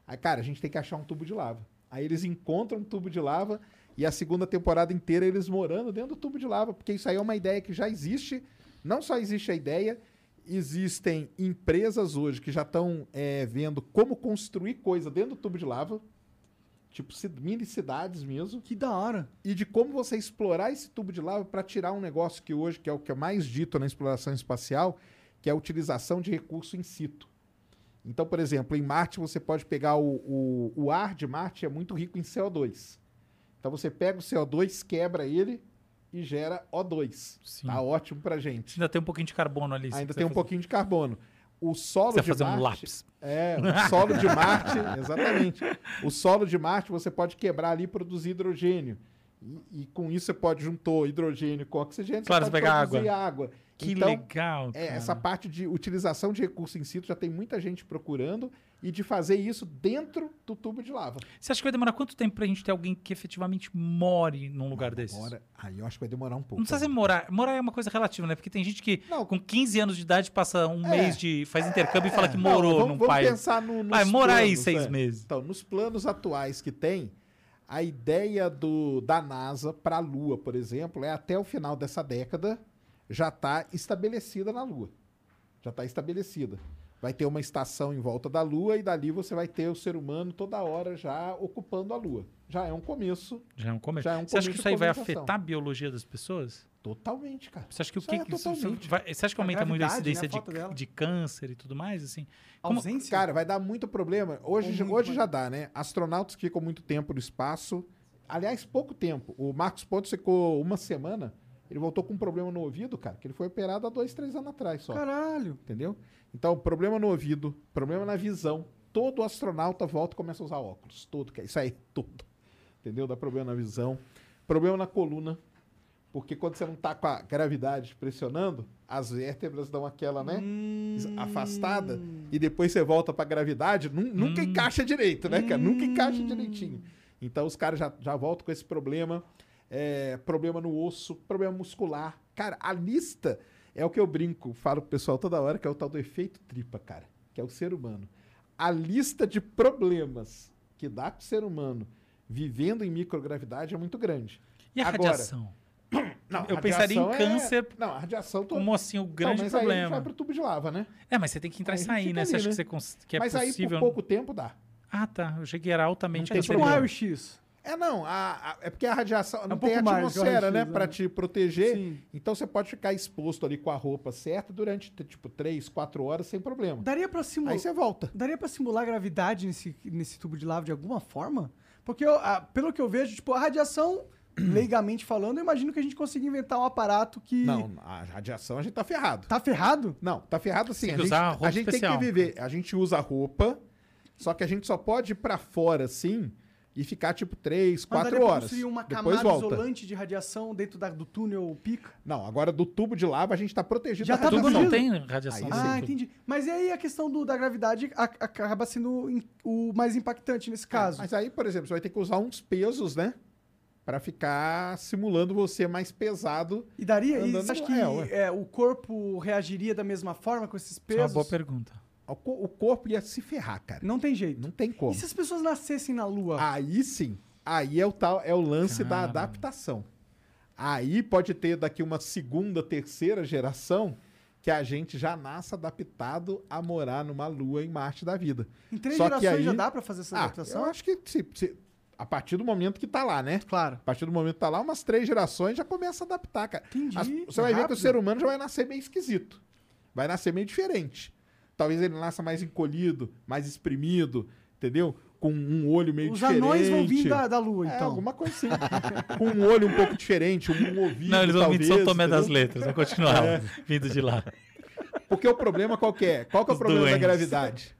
Aí, cara, a gente tem que achar um tubo de lava. Aí eles encontram um tubo de lava e a segunda temporada inteira eles morando dentro do tubo de lava, porque isso aí é uma ideia que já existe. Não só existe a ideia, existem empresas hoje que já estão vendo como construir coisa dentro do tubo de lava, tipo mini cidades mesmo Que da hora. e de como você explorar esse tubo de lava para tirar um negócio que hoje, que é o que é mais dito na exploração espacial, que é a utilização de recurso in situ. Então, por exemplo, em Marte você pode pegar o, o, o ar de Marte é muito rico em CO2. Então você pega o CO2, quebra ele e gera O2. Sim. Tá ótimo pra gente. Ainda tem um pouquinho de carbono ali. Ainda tem um fazer- pouquinho de carbono. O solo Você de fazer Marte, um lápis. é, (laughs) o solo de Marte, exatamente. O solo de Marte você pode quebrar ali e produzir hidrogênio. E, e com isso você pode juntar hidrogênio com oxigênio, Claro, você pode pega produzir água. Que então, legal, é, cara. essa parte de utilização de recurso in situ já tem muita gente procurando e de fazer isso dentro do tubo de lava. Você acha que vai demorar quanto tempo pra gente ter alguém que efetivamente more num lugar desses? Agora, aí eu acho que vai demorar um pouco. Não precisa ser morar. Morar é uma coisa relativa, né? Porque tem gente que Não. com 15 anos de idade passa um É. mês de. faz intercâmbio e fala que Não, morou vamos, num vamos país. pensar no, nos Vai morar aí planos, seis é. meses. Então, nos planos atuais que tem, a ideia do, da NASA para a Lua, por exemplo, é até o final dessa década já está estabelecida na Lua. Já está estabelecida. Vai ter uma estação em volta da Lua e dali você vai ter o ser humano toda hora já ocupando a Lua. já é um começo Já é um começo. Já é um Você acha que isso aí vai afetar a biologia das pessoas? totalmente, cara. Você acha que o que, é que isso- vai- você acha que A aumenta muito a gravidade, incidência né, a de, de câncer e tudo mais assim? Como- Ausência? Cara, vai dar muito problema. Hoje, muito hoje já dá, né? Astronautas que ficam muito tempo no espaço. Aliás, pouco tempo. O Marcos Pontes ficou uma semana. Ele voltou com um problema no ouvido, cara, que ele foi operado há dois, três anos atrás só. Caralho. Entendeu? Então, problema no ouvido, problema na visão. Todo astronauta volta e começa a usar óculos. Todo, que é isso aí, tudo. Entendeu? Dá problema na visão. Problema na coluna. Porque quando você não tá com a gravidade pressionando, as vértebras dão aquela, né? Hum. Afastada. E depois você volta pra gravidade, nu- nunca encaixa direito, né, cara? Nunca encaixa direitinho. Então os caras já, já voltam com esse problema. É, problema no osso, problema muscular. Cara, a lista é o que eu brinco, falo pro pessoal toda hora, que é o tal do efeito tripa, cara. Que é o ser humano. A lista de problemas que dá pro ser humano vivendo em microgravidade é muito grande. E a Agora, radiação? (coughs) Não, Eu a pensaria em é- câncer Não, a radiação... to- Como assim o Não, grande mas aí a gente problema? vai pro tubo de lava, né? É, mas você tem que entrar Aí e sair, né? Você ali, acha né? que, você cons- que é mas aí possível? por pouco tempo dá. Ah, tá. Eu achei que era altamente Não tem Tipo um problema. raio-x. É, não, a- a- é porque a radiação não um tem mais que atmosfera, né, né? Pra te proteger. Sim. Então você pode ficar exposto ali com a roupa certa durante, tipo, três, quatro horas sem problema. Daria pra simular. Aí você volta. Daria pra simular gravidade nesse, nesse tubo de lava de alguma forma? Porque, eu- ah, pelo que eu vejo, tipo, a radiação, (clears throat) leigamente falando, eu imagino que a gente consiga inventar um aparato que. Não, a radiação a gente tá ferrado. Tá ferrado? Não, tá ferrado assim. Tem A que gente, usar roupa a gente tem especial. que viver. A gente usa roupa, só que a gente só pode ir pra fora, assim, e ficar, tipo, três, Mas quatro daria pra horas. construir uma Depois camada volta. isolante de radiação dentro da- do túnel pica? Não, agora do tubo de lava a gente tá protegido Já da tá radiação. não protegido. tem radiação. Aí assim, Ah, tudo. entendi. Mas e aí a questão do, da gravidade a- acaba sendo in- o mais impactante nesse caso? Mas aí, por exemplo, você vai ter que usar uns pesos, né? Pra ficar simulando você mais pesado. E daria? E você acha que é, ué. é, o corpo reagiria da mesma forma com esses Isso é uma pesos? boa pergunta. O co- o corpo ia se ferrar, cara. Não tem jeito. Não tem como. E se as pessoas nascessem na Lua? Aí sim, aí é o tal, é o lance da Caramba. adaptação. Aí pode ter daqui uma segunda, terceira geração que a gente já nasce adaptado a morar numa lua em Marte da vida. em três só gerações aí- já dá pra fazer essa Ah, adaptação? eu acho que se- se- a partir do momento que tá lá, né? Claro. A partir do momento que tá lá, umas três gerações já começa a adaptar, cara. Entendi. As- você É vai ver que rápido. o ser humano já vai nascer meio esquisito. Vai nascer meio diferente. Talvez ele nasça mais encolhido, mais exprimido, entendeu? Com um olho meio Os diferente. anões vão vir da, da Lua, É, então. alguma coisa assim. Com um olho um pouco diferente, um ouvido, Não, eles vão vir de São Tomé das? Letras, vão continuar vindo de lá. Porque o problema qual que é? Qual que é o Os problema da doentes. gravidade?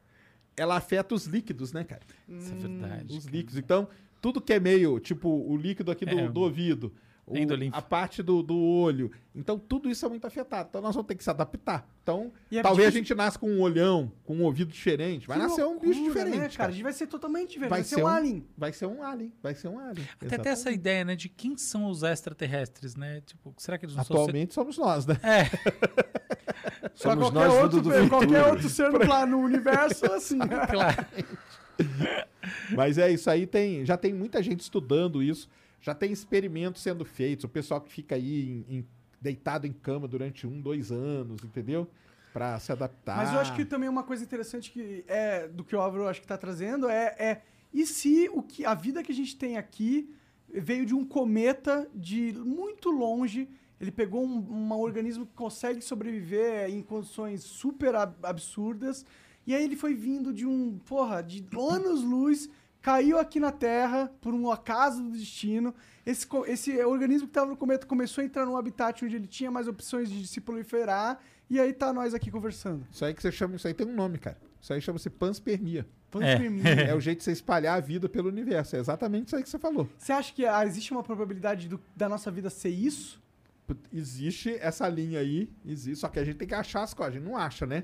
Ela afeta os líquidos, né, cara? Isso é verdade. Os líquidos. Então, tudo que é meio, tipo, o líquido aqui do, É. do ouvido, o- a parte do, do olho. Então, tudo isso é muito afetado. Então, nós vamos ter que se adaptar. Então, E é talvez a difícil- gente nasça com um olhão, com um ouvido diferente. Vai Que nascer um bicho loucura, diferente, né, cara. cara? A gente vai ser totalmente diferente. Vai Vai, ser um um- alien. Vai ser um alien. Vai ser um alien. Até ter essa ideia, né, de quem são os extraterrestres, né? Tipo, será que eles não Atualmente somos nós, né? são... É, (laughs) Pra Somos qualquer nós outro, do qualquer outro ser no, pla- no universo, (laughs) assim. né? claro. Mas é isso aí, tem, já tem muita gente estudando isso, já tem experimentos sendo feitos, o pessoal que fica aí em- em- deitado em cama durante um, dois anos, entendeu? Pra se adaptar. Mas eu acho que também uma coisa interessante que é do que o Álvaro acho que tá trazendo é, é e se o que a vida que a gente tem aqui veio de um cometa de muito longe, ele pegou um, um organismo que consegue sobreviver em condições super ab- absurdas e aí ele foi vindo de um, porra, de anos-luz, caiu aqui na Terra por um acaso do destino. Esse, esse organismo que estava no cometa começou a entrar num habitat onde ele tinha mais opções de se proliferar e aí tá nós aqui conversando. Isso aí que você chama, isso aí tem um nome, cara. Isso aí chama-se panspermia. Panspermia. é o jeito de você espalhar a vida pelo universo. É exatamente isso aí que você falou. Você acha que ah, existe uma probabilidade do- da nossa vida ser isso? Existe essa linha aí, existe, só que a gente tem que achar as coisas, a gente não acha, né?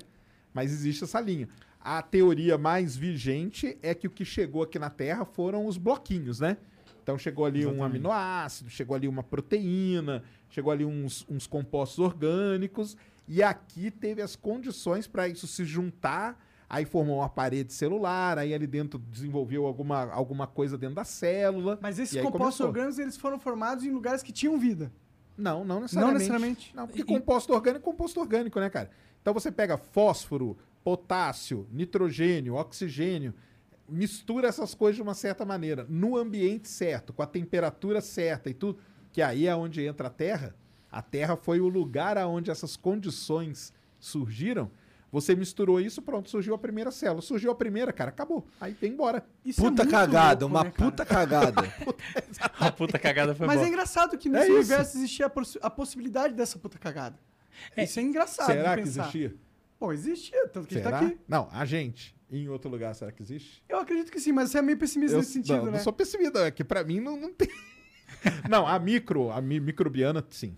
Mas existe essa linha. A teoria mais vigente é que o que chegou aqui na Terra foram os bloquinhos, né? Então chegou ali um Exatamente. aminoácido, chegou ali uma proteína, chegou ali uns, uns compostos orgânicos, e aqui teve as condições para isso se juntar, aí formou uma parede celular, aí ali dentro desenvolveu alguma, alguma coisa dentro da célula. Mas esses compostos orgânicos eles foram formados em lugares que tinham vida. Não, não Não necessariamente. necessariamente. Não, porque E- composto orgânico é composto orgânico, né, cara? Então você pega fósforo, potássio, nitrogênio, oxigênio. mistura essas coisas de uma certa maneira, no ambiente certo, com a temperatura certa e tudo, que aí é onde entra a Terra. A Terra foi o lugar aonde essas condições surgiram. Você misturou isso, pronto, surgiu a primeira célula. Surgiu a primeira, cara, acabou. Aí vem embora. Isso é Puta muito cagada, louco, uma né, puta cagada. (laughs) A puta cagada foi Mas boa. é engraçado que É nesse isso. universo existia a, possi- a possibilidade dessa puta cagada. Isso é engraçado Será de que pensar. existia? Bom, existia, tanto que a gente Será? tá aqui. Não, a gente. Em outro lugar, será que existe? Eu acredito que sim, mas você é meio pessimista Eu- nesse sentido, não, né? não sou pessimista, é que pra mim não, não tem. (laughs) não, a micro, a mi- microbiana, sim.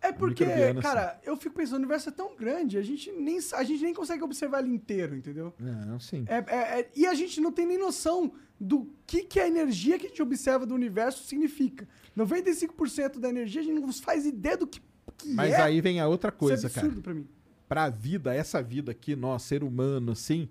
É porque, cara, eu fico pensando, o universo é tão grande, a gente nem, a gente nem consegue observar ele inteiro, entendeu? Não, sim. É, é- é- e a gente não tem nem noção do que, que a energia que a gente observa do universo significa. 95% da energia a gente não faz ideia do que, que Mas é. aí vem a outra coisa, Isso é cara. absurdo pra mim. Pra vida, essa vida aqui, nós, ser humano, assim,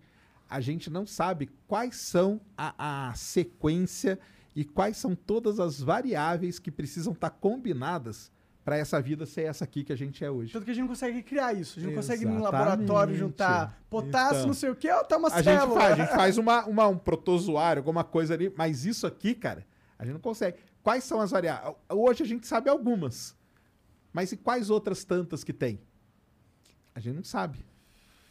a gente não sabe quais são a, a sequência e quais são todas as variáveis que precisam estar combinadas pra essa vida ser essa aqui que a gente é hoje. Tanto que a gente não consegue criar isso. A gente não consegue ir num laboratório juntar potássio, Então. não sei o que, ó, tá uma A gente célula. faz, a gente (laughs) faz uma, uma- um protozoário, alguma coisa ali, mas isso aqui, cara, a gente não consegue. Quais são as variáveis? Hoje a gente sabe algumas, mas e quais outras tantas que tem? A gente não sabe.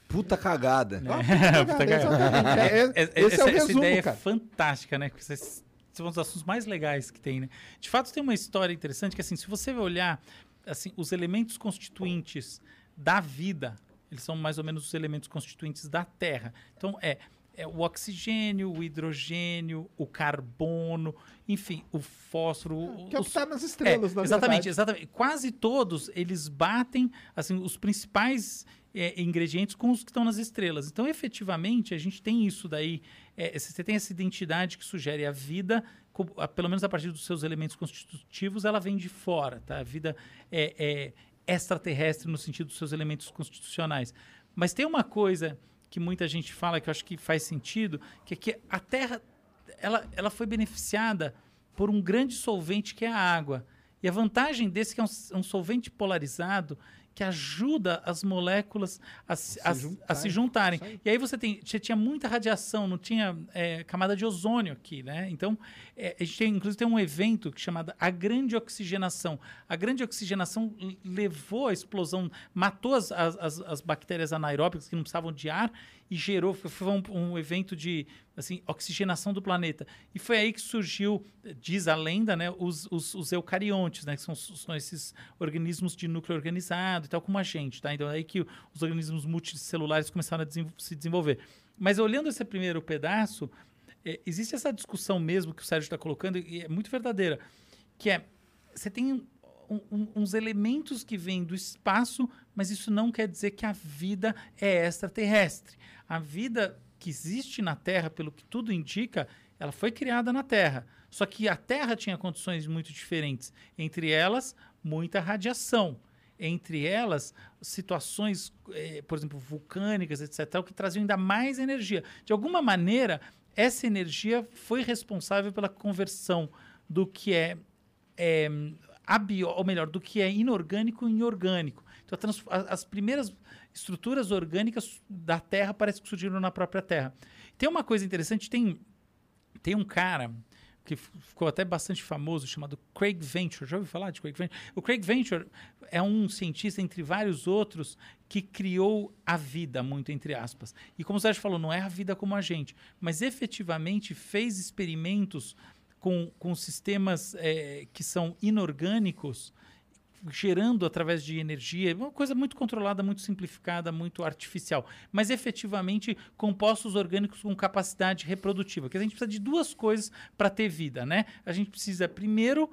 Puta cagada. Né? Ah, Puta cagada. exatamente. É- é- É- é- esse é o essa, essa resumo, ideia é cara. fantástica, né? Porque esses são os assuntos mais legais que tem, né? De fato, tem uma história interessante que, assim, se você olhar assim, os elementos constituintes da vida, eles são mais ou menos os elementos constituintes da Terra. Então, é, é o oxigênio, o hidrogênio, o carbono, enfim, o fósforo. Que é o que os- está nas estrelas, é, na exatamente, verdade. exatamente. Quase todos eles batem assim os principais é, ingredientes com os que estão nas estrelas. Então, efetivamente, a gente tem isso daí. é, você tem essa identidade que sugere a vida, co- a- pelo menos a partir dos seus elementos constitutivos, ela vem de fora, tá? A vida é, é extraterrestre no sentido dos seus elementos constitucionais. Mas tem uma coisa que muita gente fala que eu acho que faz sentido, que é que a Terra ela, ela foi beneficiada por um grande solvente que é a água. E a vantagem desse que é um, um solvente polarizado que ajuda as moléculas a, se- a- a se juntarem. E aí você tem, você tinha muita radiação, não tinha é, camada de ozônio aqui, né? Então, é, a gente tem, inclusive tem um evento é chamado a grande oxigenação. A grande oxigenação levou a explosão, matou as, as, as- as bactérias anaeróbicas que não precisavam de ar e gerou, foi, um, um evento de assim, oxigenação do planeta. E foi aí que surgiu, diz a lenda, né, os, os, os eucariontes, né, que são, são esses organismos de núcleo organizado e tal, como a gente. Tá? Então é aí que os organismos multicelulares começaram a desen- se desenvolver. Mas olhando esse primeiro pedaço, é, existe essa discussão mesmo que o Sérgio está colocando, e é muito verdadeira, que é, você tem um- uns elementos que vêm do espaço, mas isso não quer dizer que a vida é extraterrestre. A vida que existe na Terra, pelo que tudo indica, ela foi criada na Terra. Só que a Terra tinha condições muito diferentes. Entre elas, muita radiação. Entre elas, situações, eh, por exemplo, vulcânicas, etc., que traziam ainda mais energia. De alguma maneira, essa energia foi responsável pela conversão do que é é, abio, ou melhor, do que é inorgânico em orgânico. Então, as primeiras estruturas orgânicas da Terra parece que surgiram na própria Terra. Tem uma coisa interessante, tem, tem um cara que ficou até bastante famoso, chamado Craig Venture. Já ouviu falar de Craig Venture? O Craig Venture é um cientista, entre vários outros, que criou a vida, muito entre aspas. E como o Sérgio falou, não é a vida como a gente, mas efetivamente fez experimentos com, com sistemas eh, que são inorgânicos, gerando através de energia, uma coisa muito controlada, muito simplificada, muito artificial, mas efetivamente compostos orgânicos com capacidade reprodutiva. Que a gente precisa de duas coisas para ter vida, né? A gente precisa primeiro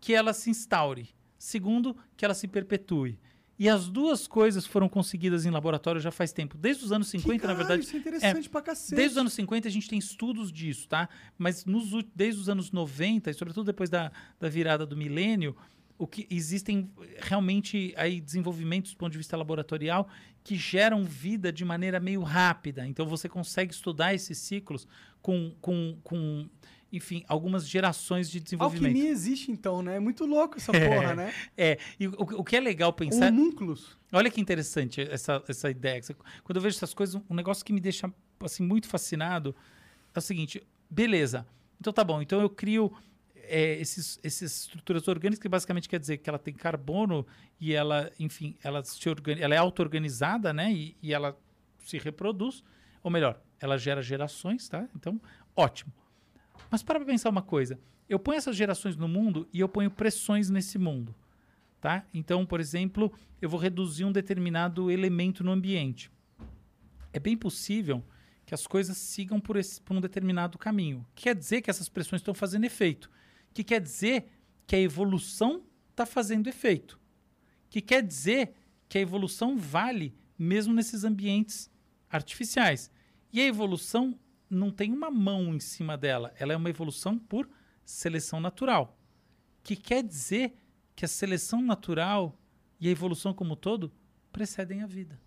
que ela se instaure, segundo que ela se perpetue. E as duas coisas foram conseguidas em laboratório já faz tempo. Desde os anos 50, na caralho, verdade. Isso é interessante pra cacete. Desde os anos 50 a gente tem estudos disso, tá? Mas nos, desde os anos 90, e sobretudo depois da, da virada do milênio, o que existem realmente aí desenvolvimentos do ponto de vista laboratorial que geram vida de maneira meio rápida. Então você consegue estudar esses ciclos com, com, com enfim, algumas gerações de desenvolvimento. Alquimia existe então, né? É muito louco essa (laughs) porra, né? É, e o, o que é legal pensar. Homúnculos. Olha que interessante essa, essa ideia. Quando eu vejo essas coisas, um negócio que me deixa assim, muito fascinado é o seguinte, beleza. Então tá bom. Então eu crio é, esses, essas estruturas orgânicas, que basicamente quer dizer que ela tem carbono e ela, enfim, ela, se ela é auto-organizada, né? E, e ela se reproduz. Ou melhor, ela gera gerações, tá? Então, ótimo. Mas para pensar uma coisa. Eu ponho essas gerações no mundo e eu ponho pressões nesse mundo. Tá? Então, por exemplo, eu vou reduzir um determinado elemento no ambiente. É bem possível que as coisas sigam por, esse, por um determinado caminho. Quer dizer que essas pressões estão fazendo efeito. Que quer dizer que a evolução está fazendo efeito. Que quer dizer que a evolução vale mesmo nesses ambientes artificiais. E a evolução não tem uma mão em cima dela, ela é uma evolução por seleção natural. Que quer dizer que a seleção natural e a evolução como um todo precedem a vida.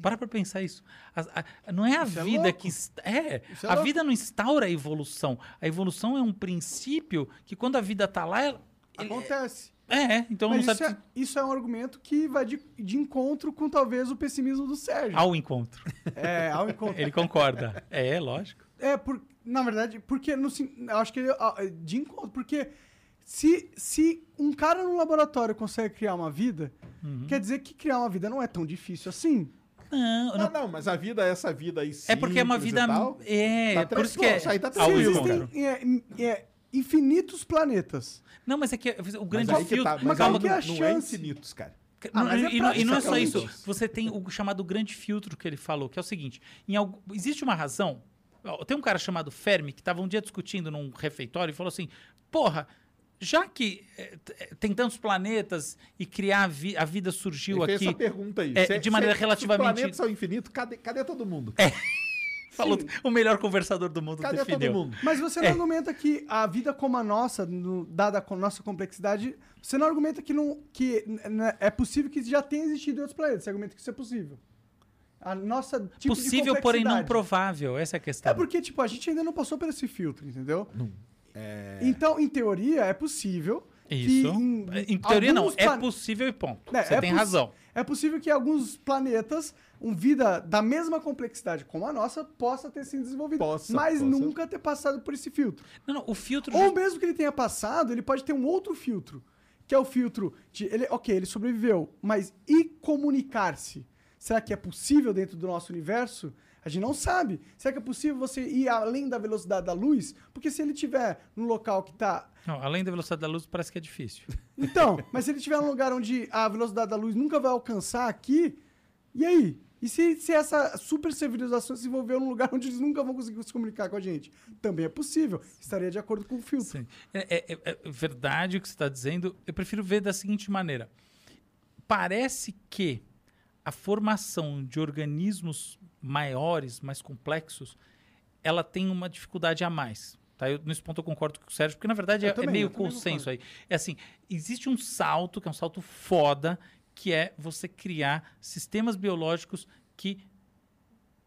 Para pra pensar isso. A- a- não é a Isso é vida louco. que. É, Isso é a vida não instaura a evolução. A evolução é um princípio que quando a vida tá lá. ela- Acontece. É, então Mas não isso sabe. é, isso é um argumento que vai de, de encontro com talvez o pessimismo do Sérgio. Ao encontro. É, ao encontro. Ele concorda. É, lógico. É, por, na verdade, porque no, acho que ele, ah, de encontro, porque se, se um cara no laboratório consegue criar uma vida, Uhum. quer dizer que criar uma vida não é tão difícil assim. Não, Não, não. mas a vida, essa vida aí É porque é uma vida. tal, É, Tá por isso que é. isso aí tá tranquilo, existem é, é, infinitos planetas. Não, mas é que o Mas grande que filtro. tá, mas calma aí que não, a não é chance- infinitos, cara. Ah, Não, mas é e, não, e não é só isso. Você tem o chamado grande filtro que ele falou, que é o seguinte: existe uma razão. Tem um cara chamado Fermi que estava um dia discutindo num refeitório e falou assim: Porra, já que eh, tem tantos planetas e criar a, vi- a vida surgiu Ele fez aqui. essa pergunta aí. é, Se- de maneira se- relativamente- Se os planetas são infinitos, cadê, cadê todo mundo? Falou o melhor conversador do mundo cadê definiu. todo mundo? Mas você É. não argumenta que a vida como a nossa, no- dada a nossa complexidade, você não argumenta que, não, que é possível que já tenha existido em outros planetas. Você argumenta que isso é possível. A nossa tipo de Possível, porém não provável. Essa é a questão. É porque, tipo, a gente ainda não passou por esse filtro, entendeu? Então, em teoria, é possível. Isso. em- em teoria, não. É possível e ponto. É, Você é tem razão. É possível que alguns planetas, um vida da mesma complexidade como a nossa, possa ter sido desenvolvido. Possa, mas possa. nunca ter passado por esse filtro. Não, não, o filtro. Ou mesmo que ele tenha passado, ele pode ter um outro filtro. Que é o filtro de. Ele, ok, ele sobreviveu, mas e comunicar-se? Será que é possível dentro do nosso universo? A gente não sabe. Será que é possível você ir além da velocidade da luz? Porque se ele estiver num local que tá. Não, além da velocidade da luz, parece que é difícil. (laughs) Então, mas se ele estiver num lugar onde a velocidade da luz nunca vai alcançar aqui, e aí? E se, se essa super civilização se desenvolveu num lugar (laughs) onde eles nunca vão conseguir se comunicar com a gente? Também é possível. Estaria de acordo com o filtro. Sim. É, é- é verdade o que você está dizendo. Eu prefiro ver da seguinte maneira. Parece que a formação de organismos maiores, mais complexos, ela tem uma dificuldade a mais. Tá? Eu, nesse ponto eu concordo com o Sérgio, porque na verdade é, é também, meio eu também consenso aí. É assim, existe um salto, que é um salto foda, que é você criar sistemas biológicos que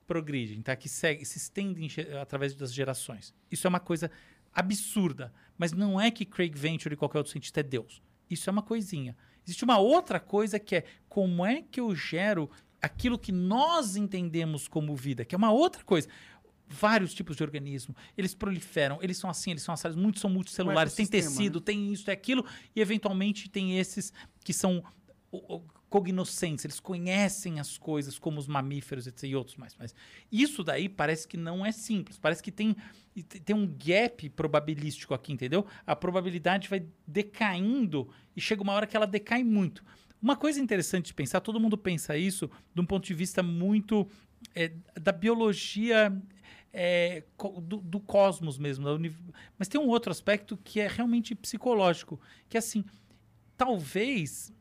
progridem, tá? que segue, se estendem através das gerações. Isso é uma coisa absurda, mas não é que Craig Venturi e qualquer outro cientista é Deus. Isso é uma coisinha. Existe uma outra coisa que é como é que eu gero aquilo que nós entendemos como vida, que é uma outra coisa. Vários tipos de organismo, eles proliferam, eles são assim, eles são assados, muitos são multicelulares, tem tecido, tem isso, tem aquilo, e eventualmente tem esses que são cognoscentes, eles conhecem as coisas como os mamíferos etc, e outros mais. Mas isso daí parece que não é simples, parece que tem, te- tem um gap probabilístico aqui, entendeu? A probabilidade vai decaindo e chega uma hora que ela decai muito. Uma coisa interessante de pensar, todo mundo pensa isso de um ponto de vista muito é, da biologia é, do, do cosmos mesmo. da uni- Mas tem um outro aspecto que é realmente psicológico, que é assim, talvez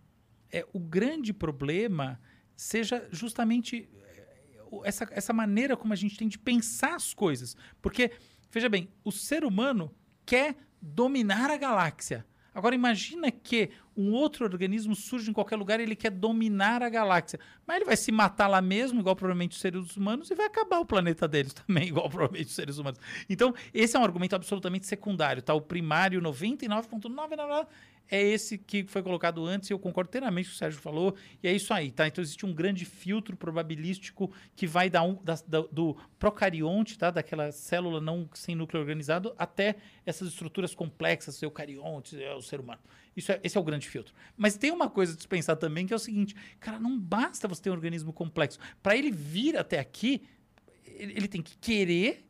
é, o grande problema seja justamente é, essa, essa maneira como a gente tem de pensar as coisas. Porque, veja bem, o ser humano quer dominar a galáxia. Agora imagina que um outro organismo surge em qualquer lugar e ele quer dominar a galáxia. Mas ele vai se matar lá mesmo, igual provavelmente os seres humanos, e vai acabar o planeta deles (laughs) também, igual provavelmente os seres humanos. Então, esse é um argumento absolutamente secundário, tá? O primário, 99,99, é esse que foi colocado antes, e eu concordo inteiramente com o que o Sérgio falou, e é isso aí, tá? Então existe um grande filtro probabilístico que vai da um, da- da- do procarionte, tá? Daquela célula não sem núcleo organizado, até essas estruturas complexas, eucariontes, é o ser humano. Isso é, esse é o grande filtro. Mas tem uma coisa a se pensar também, que é o seguinte, cara, não basta você ter um organismo complexo. Para ele vir até aqui, ele, ele tem que querer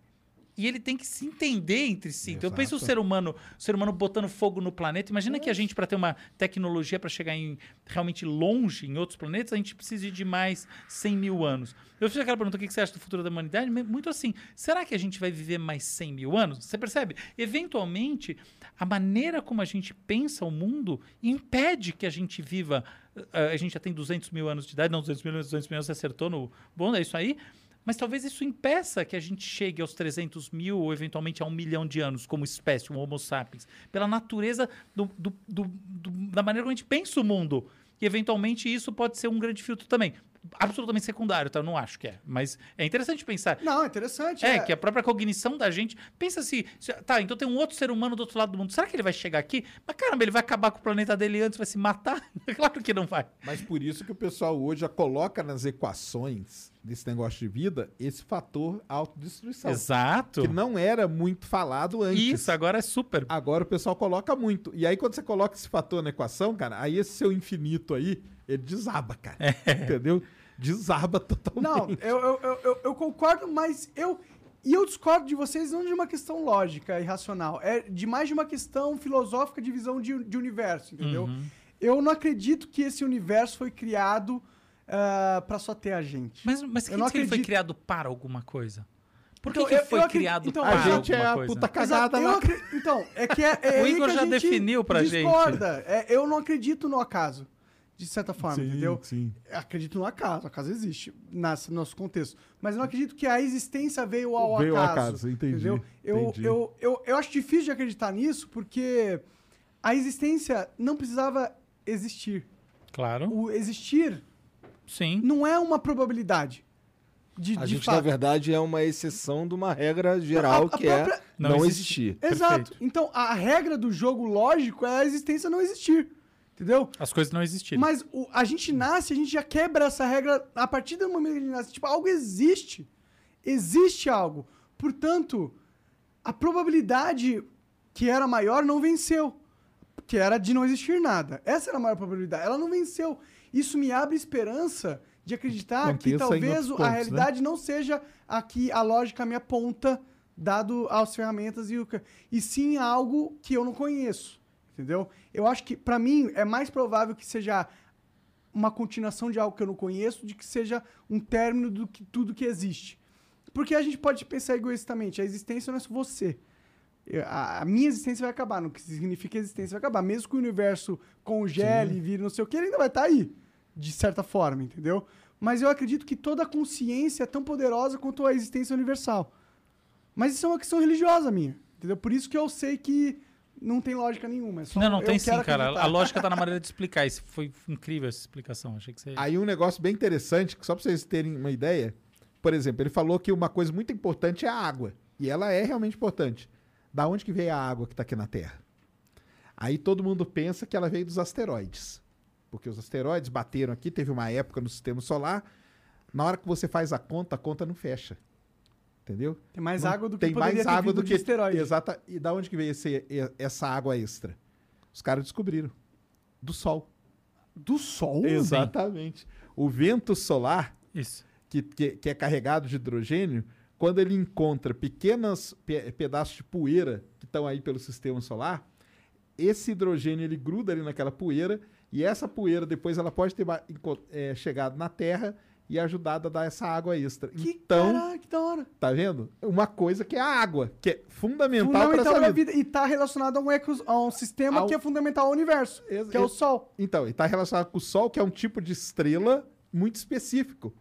e ele tem que se entender entre si. Então, eu penso o ser humano, o ser humano botando fogo no planeta. Imagina que a gente, para ter uma tecnologia para chegar em, realmente longe em outros planetas, a gente precisa de mais 100 mil anos. Eu fiz aquela pergunta: o que você acha do futuro da humanidade? Muito assim. Será que a gente vai viver mais 100 mil anos? Você percebe? Eventualmente, a maneira como a gente pensa o mundo impede que a gente viva. eh, A gente já tem 200 mil anos de idade, não 200 mil anos, 200 mil anos, você acertou no. Bom, é isso aí. Mas talvez isso impeça que a gente chegue aos 300 mil ou eventualmente a um milhão de anos como espécie, um Homo sapiens, pela natureza do- do- do- da maneira como a gente pensa o mundo. E eventualmente isso pode ser um grande filtro também. Absolutamente secundário, tá? Eu não acho que é. Mas é interessante pensar. Não, é interessante. É, que a própria cognição da gente. Pensa assim, se- tá, então tem um outro ser humano do outro lado do mundo. Será que ele vai chegar aqui? Mas caramba, ele vai acabar com o planeta dele antes, vai se matar? (laughs) claro que não vai. Mas por isso que o pessoal hoje já coloca nas equações desse negócio de vida esse fator autodestruição. Exato. Que não era muito falado antes. Isso, agora é super. Agora o pessoal coloca muito. E aí, quando você coloca esse fator na equação, cara, aí esse seu infinito aí, ele desaba, cara. Entendeu? Desaba totalmente. Não, eu, eu, eu, eu- concordo, mas eu. E eu discordo de vocês não de uma questão lógica e racional. É de mais de uma questão filosófica de visão de, de universo, entendeu? Uhum. Eu não acredito que esse universo foi criado ah, pra só ter a gente. Mas, mas Eu quem não disse que ele foi acredito. criado para alguma coisa? Por que, Então, que eu- foi eu acredito- criado então, para a gente é alguma a coisa? puta cagada eu lá. acre- Então, é que é, é (laughs) O Igor que a já definiu pra gente. discorda. É, eu não acredito no acaso, de certa forma, Sim, entendeu? sim. Acredito no acaso, o acaso existe nesse nosso contexto. Mas eu não acredito que a existência veio ao Veio ao acaso. acaso, entendi, Entendeu? Eu, entendi. Eu, eu, eu acho difícil de acreditar nisso, porque a existência não precisava existir. Claro. O existir Sim. não é uma probabilidade. De, A de gente, fato. na verdade, é uma exceção de uma regra geral A- a que própria- é Não não, existe. existir. Exato. Perfeito. Então, a regra do jogo lógico é a existência não existir. Entendeu? As coisas não existiram. Mas o- a gente nasce, a gente já quebra essa regra a partir do momento que a gente nasce. Tipo, algo existe. Existe algo. Portanto, a probabilidade que era maior não venceu. Que era de não existir nada. Essa era a maior probabilidade. Ela não venceu. Isso me abre esperança de acreditar que Aconteça em talvez a pontos, né? realidade não seja a que a lógica me aponta, dado as ferramentas e o. E sim algo que eu não conheço. Entendeu? Eu acho que, pra mim, é mais provável que seja uma continuação de algo que eu não conheço, de que seja um término do que tudo que existe. Porque a gente pode pensar egoístamente, a existência não é só você. A, a minha existência vai acabar, não que significa que a existência vai acabar. Mesmo que o universo congele e vire não sei o que, ele ainda vai estar aí, de certa forma, entendeu? Mas eu acredito que toda a consciência é tão poderosa quanto a existência universal. Mas isso é uma questão religiosa minha, entendeu? Por isso que eu sei que não tem lógica nenhuma. É só, não, não, eu tem sim, cara. acreditar. A lógica tá na (laughs) maneira de explicar. Isso foi incrível essa explicação. Achei que você. Aí um negócio bem interessante, só pra vocês terem uma ideia. Por exemplo, ele falou que uma coisa muito importante é a água. E ela é realmente importante. Da onde que veio a água que tá aqui na Terra? Aí todo mundo pensa que ela veio dos asteroides. Porque os asteroides bateram aqui, teve uma época no sistema solar. Na hora que você faz a conta, a conta não fecha. Entendeu? Tem mais Não água do que tem poderia mais água do de que esteroide. Exata. E da onde que veio esse- essa água extra? Os caras descobriram. Do Sol. Do sol? Exatamente. O vento solar, Isso. que, que, que é carregado de hidrogênio, quando ele encontra pequenos pe- pedaços de poeira que estão aí pelo sistema solar, esse hidrogênio ele gruda ali naquela poeira e essa poeira depois ela pode ter é, chegado na Terra e ajudado a dar essa água extra. Que então, caraca, que da hora. tá vendo? Uma coisa que é a água, que é fundamental, para essa pra vida. vida. E tá relacionado a um, ecos- a um sistema Ao- que é fundamental ao universo, Ex- que é o Sol. Então, ele está relacionado com o Sol, que é um tipo de estrela muito específico.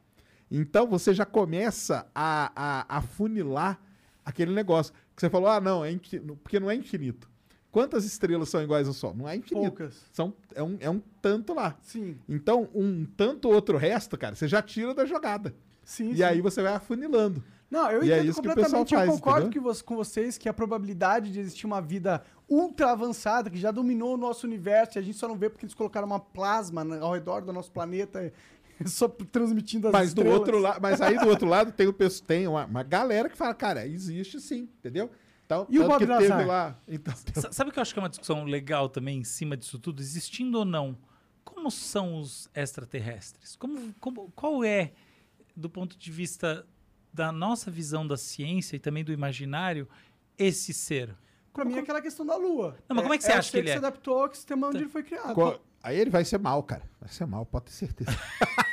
Então, você já começa a, a, a funilar aquele negócio. Que você falou, ah, não, é infin- porque não é infinito. Quantas estrelas são iguais ao Sol? Não é infinito. Poucas. São, é, um, é um tanto lá. Sim, Então, um tanto outro resto, cara, você já tira da jogada. sim. E sim. aí você vai afunilando. Não, eu E é entendo isso que o pessoal completamente. eu faz, concordo entendeu? que com vocês que a probabilidade de existir uma vida ultra avançada, que já dominou o nosso universo, e a gente só não vê porque eles colocaram uma plasma na- ao redor do nosso planeta, (laughs) só transmitindo as Mas do estrelas. outro lado, mas aí do (laughs) outro lado tem, o, tem uma, uma galera que fala, cara, existe sim, entendeu? Então, E o Bob que teve Lazar? lá. Então, Sa- Sabe o que eu acho que é uma discussão legal também em cima disso tudo? Existindo ou não, como são os extraterrestres? Como, como, qual é, do ponto de vista da nossa visão da ciência e também do imaginário, esse ser? Pra mim é aquela questão da Lua. Não, mas como é que você o acha que ele é? se adaptou ao sistema onde ele foi criado. co- aí ele vai ser mal, cara. Vai ser mal, pode ter certeza. (laughs)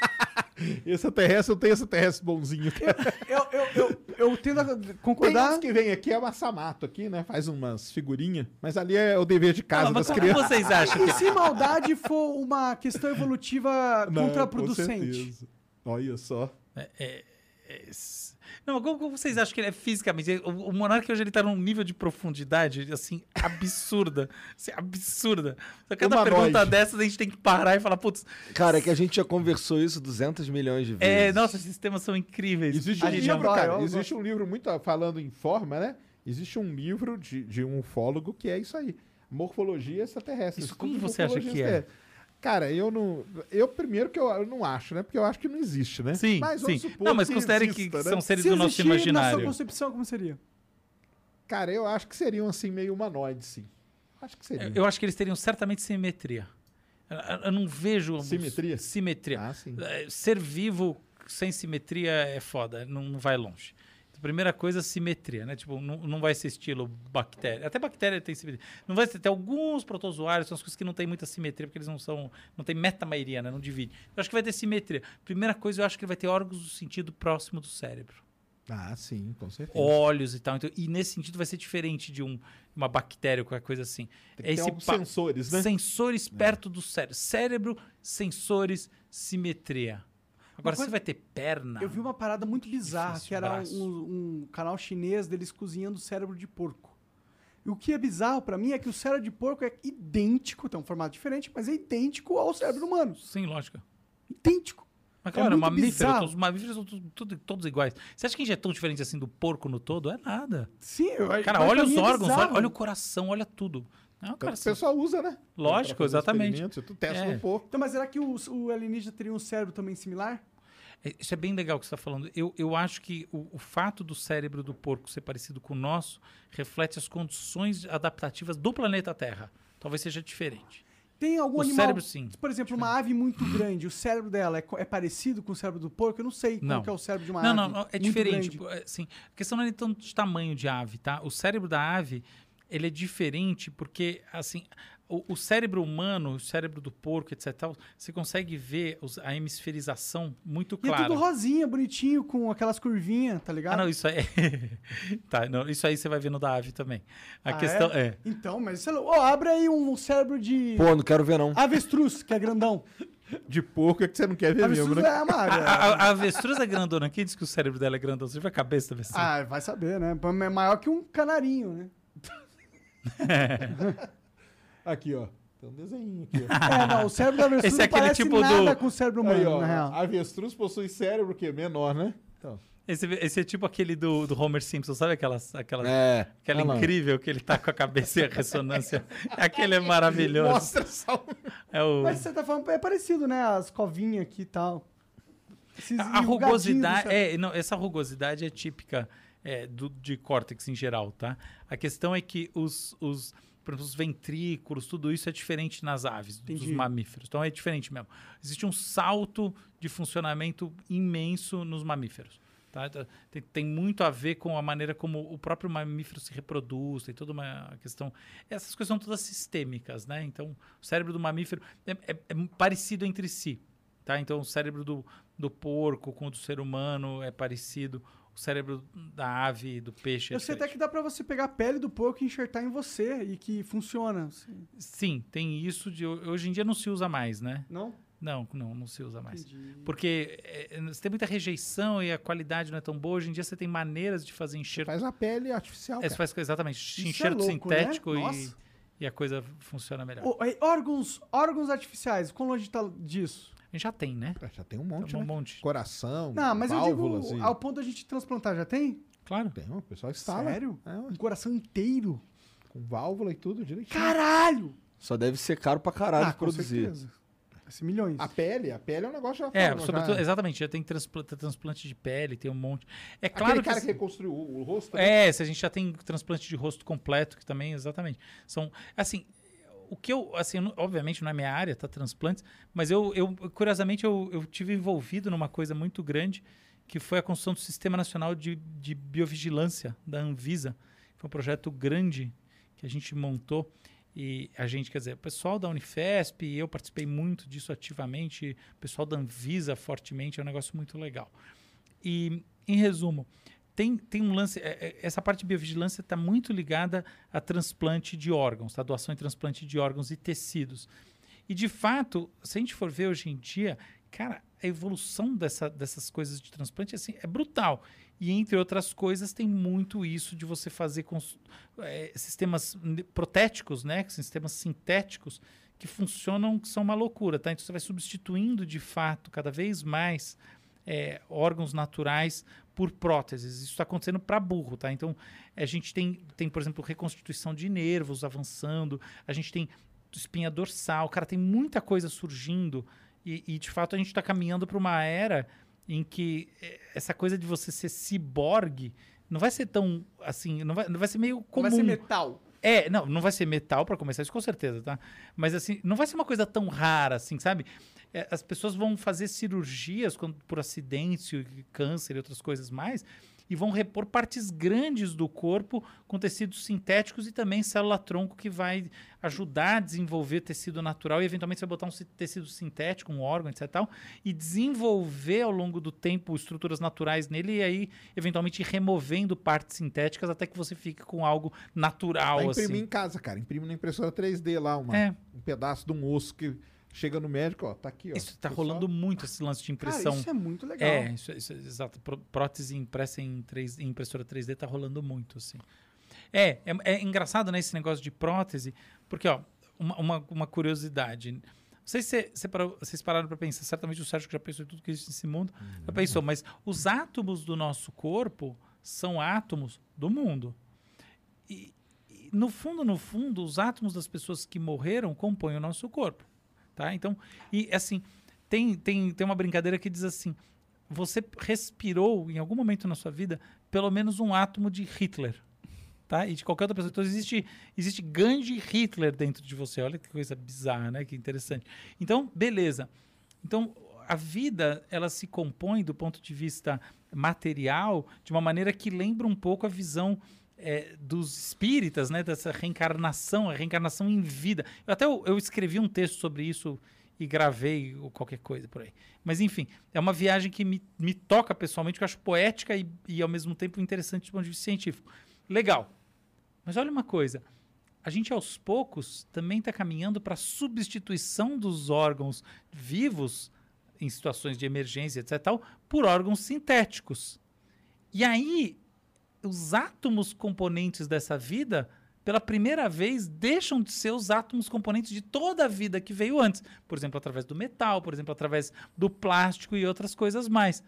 Esse terrestre, eu tenho esse terrestre bonzinho. cara. Eu, eu, eu, eu tendo a Tem concordar. uns que vem aqui, é Massamato aqui, né? Faz umas figurinhas. Mas ali é o dever de casa mas das como crianças. vocês acham E que se maldade for uma questão evolutiva Não, com contraproducente? Olha só. É, é, é, Não, como, como vocês acham que ele é fisicamente? O, o Monark hoje ele tá num nível de profundidade, assim, absurda. assim, absurda. Só cada Humanoide. pergunta dessas a gente tem que parar e falar, putz, Cara, é que a gente já conversou isso 200 milhões de vezes. é, nossa, esses temas são incríveis. Existe um livro, cara. Existe um livro muito falando em forma, né? Existe um livro de, de um ufólogo que é isso aí. Morfologia extraterrestre. Isso como você acha que é? Cara, eu não. Eu primeiro que eu, eu não acho, né? Porque eu acho que não existe, né? Sim, Mas sim. Não, mas que considere exista, que né? são seres Se do nosso existir, na sua imaginário. concepção, como seria? Cara, eu acho que seriam assim meio humanoides, sim. Acho que seria. Eu- acho que eles teriam certamente simetria. Eu, não vejo... Simetria? Simetria. Ah, sim. É, Ser vivo sem simetria é foda, não vai longe. Primeira coisa, simetria, né? Tipo, não, não vai ser estilo bactéria. Até bactéria tem simetria. Não vai ter, tem alguns protozoários, são as coisas que não tem muita simetria, porque eles não são. Não tem metamaioria, né? Não divide. Eu acho que vai ter simetria. Primeira coisa, eu acho que ele vai ter órgãos do sentido próximo do cérebro. Ah, sim, com certeza. Olhos e tal. Então, e nesse sentido vai ser diferente de um, uma bactéria ou qualquer coisa assim. Tem alguns pa- sensores, né? Sensores perto do cérebro. Cérebro, sensores, simetria. Agora, coisa- você vai ter perna. Eu vi uma parada muito bizarra, Difícil, que era um, um canal chinês deles cozinhando cérebro de porco. E o que é bizarro pra mim é que o cérebro de porco é idêntico, tem um formato diferente, mas é idêntico ao cérebro humano. Sim, lógica. Idêntico. Mas É claro, muito mamífero, bizarro. todos, os mamíferos são tudo- tudo- todos iguais. Você acha que a gente é tão diferente assim do porco no todo? É nada. Sim, eu Cara, olha os é órgãos, olha, olha o coração, olha tudo. Não, Tanto cara, o pessoal usa, né? Lógico, exatamente. Tu testa É. no porco. Então, mas será que o, o alienígena teria um cérebro também similar? É, Isso é bem legal o que você está falando. Eu, eu acho que o, o fato do cérebro do porco ser parecido com o nosso reflete as condições adaptativas do planeta Terra. Talvez seja diferente. Tem algum O animal... cérebro, sim. Por exemplo, uma ave muito grande, o cérebro dela é, é parecido com o cérebro do porco? Eu não sei Não. como é o cérebro de uma Não, ave. não, não, é diferente. é, Assim, a questão não é tanto de tamanho de ave, tá? O cérebro da ave, ele é diferente porque, assim, o, o cérebro humano, o cérebro do porco, etc, tal, você consegue ver os- a hemisferização muito E é clara. tudo rosinha, bonitinho, com aquelas curvinhas, tá ligado? Ah, não, isso aí. (laughs) tá, não, isso aí você vai ver no da ave também. A Ah, questão é. Então, mas sei lá, ó, abre aí um cérebro de Pô, não quero ver não. avestruz, que é grandão. De porco é que você não quer ver mesmo, avestruz né? é uma A, a- a avestruz é grandona. Quem disse que o cérebro dela é grandão? Você viu a cabeça da avestruz? Ah, vai saber, né? É maior que um canarinho, né? (laughs) Aqui, ó. Tem um desenho aqui, ó. (laughs) É, não, o cérebro da avestruz Esse é não aquele parece tipo nada do- com o cérebro Aí, humano, ó. na real. A avestruz possui cérebro que menor, né? Então. Esse, esse é tipo aquele do, do Homer Simpson, sabe aquelas, aquelas É. Aquela incrível que ele tá com a cabeça e a ressonância. (laughs) Aquele é maravilhoso. Mostra só. É o... Mas você tá falando, é parecido, né? As covinhas aqui e tal. Esses A do rugosidade, é, não, essa rugosidade é típica é, do, de córtex em geral, tá? A questão é que os, os, por exemplo, os ventrículos, tudo isso é diferente nas aves, dos Entendi. mamíferos. Então é diferente mesmo. Existe um salto de funcionamento imenso nos mamíferos. Tá? Então, Tem, tem muito a ver com a maneira como o próprio mamífero se reproduz, tem toda uma questão. Essas coisas são todas sistêmicas, né? Então, o cérebro do mamífero é, é- é parecido entre si. Tá? Então, o cérebro do, do porco com o do ser humano é parecido. O cérebro da ave, do peixe é Eu sei até que dá pra você pegar a pele do porco e enxertar em você e que funciona. assim. Sim, tem isso de... Hoje em dia não se usa mais, né? Não? Não, não, não se usa mais. Entendi. Porque é, você tem muita rejeição e a qualidade não é tão boa. Hoje em dia você tem maneiras de fazer enxerto. Faz a pele artificial, É, você faz exatamente Isso é enxerto louco, né? sintético e, Nossa. e a coisa funciona melhor. Órgãos, órgãos artificiais, quão longe tá disso? A gente já tem, né? Já tem um monte, Tem um né? monte. Coração, Não, mas válvulas eu digo, e... ao ponto da gente transplantar, já tem? Claro. Tem, o pessoal instala. Sério? É. Um coração inteiro? Com válvula e tudo direitinho. Caralho! Só deve ser caro pra caralho Ah, de com produzir. certeza. Vai ser milhões. A pele, a pele é um negócio já É, falam, sobretudo, já... exatamente, já tem transplante, transplante de pele, tem um monte. É Aquele claro cara que. que reconstruiu o, o rosto. né? É, se a gente já tem transplante de rosto completo, que também, exatamente. São, assim, o que eu, assim, obviamente não é minha área, tá, transplantes, mas eu, eu curiosamente, eu, eu tive envolvido numa coisa muito grande, que foi a construção do Sistema Nacional de, de Biovigilância, da Anvisa. Foi um projeto grande que a gente montou, e a gente, quer dizer, o pessoal da Unifesp, eu participei muito disso ativamente, o pessoal da Anvisa fortemente, é um negócio muito legal. E, em resumo, tem, tem um lance. é, é, essa parte de biovigilância está muito ligada a transplante de órgãos, tá? doação e transplante de órgãos e tecidos. E de fato, se a gente for ver hoje em dia, cara, a evolução dessa, dessas coisas de transplante assim, é brutal. E entre outras coisas, tem muito isso de você fazer cons- é, sistemas protéticos, né? Sistemas sintéticos que funcionam, que são uma loucura, tá? Então você vai substituindo de fato cada vez mais é, órgãos naturais por próteses. Isso está acontecendo para burro, tá? Então, a gente tem, tem, por exemplo, reconstituição de nervos avançando, a gente tem espinha dorsal, cara, tem muita coisa surgindo e, e, de fato, a gente está caminhando para uma era em que eh, essa coisa de você ser ciborgue não vai ser tão, assim, não vai, não vai ser meio comum. Vai ser metal. É, não, não vai ser metal para começar, isso com certeza, tá? Mas assim, não vai ser uma coisa tão rara assim, sabe? É, as pessoas vão fazer cirurgias quando- por acidente, câncer e outras coisas mais, e vão repor partes grandes do corpo com tecidos sintéticos e também célula-tronco que vai ajudar a desenvolver tecido natural e eventualmente você vai botar um ci- tecido sintético, um órgão, etc. Tal, e desenvolver ao longo do tempo estruturas naturais nele e aí eventualmente removendo partes sintéticas até que você fique com algo natural. Vai imprimir assim. em casa, cara. Imprime na impressora 3D lá, uma, É. um pedaço de um osso que chega no médico, ó, tá aqui, ó. Isso tá Você rolando muito esse lance de Cara, impressão. isso é muito legal. É, isso, isso, exato. Pró- Prótese impressa em, 3, em impressora 3D tá rolando muito, assim. É, é, é engraçado, né, esse negócio de prótese, porque, ó, uma, uma, uma curiosidade. Não sei se cê- cê parou- vocês pararam para pensar, certamente o Sérgio que já pensou em tudo que existe nesse mundo, já pensou, mas os átomos do nosso corpo são átomos do mundo. E, e, no fundo, no fundo, os átomos das pessoas que morreram compõem o nosso corpo, tá? Então, e assim, tem, tem, tem uma brincadeira que diz assim, você respirou em algum momento na sua vida pelo menos um átomo de Hitler, tá? E de qualquer outra pessoa. Então existe existe Gandhi Hitler dentro de você. Olha que coisa bizarra, né? Que interessante. Então, beleza. Então, a vida, ela se compõe do ponto de vista material de uma maneira que lembra um pouco a visão é, dos espíritas, né? Dessa reencarnação, a reencarnação em vida. Eu até eu, eu escrevi um texto sobre isso e gravei ou qualquer coisa por aí. Mas, enfim, é uma viagem que me, me toca pessoalmente, que eu acho poética e, e, ao mesmo tempo, interessante do ponto de vista científico. Legal. Mas olha uma coisa. A gente, aos poucos, também está caminhando para a substituição dos órgãos vivos, em situações de emergência, etc., tal, por órgãos sintéticos. E aí, os átomos componentes dessa vida pela primeira vez, deixam de ser os átomos componentes de toda a vida que veio antes. Por exemplo, através do metal, por exemplo, através do plástico e outras coisas mais.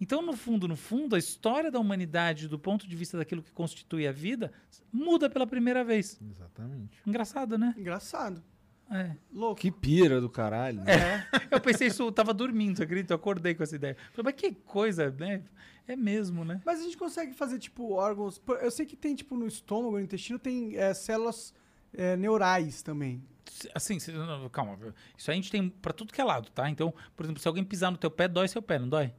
Então, no fundo, no fundo, a história da humanidade, do ponto de vista daquilo que constitui a vida, muda pela primeira vez. Exatamente. Engraçado, né? Engraçado. É. Louco. Que pira do caralho. né? Eu pensei isso, eu tava dormindo, você acredita? Eu acordei com essa ideia. Falei, mas que coisa, né? É mesmo, né? Mas a gente consegue fazer, tipo, órgãos. Eu sei que tem, tipo, no estômago, no intestino, tem é, células é, neurais também. Assim, cê- não, não, calma. Isso aí a gente tem pra tudo que é lado, tá? Então, por exemplo, se alguém pisar no teu pé, dói seu pé, não dói?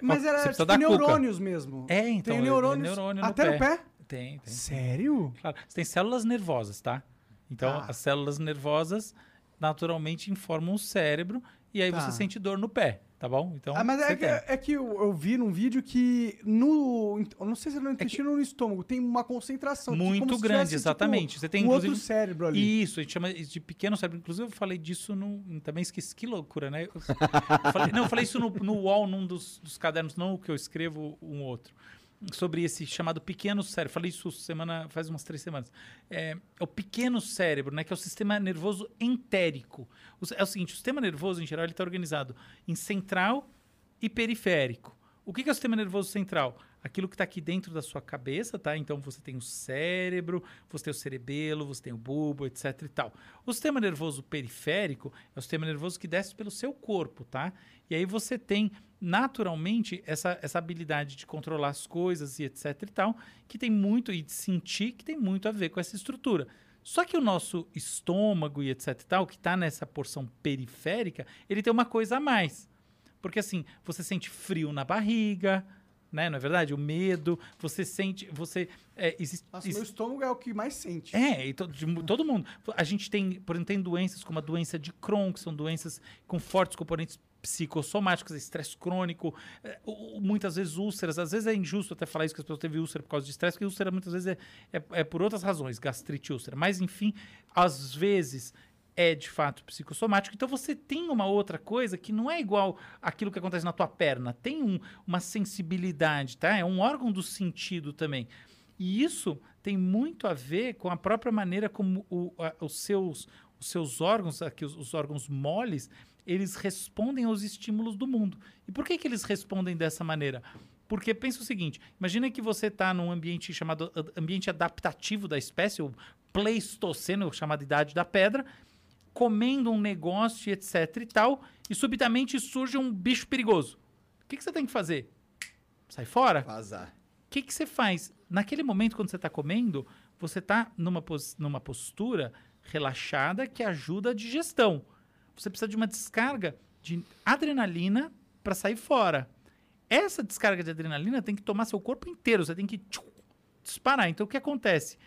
Mas Você era, tipo, dar cuca. neurônios mesmo. É, então. tem é- é neurônios neurônio no até no pé? Tem, tem. Sério? Claro. Você tem células nervosas, tá? Então, Tá. as células nervosas naturalmente informam o cérebro e aí Tá. você sente dor no pé, tá bom? Então, Ah, mas é que, tem. é que eu, eu vi num vídeo que no. Eu não sei se é no intestino ou no estômago, tem uma concentração. que Muito grande, tivesse, tipo, exatamente. Você tem, um outro cérebro ali. Isso, a gente chama de pequeno cérebro. Inclusive, eu falei disso no. Também esqueci, que loucura, né? Eu falei- não, eu falei isso no, no UOL, num dos, dos cadernos, não o que eu escrevo, um outro. Sobre esse chamado pequeno cérebro. Falei isso semana, faz umas três semanas. É, é o pequeno cérebro, né? Que é o sistema nervoso entérico. O- é o seguinte: o sistema nervoso, em geral, ele está organizado em central e periférico. O que que é o sistema nervoso central? Aquilo que está aqui dentro da sua cabeça, tá? Então você tem o cérebro, você tem o cerebelo, você tem o bulbo, etc e tal. O sistema nervoso periférico é o sistema nervoso que desce pelo seu corpo, tá? E aí você tem naturalmente essa, essa habilidade de controlar as coisas e etc e tal, que tem muito e de sentir que tem muito a ver com essa estrutura. Só que o nosso estômago e etc e tal, que está nessa porção periférica, ele tem uma coisa a mais. Porque assim, você sente frio na barriga, né? Não é verdade? O medo, você sente, você é, existe, Nossa, existe- meu estômago é o que mais sente. é, e to- de todo mundo. A gente tem, por exemplo, tem doenças como a doença de Crohn, que são doenças com fortes componentes psicossomáticos, estresse crônico, é, muitas vezes úlceras. Às vezes é injusto até falar isso que as pessoas teve úlcera por causa de estresse, porque úlcera muitas vezes é, é, é por outras razões, gastrite e úlcera. Mas, enfim, às vezes é de fato psicossomático. Então você tem uma outra coisa que não é igual aquilo que acontece na tua perna. Tem um- uma sensibilidade, tá? É um órgão do sentido também. E isso tem muito a ver com a própria maneira como o- a- os, seus, os seus órgãos, aqui, os, os órgãos moles, eles respondem aos estímulos do mundo. E por que, que eles respondem dessa maneira? Porque pensa o seguinte: imagina que você está num ambiente chamado ambiente adaptativo da espécie, o Pleistoceno, chamado Idade da Pedra, comendo um negócio, e etc e tal, e subitamente surge um bicho perigoso. O que, que você tem que fazer? Sai fora? Vazar. O que, que você faz? Naquele momento, quando você está comendo, você está numa, pos- numa postura relaxada que ajuda a digestão. Você precisa de uma descarga de adrenalina para sair fora. Essa descarga de adrenalina tem que tomar seu corpo inteiro. Você tem que tchum, disparar. Então, o que acontece?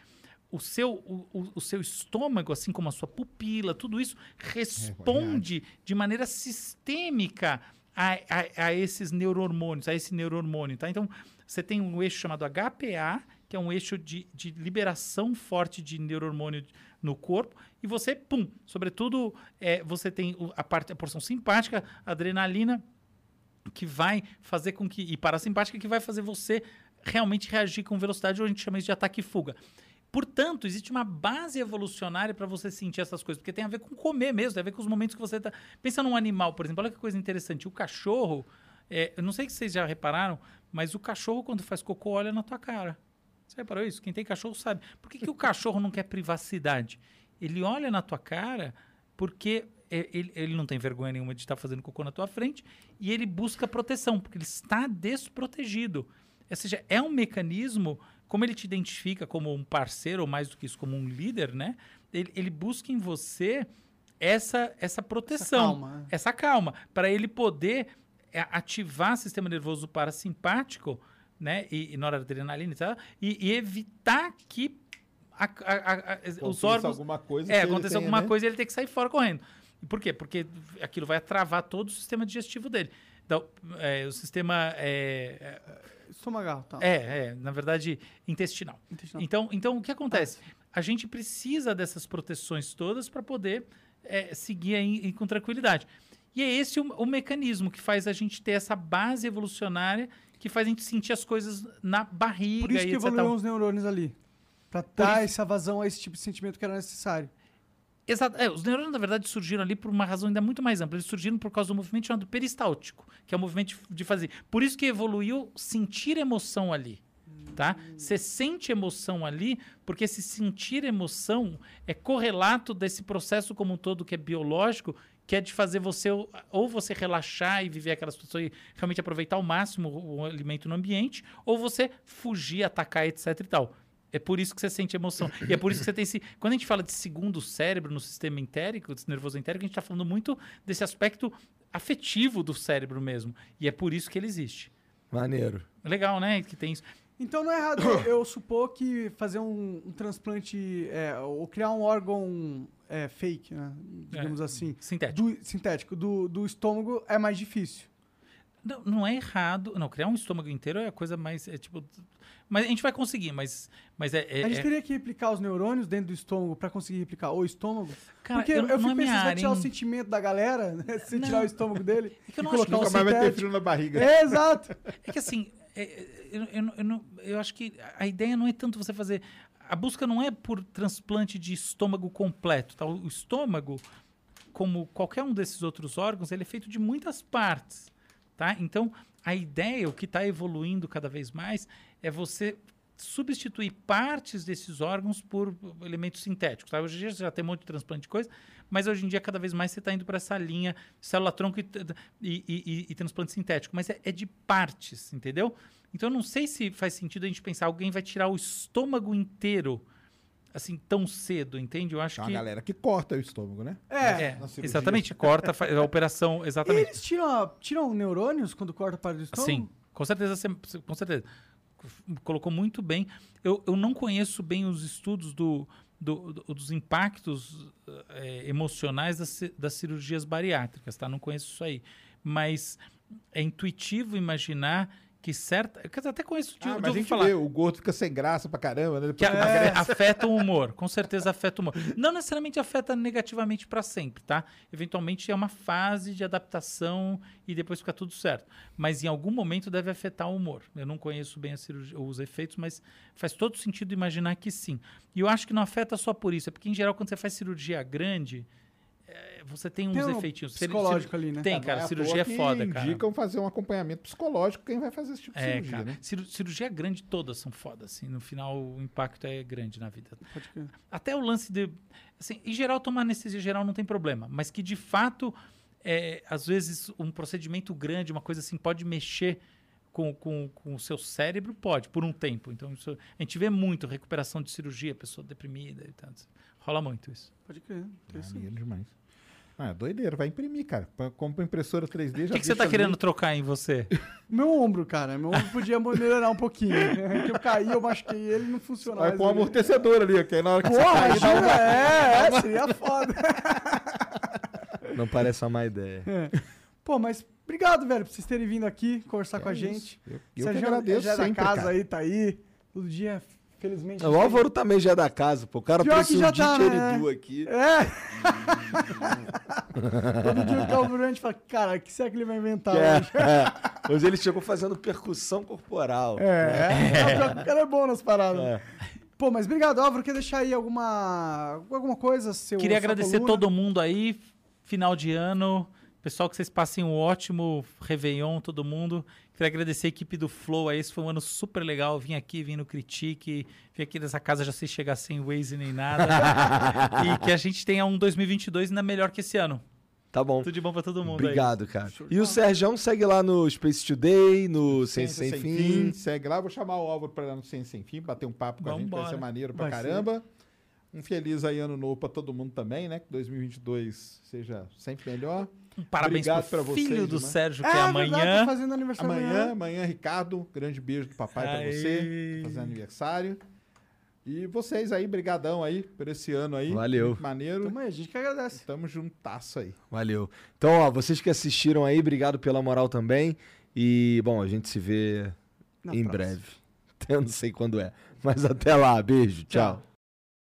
O seu, o, o- seu estômago, assim como a sua pupila, tudo isso responde de maneira sistêmica a, a- a esses neurohormônios, a esse neurohormônio, tá? Então, você tem um eixo chamado HPA, que é um eixo de, de liberação forte de neurohormônio no corpo, e você, pum, sobretudo, é, você tem a, parte, a porção simpática, a adrenalina, que vai fazer com que. E parasimpática, que vai fazer você realmente reagir com velocidade, ou a gente chama isso de ataque e fuga. Portanto, existe uma base evolucionária para você sentir essas coisas, porque tem a ver com comer mesmo, tem a ver com os momentos que você está. Pensa num animal, por exemplo, olha que coisa interessante. O cachorro, é, eu não sei se vocês já repararam, mas o cachorro, quando faz cocô, olha na tua cara. Você reparou isso? Quem tem cachorro sabe. Por que, que o cachorro não quer privacidade? Ele olha na tua cara porque é, ele, ele não tem vergonha nenhuma de estar fazendo cocô na tua frente e ele busca proteção, porque ele está desprotegido. Ou seja, é um mecanismo, como ele te identifica como um parceiro, ou mais do que isso, como um líder, né? Ele, ele busca em você essa, essa proteção calma, né? essa calma, para ele poder é, ativar o sistema nervoso parasimpático, né, e, e noradrenalina e tal, e, e evitar que a- a- a- os Aconteça órgãos alguma coisa é, aconteça tenha, alguma né? coisa e ele tem que sair fora correndo. Por quê? Porque aquilo vai travar todo o sistema digestivo dele. Então, é, o sistema é, Estomagal, tá. é, é, na verdade, intestinal. Intestinal. Então, então, o que acontece? A gente precisa dessas proteções todas para poder é, seguir aí, aí com tranquilidade. E é esse o, o mecanismo que faz a gente ter essa base evolucionária que faz a gente sentir as coisas na barriga Por isso que evoluíram os neurônios ali. Pra dar essa vazão a esse tipo de sentimento que era necessário. Exato. É, os neurônios, na verdade, surgiram ali por uma razão ainda muito mais ampla. Eles surgiram por causa do movimento chamado peristáltico, que é o movimento de, fazer. Por isso que evoluiu sentir emoção ali. Tá? Você sente emoção ali, porque esse sentir emoção é correlato desse processo como um todo que é biológico, que é de fazer você ou- você relaxar e viver aquela situação e realmente aproveitar ao máximo o alimento no ambiente, ou você fugir, atacar, etc e tal. É por isso que você sente emoção. E é por isso que você tem esse. Quando a gente fala de segundo cérebro no sistema entérico, desse nervoso entérico, a gente está falando muito desse aspecto afetivo do cérebro mesmo. E é por isso que ele existe. Maneiro. Legal, né? Que tem isso. Então não é errado eu, eu supor que fazer um, um transplante é, ou criar um órgão é, fake, né, digamos É, assim, Sintético. do, sintético, do, do estômago é mais difícil. Não, não é errado. Não, criar um estômago inteiro é a coisa mais. É, tipo, mas a gente vai conseguir, mas, mas é. é- a gente é- teria que replicar os neurônios dentro do estômago pra conseguir replicar o estômago? Cara, Porque eu- eu, não é fico minha pensando, se vai área, tirar o sentimento da galera, né? Se Não. tirar o estômago dele É que eu e não acho que Nunca mais vai ter frio na barriga. É, exato. É que assim, é, é, eu, eu não- eu não- eu acho que a ideia não é tanto você fazer. A busca não é por transplante de estômago completo. Tá? O estômago, como qualquer um desses outros órgãos, ele é feito de muitas partes. Tá? Então, a ideia, o que está evoluindo cada vez mais, é você substituir partes desses órgãos por elementos sintéticos. Tá? Hoje em dia já tem um monte de transplante de coisa, mas hoje em dia cada vez mais você está indo para essa linha célula-tronco e, e, e, e, transplante sintético, mas é, é, de partes, entendeu? Então eu não sei se faz sentido a gente pensar alguém vai tirar o estômago inteiro assim tão cedo, entende? Eu acho Tem que uma galera que corta o estômago, né? É. é, exatamente, corta faz a operação, exatamente. Eles tiram, tiram neurônios quando corta parte do estômago? Sim, com certeza, com certeza. Colocou muito bem. Eu, eu não conheço bem os estudos do, do- do- dos impactos eh, emocionais das, das cirurgias bariátricas, tá? Não conheço isso aí. Mas é intuitivo imaginar que certa. dizer, até conheço de, Ah, de mas a ouvir gente falar. vê, o gordo fica sem graça pra caramba, né? Depois a- que emagrece. afeta o humor, com certeza afeta o humor. Não necessariamente afeta negativamente para sempre, tá? Eventualmente é uma fase de adaptação e depois fica tudo certo. Mas em algum momento deve afetar o humor. Eu não conheço bem a cirurgia- os efeitos, mas faz todo sentido imaginar que sim. E eu acho que não afeta só por isso, é porque em geral quando você faz cirurgia grande, você tem uns Tem um efeitinhos. psicológico ali, né? Tem, cara, é cirurgia é foda, cara. indicam fazer um acompanhamento psicológico quem vai fazer esse tipo de É, cirurgia, cara. né? Ciru- cirurgia grande todas são foda, assim. No final o impacto é grande na vida. Pode crer. Até o lance de. Assim, em geral, tomar anestesia geral não tem problema, mas que de fato, é, às vezes, um procedimento grande, uma coisa assim, pode mexer com, com, com o seu cérebro? Pode, por um tempo. Então, isso, a gente vê muito recuperação de cirurgia, pessoa deprimida e tal. Rola muito isso. Pode crer. Maneiro demais. Ah, é doideira, vai imprimir, cara. Compra impressora 3D, O já que, que você tá deixa querendo ali. trocar em você? (laughs) Meu ombro, cara. Meu ombro podia melhorar um pouquinho. (laughs) É que eu caí, eu machuquei ele não funciona Vai pôr um amortecedor ali, que aí na hora que você Porra, cair, dá imagina, uma... é, é, seria foda. (laughs) Não parece uma má ideia. Pô, mas obrigado, velho, por vocês terem vindo aqui conversar com a É isso. gente. Eu, eu que Sérgio agradeço já é da sempre, casa cara. aí, tá aí. Todo dia, felizmente. O Álvaro também já é da casa, pô. O cara Pior trouxe que um já tá, né? aqui. É! (laughs) Todo dia o gente fala, cara, o que será que ele vai inventar hoje? É. Hoje ele chegou fazendo percussão corporal. É, é. O cara é bom nas paradas. É. Pô, mas obrigado, Álvaro. Quer deixar aí alguma, alguma coisa? Seu, Queria agradecer coluna? todo mundo aí, final de ano. Pessoal, que vocês passem um ótimo Réveillon, todo mundo. Queria agradecer a equipe do Flow aí, esse foi um ano super legal. Vim aqui, vim no Critique, vim aqui nessa casa já sem chegar sem Waze nem nada. (laughs) e que a gente tenha um 2022 ainda melhor que esse ano. Tá bom. Tudo de bom pra todo mundo aí. Obrigado, cara. E o Sérgio segue lá no Space Today, no Ciência Sem, Fim. Segue lá, vou chamar o Álvaro pra ir lá no Ciência Sem Fim, bater um papo com a gente, vai Vambora. ser maneiro pra Vai ser. caramba. Um feliz aí ano novo pra todo mundo também, né? Que 2022 seja sempre melhor. Um parabéns Obrigado pro pra filho vocês, do né? Sérgio, que É, é, verdade, amanhã. tá fazendo aniversário Amanhã, amanhã. amanhã, Ricardo, grande beijo do papai pra Aí. você, tá fazendo aniversário. E vocês aí, brigadão aí por esse ano aí. Valeu. Muito maneiro. Tamo aí, a gente que agradece. Tamo juntasso aí. Valeu. Então, ó, vocês que assistiram aí, obrigado pela moral também. E, bom, a gente se vê Na em próxima. breve. (laughs) Eu não sei quando é. Mas até lá. Beijo. tchau.